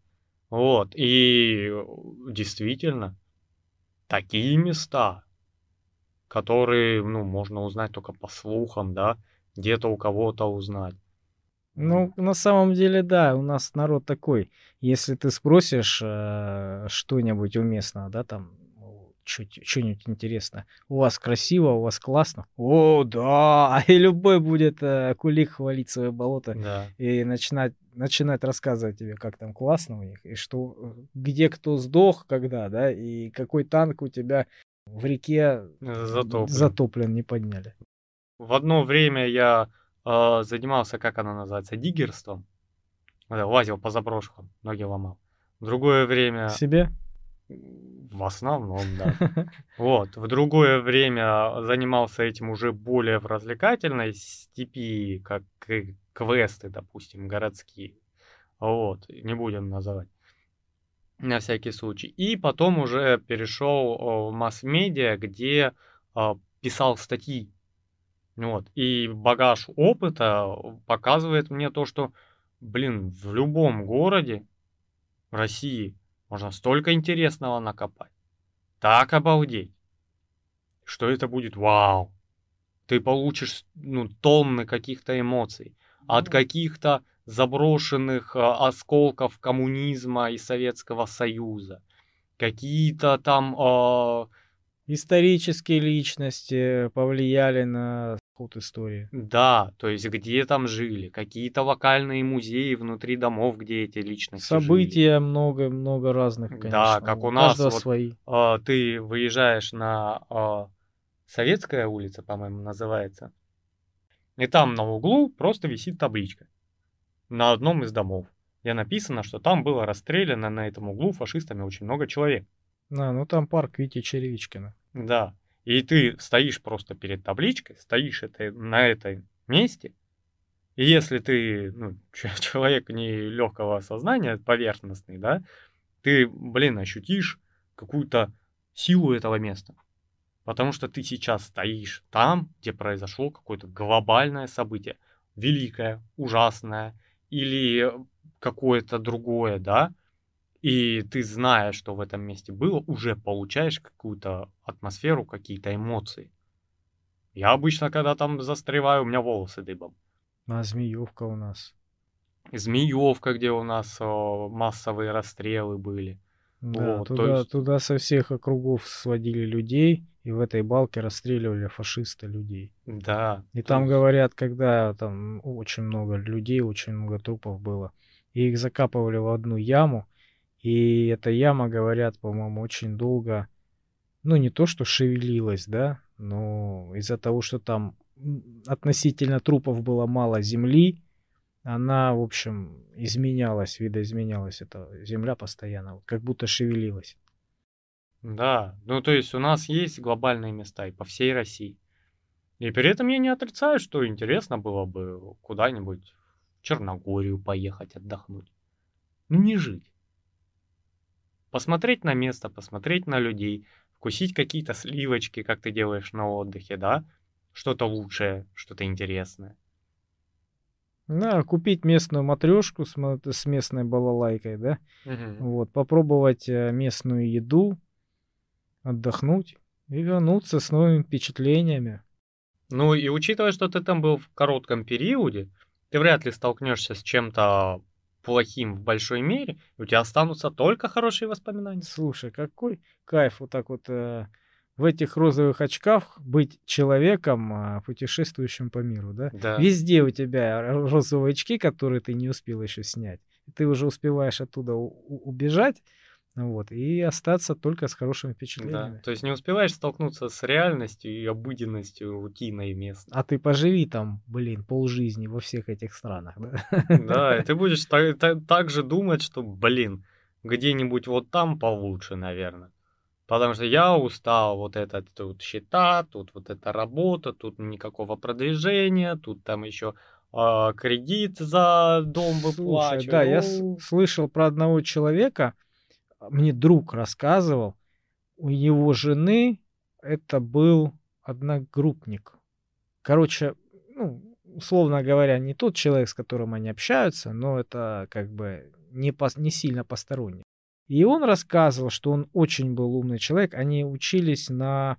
Speaker 1: Вот. И э, действительно, такие места, которые, ну, можно узнать только по слухам, да, где-то у кого-то узнать.
Speaker 2: Ну, на самом деле, да, у нас народ такой. Если ты спросишь э, что-нибудь у местного, да, там, что-нибудь интересное, у вас красиво, у вас классно. О, да! И любой будет э, кулик хвалить свое болото
Speaker 1: Да.
Speaker 2: и начинать, начинать рассказывать тебе, как там классно у них, и что, э, где кто сдох, когда, да, и какой танк у тебя в реке
Speaker 1: Затоплен.
Speaker 2: затоплен, не подняли.
Speaker 1: В одно время я э, занимался, как оно называется, диггерством. Э, Лазил по заброшкам, ноги ломал. В другое время,
Speaker 2: Себе?
Speaker 1: В основном, да. Вот. В другое время занимался этим уже более в развлекательной степи, как квесты, допустим, городские. Вот. Не будем называть. На всякий случай. И потом уже перешел э, в масс-медиа, где э, писал статьи. Вот. И багаж опыта показывает мне то, что, блин, в любом городе России можно столько интересного накопать. Так обалдеть. Что это будет вау. Ты получишь ну, тонны каких-то эмоций. От каких-то заброшенных а, осколков коммунизма и Советского Союза. Какие-то там а,
Speaker 2: Исторические личности повлияли на ход истории.
Speaker 1: Да, то есть где там жили, какие-то локальные музеи внутри домов, где эти личности.
Speaker 2: События много-много разных, конечно.
Speaker 1: Да, как у нас
Speaker 2: каждого
Speaker 1: вот
Speaker 2: свои.
Speaker 1: А, ты выезжаешь на а, Советская улица, по-моему, называется, и там на углу просто висит табличка на одном из домов, где написано, что там было расстреляно на этом углу фашистами очень много человек.
Speaker 2: Да, ну там парк Вити Черевичкина.
Speaker 1: Да. И ты стоишь просто перед табличкой, стоишь это, на этом месте, и если ты ну, человек не легкого сознания, поверхностный, да, ты, блин, ощутишь какую-то силу этого места. Потому что ты сейчас стоишь там, где произошло какое-то глобальное событие, великое, ужасное, или какое-то другое, да, и ты, зная, что в этом месте было, уже получаешь какую-то атмосферу, какие-то эмоции. Я обычно, когда там застреваю, у меня волосы дыбом.
Speaker 2: А Змеевка у нас.
Speaker 1: Змеевка, где у нас о, массовые расстрелы были.
Speaker 2: Да,
Speaker 1: Вот,
Speaker 2: туда,
Speaker 1: есть-
Speaker 2: туда со всех округов сводили людей, и в этой балке расстреливали фашисты людей.
Speaker 1: Да.
Speaker 2: И там
Speaker 1: есть-
Speaker 2: говорят, когда там очень много людей, очень много трупов было, и их закапывали в одну яму, и эта яма, говорят, по-моему, очень долго, ну не то что шевелилась, да, но из-за того, что там относительно трупов было мало земли, она, в общем, изменялась, видоизменялась эта земля постоянно, вот как будто шевелилась.
Speaker 1: Да, ну то есть у нас есть глобальные места и по всей России. И при этом я не отрицаю, что интересно было бы куда-нибудь в Черногорию поехать отдохнуть. Ну не жить. Посмотреть на место, посмотреть на людей, вкусить какие-то сливочки, как ты делаешь на отдыхе, да? Что-то лучшее, что-то интересное.
Speaker 2: Да, купить местную матрешку с, с местной балалайкой, да,
Speaker 1: Мгм.
Speaker 2: Вот, попробовать э, местную еду, отдохнуть и вернуться с новыми впечатлениями.
Speaker 1: Ну и учитывая, что ты там был в коротком периоде, ты вряд ли столкнешься с чем-то плохим в большой мере, у тебя останутся только хорошие воспоминания.
Speaker 2: Слушай, какой кайф вот так вот э, в этих розовых очках быть человеком, а, путешествующим по миру, да?
Speaker 1: Да.
Speaker 2: Везде у тебя розовые очки, которые ты не успел еще снять. Ты уже успеваешь оттуда убежать, вот, и остаться только с хорошими
Speaker 1: Да.
Speaker 2: впечатлениями.
Speaker 1: То есть не успеваешь столкнуться с реальностью и обыденностью, рутиной местной.
Speaker 2: А ты поживи там, блин, полжизни во всех этих странах, да?
Speaker 1: Да, и ты будешь так, так же думать, что, блин, где-нибудь вот там получше, наверное. Потому что я устал, вот это тут счета, тут вот эта работа, тут никакого продвижения, тут там еще а, кредит за дом выплачивать.
Speaker 2: да, я слышал про одного человека, мне друг рассказывал, у его жены это был одногруппник. Короче, ну, условно говоря, не тот человек, с которым они общаются, но это как бы не, по, не сильно посторонний. И он рассказывал, что он очень был умный человек. Они учились на,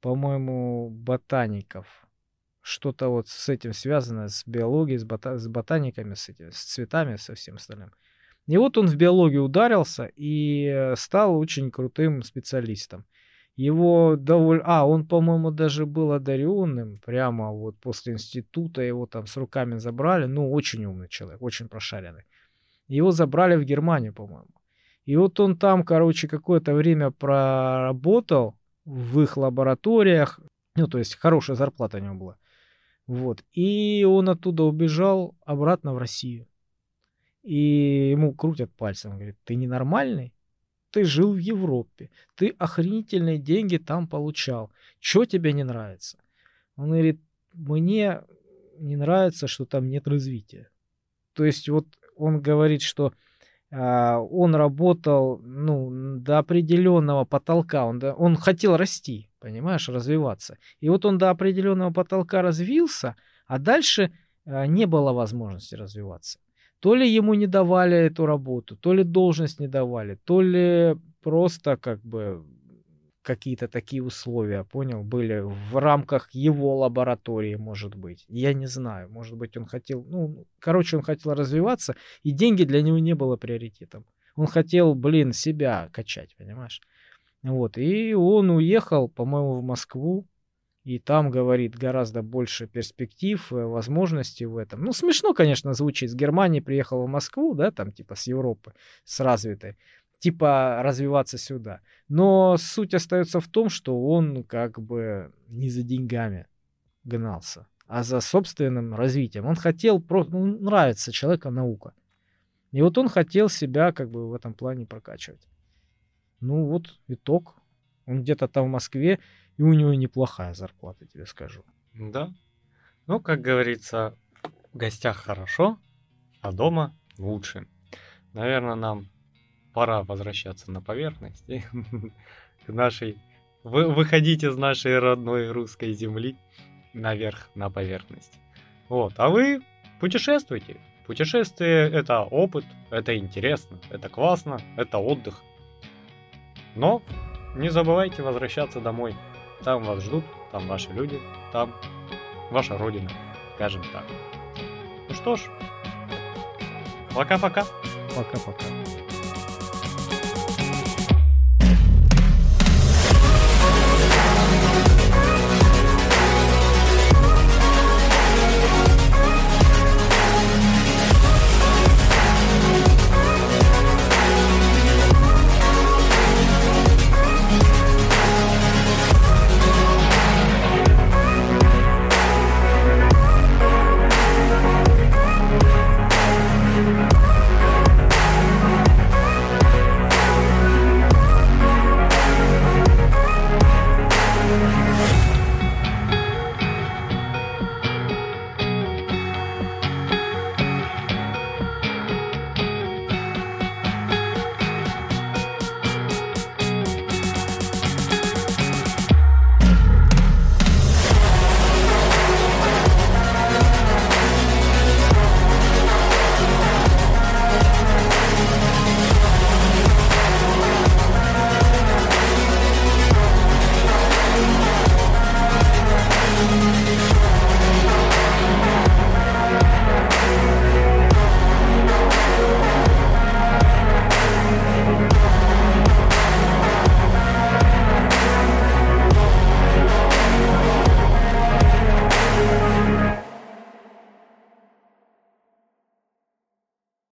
Speaker 2: по-моему, ботаников. Что-то вот с этим связано, с биологией, с, бота- с ботаниками, с, этими, с цветами, со всем остальным. И вот он в биологию ударился и стал очень крутым специалистом. Его довольно... А, он, по-моему, даже был одаренным. Прямо вот после института его там с руками забрали. Ну, очень умный человек, очень прошаренный. Его забрали в Германию, по-моему. И вот он там, короче, какое-то время проработал в их лабораториях. Ну, то есть хорошая зарплата у него была. Вот. И он оттуда убежал обратно в Россию. И ему крутят пальцем. Говорит, ты ненормальный? Ты жил в Европе. Ты охренительные деньги там получал. Что тебе не нравится? Он говорит, мне не нравится, что там нет развития. То есть вот он говорит, что а, он работал ну, до определенного потолка. Он, да, он хотел расти, понимаешь, развиваться. И вот он до определенного потолка развился, а дальше а, не было возможности развиваться. То ли ему не давали эту работу, то ли должность не давали, то ли просто как бы какие-то такие условия, понял, были в рамках его лаборатории, может быть. Я не знаю, может быть, он хотел, ну, короче, он хотел развиваться, и деньги для него не было приоритетом. Он хотел, блин, себя качать, понимаешь? Вот, и он уехал, по-моему, в Москву, и там, говорит, гораздо больше перспектив, э, возможностей в этом. Ну, смешно, конечно, звучит. С Германии приехал в Москву, да, там типа с Европы, с развитой, типа развиваться сюда. Но суть остается в том, что он как бы не за деньгами гнался, а за собственным развитием. Он хотел, просто ну, нравится человека наука. И вот он хотел себя как бы в этом плане прокачивать. Ну вот итог. Он где-то там в Москве и у него неплохая зарплата, тебе скажу.
Speaker 1: Да. Ну, как говорится, в гостях хорошо, а дома лучше. Наверное, нам пора возвращаться на поверхность. К нашей... Вы, выходить из нашей родной русской земли наверх, на поверхность. Вот. А вы путешествуйте. Путешествие — это опыт, это интересно, это классно, это отдых. Но не забывайте возвращаться домой. Там вас ждут, там ваши люди, там ваша родина, скажем так. Ну что ж, пока-пока.
Speaker 2: Пока-пока.